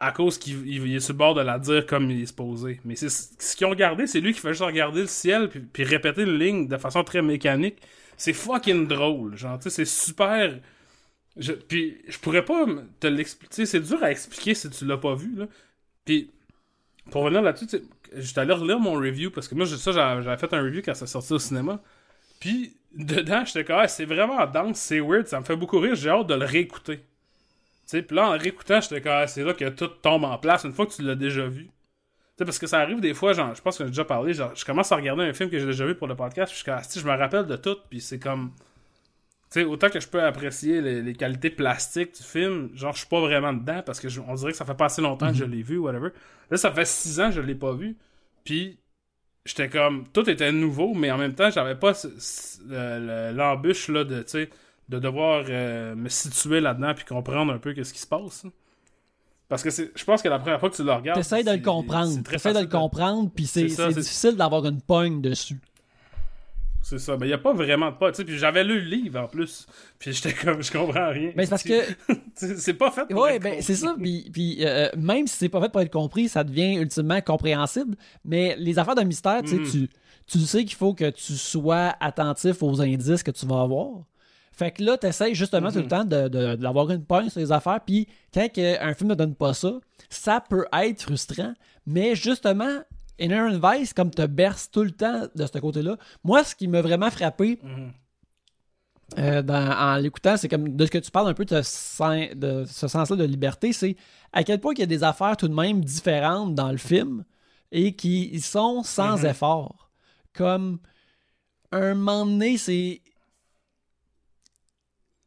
à cause qu'il il- il est sur le bord de la dire comme il est supposé. Mais c'est ce qu'ils ont gardé, c'est lui qui fait juste regarder le ciel puis, puis répéter une ligne de façon très mécanique. C'est fucking drôle, genre, tu sais, c'est super... Je, puis je pourrais pas te l'expliquer, c'est dur à expliquer si tu l'as pas vu, là. Puis, pour revenir là-dessus, j'étais allé relire mon review, parce que moi, ça, j'avais fait un review quand ça sorti au cinéma. Puis, dedans, j'étais comme, Ah, c'est vraiment dense, c'est weird, ça me fait beaucoup rire, j'ai hâte de le réécouter. Tu sais, puis là, en réécoutant, j'étais comme, Ah, c'est là que tout tombe en place une fois que tu l'as déjà vu. Tu sais, parce que ça arrive des fois, genre, je pense que j'ai déjà parlé, genre, je commence à regarder un film que j'ai déjà vu pour le podcast, puis je je me rappelle de tout, puis c'est comme. Tu sais, autant que je peux apprécier les, les qualités plastiques du film, genre, je suis pas vraiment dedans, parce que je- on dirait que ça fait pas assez longtemps que je l'ai vu, whatever. Là, ça fait six ans que je l'ai pas vu, puis j'étais comme, tout était nouveau, mais en même temps, j'avais pas ce- ce- le- le- l'embûche, là, de, tu sais, de devoir euh, me situer là-dedans, puis comprendre un peu qu'est-ce qui se passe. hein. Parce que c'est, je pense que la première fois que tu le regardes. T'essayes de le comprendre. T'essayes de le comprendre, puis c'est difficile d'avoir une pogne dessus. C'est ça, mais il y a pas vraiment de pas, puis j'avais lu le livre en plus, puis j'étais comme, je comprends rien. Mais c'est parce que *laughs* C'est pas fait pour Ouais, être ben c'est ça. Puis, puis, euh, même si c'est pas fait pour être compris, ça devient ultimement compréhensible. Mais les affaires de mystère, Mhm. tu, tu sais qu'il faut que tu sois attentif aux indices que tu vas avoir. Fait que là, tu essaies justement tout le temps de- de- d'avoir une pointe sur les affaires. Puis quand un film ne donne pas ça, ça peut être frustrant. Mais justement, Inherent Vice, comme te berce tout le temps de ce côté-là. Moi, ce qui m'a vraiment frappé Mhm. euh, dans- en l'écoutant, c'est comme de ce que tu parles un peu de, de ce sens-là de liberté, c'est à quel point il y a des affaires tout de même différentes dans le film et qui sont sans Mhm. effort. Comme un moment donné, c'est.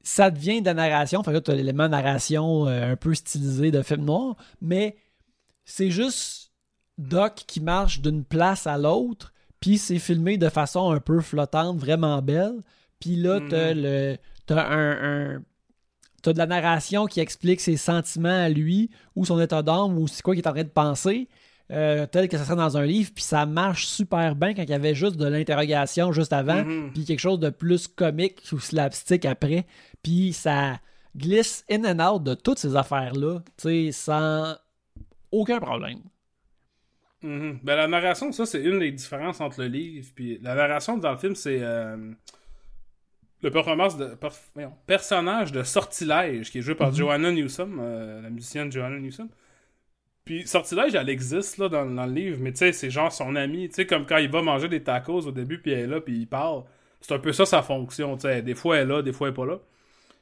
Ça devient de la narration. Fait que là, tu as l'élément narration euh, un peu stylisé de film noir, mais c'est juste Doc qui marche d'une place à l'autre, puis c'est filmé de façon un peu flottante, vraiment belle. Puis là, t'as Mhm. le. T'as un. un- T'as de la narration qui explique ses sentiments à lui, ou son état d'âme, ou c'est quoi qu'il est en train de penser, euh, tel que ça serait dans un livre, puis ça marche super bien quand il y avait juste de l'interrogation juste avant, Mhm. puis quelque chose de plus comique ou slapstick après, puis ça glisse in and out de toutes ces affaires-là, tu sais, sans aucun problème. Mhm. Ben, la narration, ça, c'est une des différences entre le livre. Puis la narration dans le film, c'est euh, le performance de, perf- voyons, personnage de Sortilège, qui est joué par Mhm. Joanna Newsom, euh, la musicienne Joanna Newsom. Puis Sortilège, elle existe là, dans, dans le livre, mais tu sais, c'est genre son ami. Tu sais, comme quand il va manger des tacos au début, puis elle est là, puis il parle. C'est un peu ça sa fonction. Tu sais, des fois elle est là, des fois elle est pas là.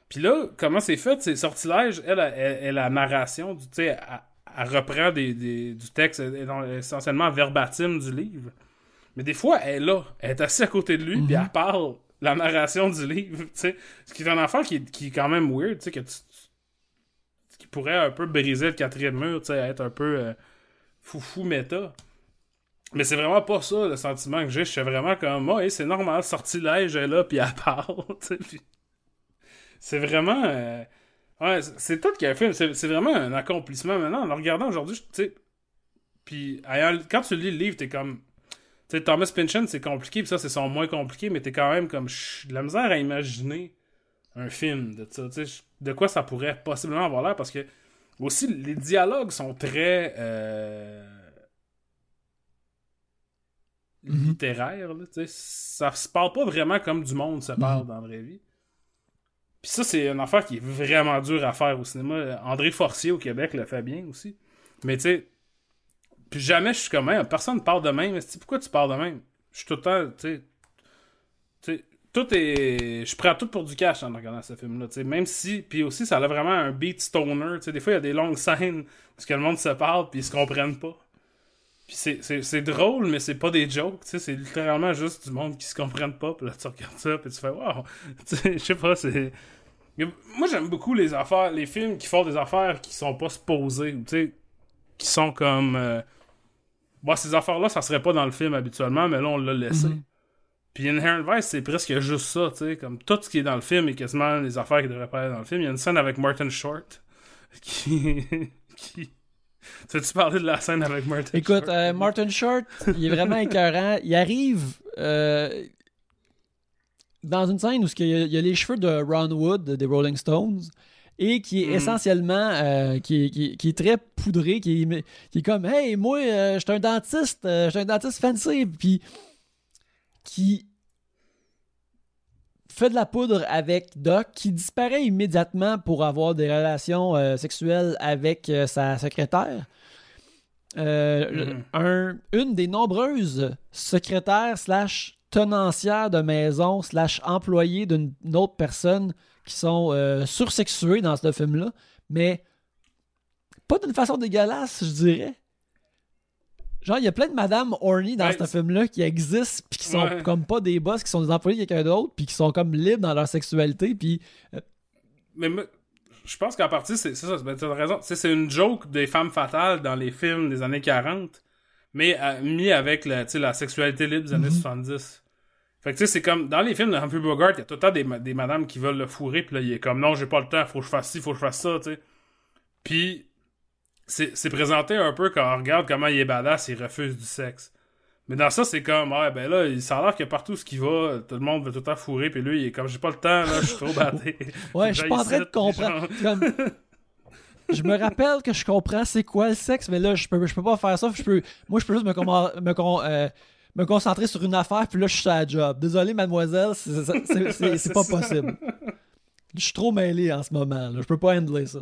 Puis là, comment c'est fait? C'est Sortilège, elle, a la narration, tu sais, elle, elle reprend des, des- du texte elle est essentiellement verbatim du livre. Mais des fois, elle est là. Elle est assise à côté de lui, puis elle parle la narration du livre, tu sais. Ce qui est un affaire qui, est- qui est quand même weird, tu sais, que tu- qui pourrait un peu briser le quatrième mur, tu sais, être un peu euh, foufou méta. Mais c'est vraiment pas ça le sentiment que j'ai. Je suis vraiment comme, ouais, c'est normal, sortilège est là, puis elle parle, *laughs* tu sais. puis C'est vraiment. euh, Ouais, c'est- tout qu'un film. C'est vraiment un accomplissement maintenant. En regardant aujourd'hui, tu sais. Puis quand tu lis le livre, t'es comme. Tu sais, Thomas Pynchon, c'est compliqué, puis ça, c'est son moins compliqué, mais t'es quand même comme. De la misère à imaginer un film de ça. Tu sais, de quoi ça pourrait possiblement avoir l'air, parce que. Aussi, les dialogues sont très. euh, Mhm. littéraires, là, tu sais. Ça se parle pas vraiment comme du monde se parle dans la vraie vie. Puis ça, c'est une affaire qui est vraiment dure à faire au cinéma. André Forcier au Québec le fait bien aussi. Mais tu sais, puis jamais je suis comme, Hey, personne ne parle de même. Pourquoi tu parles de même? Je suis tout le temps, tu sais, tout est... Je prends tout pour du cash en regardant ce film-là, même si... Puis aussi, ça a vraiment un beat stoner, des fois, il y a des longues scènes où que le monde se parle puis ils se comprennent pas. Puis c'est- drôle, mais c'est pas des jokes, c'est littéralement juste du monde qui se comprennent pas, puis là, tu regardes ça, puis tu fais « Wow! *laughs* » je sais pas, c'est... Moi, j'aime beaucoup les affaires, les films qui font des affaires qui sont pas supposées, ou qui sont comme... Euh... Bon, ces affaires-là, ça serait pas dans le film habituellement, mais là, on l'a laissé. Mhm. Puis Inherent Vice, c'est presque juste ça, tu sais, comme tout ce qui est dans le film est quasiment les affaires qui devraient pas être dans le film. Il y a une scène avec Martin Short *laughs* qui... qui... Tu veux-tu parler de la scène avec Martin Écoute, Short? euh, Martin Short, il est vraiment écœurant. Il arrive euh, dans une scène où il y, a, il y a les cheveux de Ron Wood des Rolling Stones et qui est Mhm. essentiellement euh, qui, est, qui est- qui est très poudré, qui est, qui est comme Hey, moi, je suis un dentiste, je suis un dentiste fancy, puis qui fait de la poudre avec Doc, qui disparaît immédiatement pour avoir des relations euh, sexuelles avec euh, sa secrétaire. Euh, Mhm. un- une des nombreuses secrétaires slash tenancières de maison slash employées d'une une autre personne qui sont sursexuées dans ce film-là, mais pas d'une façon dégueulasse, je dirais. Genre, il y a plein de madames horny dans Ouais, ce film-là qui existent, puis qui sont Ouais. comme pas des boss, qui sont des employés de quelqu'un d'autre, puis qui sont comme libres dans leur sexualité, puis Mais moi, je pense qu'en partie, c'est ça, ben, t'as raison. Tu C'est une joke des femmes fatales dans les films des années 40, mais euh, mis avec la, tu la sexualité libre des années Mhm. 70. Fait que tu sais, c'est comme dans les films de Humphrey Bogart, il y a tout le temps des, ma- des madames qui veulent le fourrer, puis là, il est comme non, j'ai pas le temps, faut que je fasse ci, faut que je fasse ça, tu sais. Puis c'est présenté un peu quand on regarde comment il est badass, il refuse du sexe. Mais dans ça, c'est comme, ouais, ben là, il a l'air que partout ce qui va, tout le monde veut tout le temps fourrer, puis lui, il est comme, j'ai pas le temps, là, je suis trop *laughs* batté. Ouais, je suis pas en train de comprendre. Comme- Je me rappelle que je comprends c'est quoi le sexe, mais là, je peux, je peux pas faire ça. Je peux, moi, je peux juste me, me, con- euh, me concentrer sur une affaire, puis là, je suis à la job. Désolé, mademoiselle, c'est pas possible. Je suis trop mêlé en ce moment. Là. Je peux pas handler ça.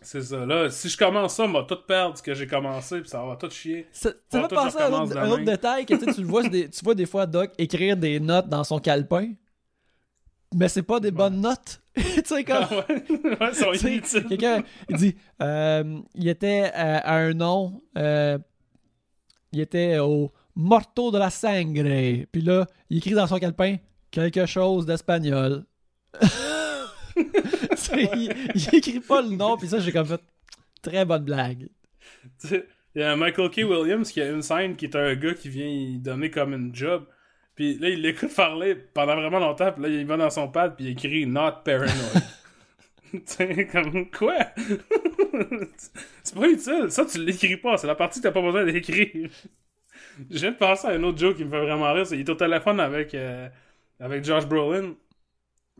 C'est ça. Là, si je commence ça, on va tout perdre ce que j'ai commencé, puis ça va tout chier. Ça, toi, penser à un autre, un demain. autre détail que tu le vois, des- tu vois des fois Doc écrire des notes dans son calepin, mais c'est pas des bonnes notes. *laughs* tu sais, comme. Ah ouais, *laughs* ouais, va sais, inutile. Quelqu'un, il dit, euh, il était euh, à un nom, euh, il était au Morto de la Sangre. Puis là, il écrit dans son calepin quelque chose d'espagnol. *laughs* *laughs* Il, il écrit pas le nom, puis ça, j'ai comme fait très bonne blague. Il y a Michael K. Williams qui a une scène qui est un gars qui vient y donner comme une job. Puis là, il l'écoute parler pendant vraiment longtemps. Puis là, il va dans son pad. Puis il écrit Not paranoid. *laughs* *laughs* tu sais, comme quoi? C'est pas utile. Ça, tu l'écris pas. C'est la partie que t'as pas besoin d'écrire. Je viens de penser à un autre joke qui me fait vraiment rire. C'est qu'il est au téléphone avec, euh, avec Josh Brolin.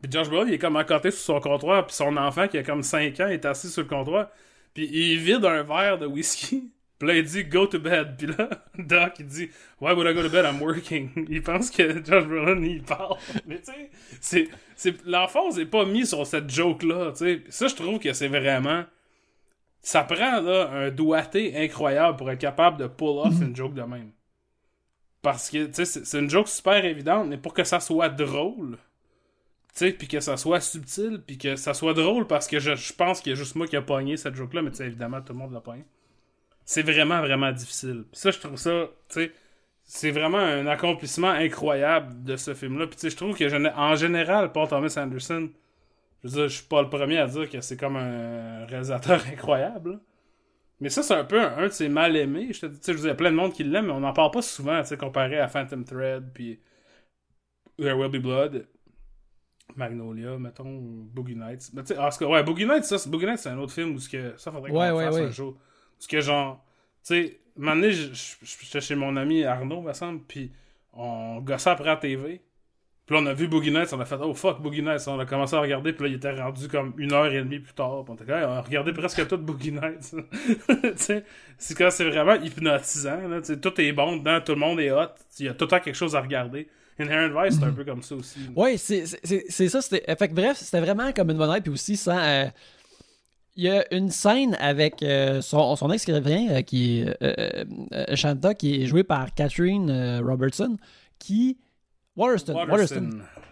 Puis Josh Brolin, il est comme à côté sur son comptoir. Puis son enfant, qui a comme 5 ans, est assis sur le comptoir. Puis il vide un verre de whisky. *laughs* Puis là, il dit Go to bed. Puis là, *laughs* Doc, il dit Why would I go to bed? I'm working. *laughs* Il pense que Josh Brolin, il parle. Mais tu sais, l'emphase n'est pas mis sur cette joke-là. Tu sais, ça, je trouve que c'est vraiment. Ça prend là, un doigté incroyable pour être capable de pull off une joke de même. Parce que, tu sais, c'est une joke super évidente, mais pour que ça soit drôle, tu sais, puis que ça soit subtil, puis que ça soit drôle, parce que je, pense qu'il y a juste moi qui a pogné cette joke-là, mais tu sais, évidemment, tout le monde l'a pogné. C'est vraiment, vraiment difficile. Puis ça, je trouve ça, tu sais, c'est vraiment un accomplissement incroyable de ce film-là. Puis tu sais, je trouve que, en général, Paul Thomas Anderson, je veux dire, je suis pas le premier à dire que c'est comme un réalisateur *laughs* incroyable. Mais ça, c'est un peu un, un de ses mal-aimés. Je te dis, je veux dire, il y a plein de monde qui l'aime, mais on n'en parle pas souvent, tu sais, comparé à Phantom Thread, puis There Will Be Blood. Magnolia, mettons, Boogie Nights. Mais tu sais, ah, ouais, Boogie Nights, ça, c'est- Boogie Nights, c'est un autre film où que, ça faudrait qu'on Ouais, ouais, fasse ouais. un jour. Parce que, genre, tu sais, je- j'étais chez mon ami Arnaud, me semble, puis on gossait après la TV. Puis là, on a vu Boogie Nights, on a fait, oh fuck, Boogie Nights. On a commencé à regarder, puis là, il était rendu comme une heure et demie plus tard. Puis on était Hey, on a regardé presque tout Boogie Nights. *laughs* tu sais, c'est quand c'est vraiment hypnotisant, là. Tout est bon dedans, tout le monde est hot. Il y a tout le temps quelque chose à regarder. *laughs* Inherent Vice, c'est un peu comme ça aussi. Ouais, c'est ça. Fait que bref, c'était vraiment comme une bonne ride. Puis aussi, sans. euh, il y a une scène avec euh, son, son ex euh, qui est euh, Shanta, qui est jouée par Catherine Robertson, qui. Waterston.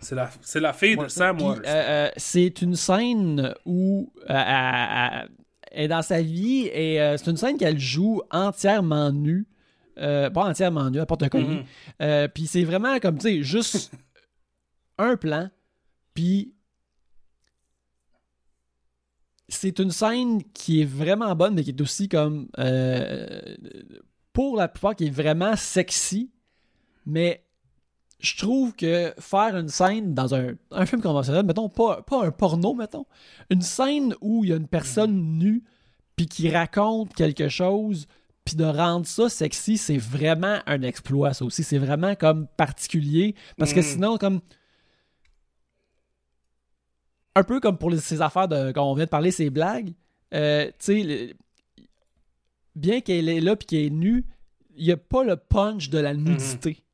C'est la, la fille de Sam Waterston. c'est une scène où elle, est dans sa vie et c'est une scène qu'elle joue entièrement nue. Euh, pas entièrement nue, elle porte un collier. Mhm. Euh, puis c'est vraiment comme, tu sais, juste *laughs* un plan. Puis c'est une scène qui est vraiment bonne, mais qui est aussi comme, euh, pour la plupart, qui est vraiment sexy. Mais je trouve que faire une scène dans un, un film conventionnel, mettons, pas, pas un porno, mettons, une scène où il y a une personne nue, puis qui raconte quelque chose, puis de rendre ça sexy, c'est vraiment un exploit, ça aussi. C'est vraiment comme particulier, parce que Mm. sinon, comme... Un peu comme pour les- ces affaires de... Quand on vient de parler, ces blagues, euh, tu sais, le- bien qu'elle est là puis qu'elle est nue, il n'y a pas le punch de la nudité.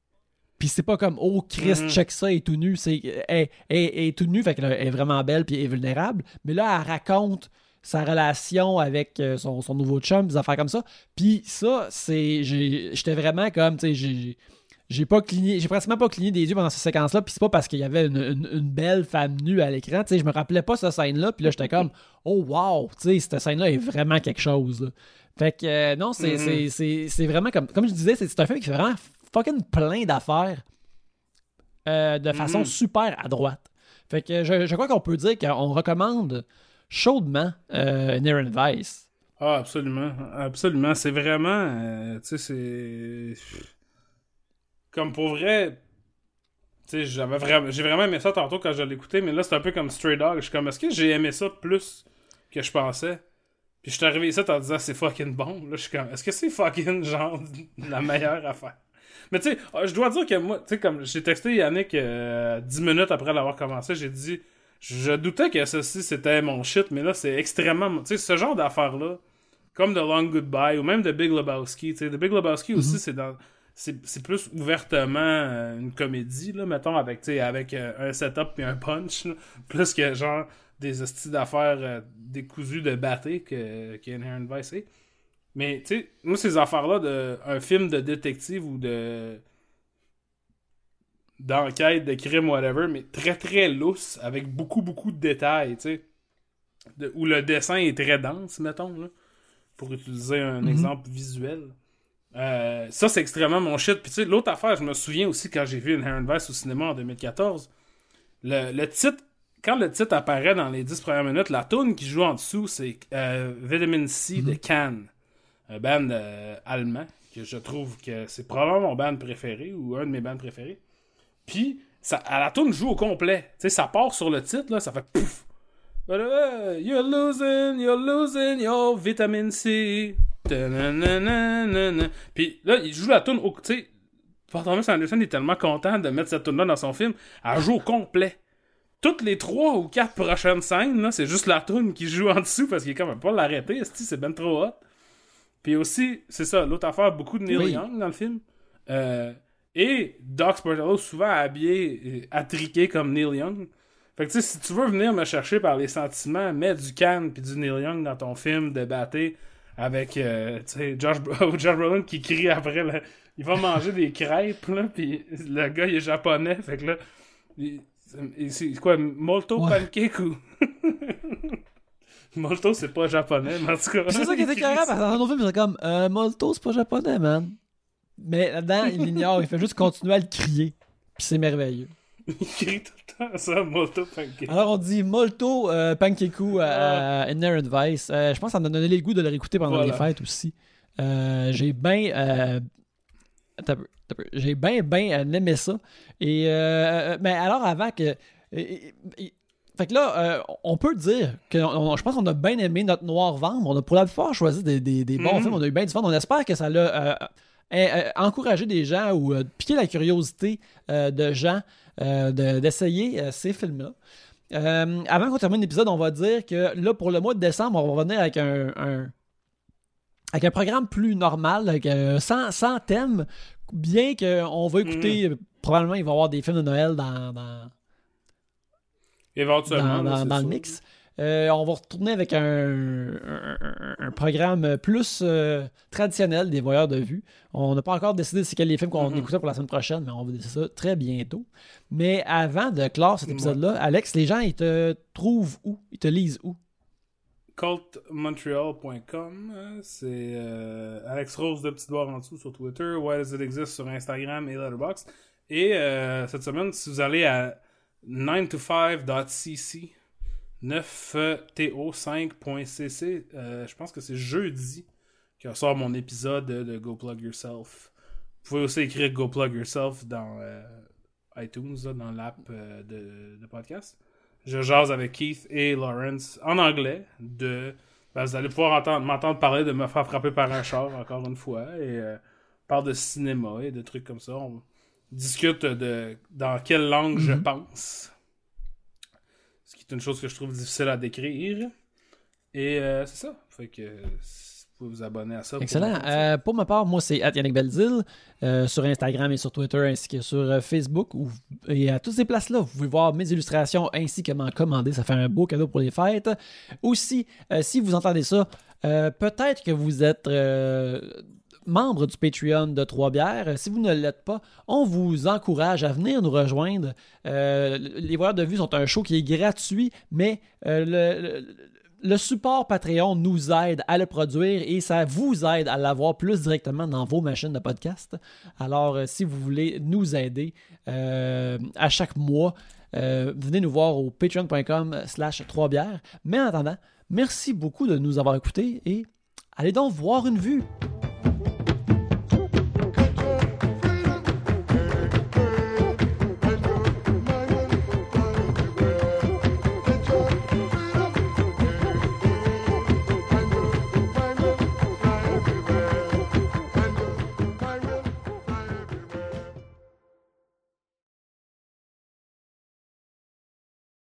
Puis c'est pas comme oh Christ, Mhm. check ça, elle est tout nu, c'est elle, elle- elle est tout nue, fait qu'elle est vraiment belle puis elle est vulnérable, mais là elle raconte sa relation avec euh, son, son nouveau chum, des affaires comme ça. Puis ça, c'est j'étais vraiment comme tu sais j'ai j'ai pas cligné, j'ai pratiquement pas cligné des yeux pendant cette séquence-là, puis c'est pas parce qu'il y avait une, une- une belle femme nue à l'écran, tu sais, je me rappelais pas cette scène-là, puis là j'étais comme *laughs* oh wow, tu sais, cette scène-là est vraiment quelque chose. là. Fait que euh, non, c'est Mhm. c'est- vraiment comme comme je disais, c'est un film qui fait vraiment fucking plein d'affaires euh, de façon Mhm. super à droite. Fait que je, je crois qu'on peut dire qu'on recommande chaudement euh, Vice. Ah, absolument. Absolument. C'est vraiment. euh, tu sais, c'est. Comme pour vrai. Tu sais, j'avais vraiment. J'ai vraiment aimé ça tantôt quand je l'écoutais, mais là, c'est un peu comme Stray Dog. Je suis comme, est-ce que j'ai aimé ça plus que je pensais? Puis je suis arrivé ici en disant, c'est fucking bon. Là, je suis comme, est-ce que c'est fucking, genre, *laughs* la meilleure affaire? Mais tu sais, je dois dire que moi, tu sais, comme j'ai texté Yannick euh, 10 minutes après l'avoir commencé, j'ai dit, je doutais que ceci c'était mon shit, mais là, c'est extrêmement. Tu sais, ce genre d'affaires-là, comme The Long Goodbye ou même The Big Lebowski, tu sais, The Big Lebowski aussi, c'est dans. c'est plus ouvertement euh, une comédie, là, mettons, avec, avec euh, un setup et un punch, là, *laughs* plus que genre des hosties d'affaires euh, décousues de batté que, que Inherent Vice est. Mais, tu sais, moi, ces affaires-là, un film de détective ou de d'enquête, de crime, whatever, mais très très lousse, avec beaucoup beaucoup de détails, tu sais. De- où le dessin est très dense, mettons, là, pour utiliser un Mhm. exemple visuel. Euh, ça, c'est extrêmement mon shit. Puis tu sais, l'autre affaire, je me souviens aussi quand j'ai vu Inherent Vice au cinéma en 2014, le, le titre, quand le titre apparaît dans les 10 premières minutes, la tune qui joue en dessous, c'est euh, Vitamin C de Cannes, un band euh, allemand, que je trouve que c'est probablement mon band préféré ou un de mes bands préférés. Puis, ça, à la tune joue au complet. Tu sais, ça part sur le titre, là, ça fait pouf. You're losing, you're losing your vitamin C. Puis là, il joue la tune au. Tu sais, Thomas Anderson est tellement content de mettre cette tune là dans son film. Elle joue au complet. Toutes les trois ou quatre prochaines scènes, là, c'est juste la tune qui joue en dessous parce qu'il est quand même pas l'arrêter. C'est ben trop hot. Puis aussi, c'est ça, l'autre affaire, beaucoup de Neil Oui. Young dans le film. Euh, et Doc Sportello, souvent habillé, euh, attriqué comme Neil Young. Fait que tu sais, si tu veux venir me chercher par les sentiments, mets du Cannes puis du Neil Young dans ton film de batté avec, euh, tu sais, Josh, Bro- *laughs* Josh Brolin qui crie après, là, il va manger des crêpes, là, puis le gars, il est japonais, fait que là, c'est quoi, Molto Ouais. Pancake ou... *laughs* Molto, c'est pas japonais, mais en tout cas... C'est ça qui était carré, parce que dans nos films, c'est comme euh, Molto, c'est pas japonais, man. Mais là-dedans, il l'ignore, il fait juste continuer à le crier. Puis c'est merveilleux. *laughs* Il crie tout le temps ça, Molto Pancake. Alors on dit Molto euh, Pankeku à, à Inherent Vice. Euh, je pense que ça m'a donné le goût de le réécouter pendant Voilà. les fêtes aussi. Euh, j'ai bien. euh. J'ai bien, bien euh, aimé ça. Et. mais alors avant que. et- et- fait que là, euh, on peut dire que on- je pense qu'on a bien aimé notre Noir Vendre. On a pour la plupart choisi des, des- des bons Mhm. films. On a eu bien du fun. On espère que ça l'a euh, euh, euh, encouragé des gens ou euh, piqué la curiosité euh, de gens de- d'essayer ces films-là. Euh, avant qu'on termine l'épisode, on va dire que là, pour le mois de décembre, on va revenir avec un, un- avec un programme plus normal, avec, euh, sans, sans thème, bien qu'on va écouter, euh, probablement il va y avoir des films de Noël dans, dans, Éventuellement, dans, le mix. Euh, on va retourner avec un, un- un- un programme plus euh, traditionnel des voyeurs de vue. On n'a pas encore décidé c'est quels les films qu'on Mhm. écoutait pour la semaine prochaine, mais on va décider ça très bientôt. Mais avant de clore cet épisode-là, Alex, les gens, ils te trouvent où? Ils te lisent où? cultmontreal.com euh, c'est euh, Alex Rose de petite barre en dessous sur Twitter Why Does It Exist sur Instagram et Letterboxd et euh, cette semaine si vous allez à 9to5.cc 9to5.cc euh, je pense que c'est jeudi que sort mon épisode de, Go Plug Yourself. Vous pouvez aussi écrire Go Plug Yourself dans euh, iTunes là, dans l'app euh, de, de podcast. Je jase avec Keith et Lawrence en anglais de ben, vous allez pouvoir entendre- m'entendre parler de me faire frapper par un char encore une fois et euh, parle de cinéma et de trucs comme ça. On discute de dans quelle langue je Mhm. pense qui est une chose que je trouve difficile à décrire et euh, c'est ça fait que vous pouvez vous abonner à ça Excellent. Euh, pour ma part, moi, c'est Yannick Belzil euh, sur Instagram et sur Twitter ainsi que sur euh, Facebook. où- et à toutes ces places-là, vous pouvez voir mes illustrations ainsi que m'en commander. Ça fait un beau cadeau pour les fêtes. Aussi, si vous entendez ça, peut-être que vous êtes membre du Patreon de Trois-Bières. Si vous ne l'êtes pas, on vous encourage à venir nous rejoindre. Euh, les voyeurs de vue sont un show qui est gratuit, mais euh, le- support Patreon nous aide à le produire et ça vous aide à l'avoir plus directement dans vos machines de podcast. Alors, euh, si vous voulez nous aider à chaque mois, venez nous voir au patreon.com slash 3 bières. Mais en attendant, merci beaucoup de nous avoir écoutés et allez donc voir une vue.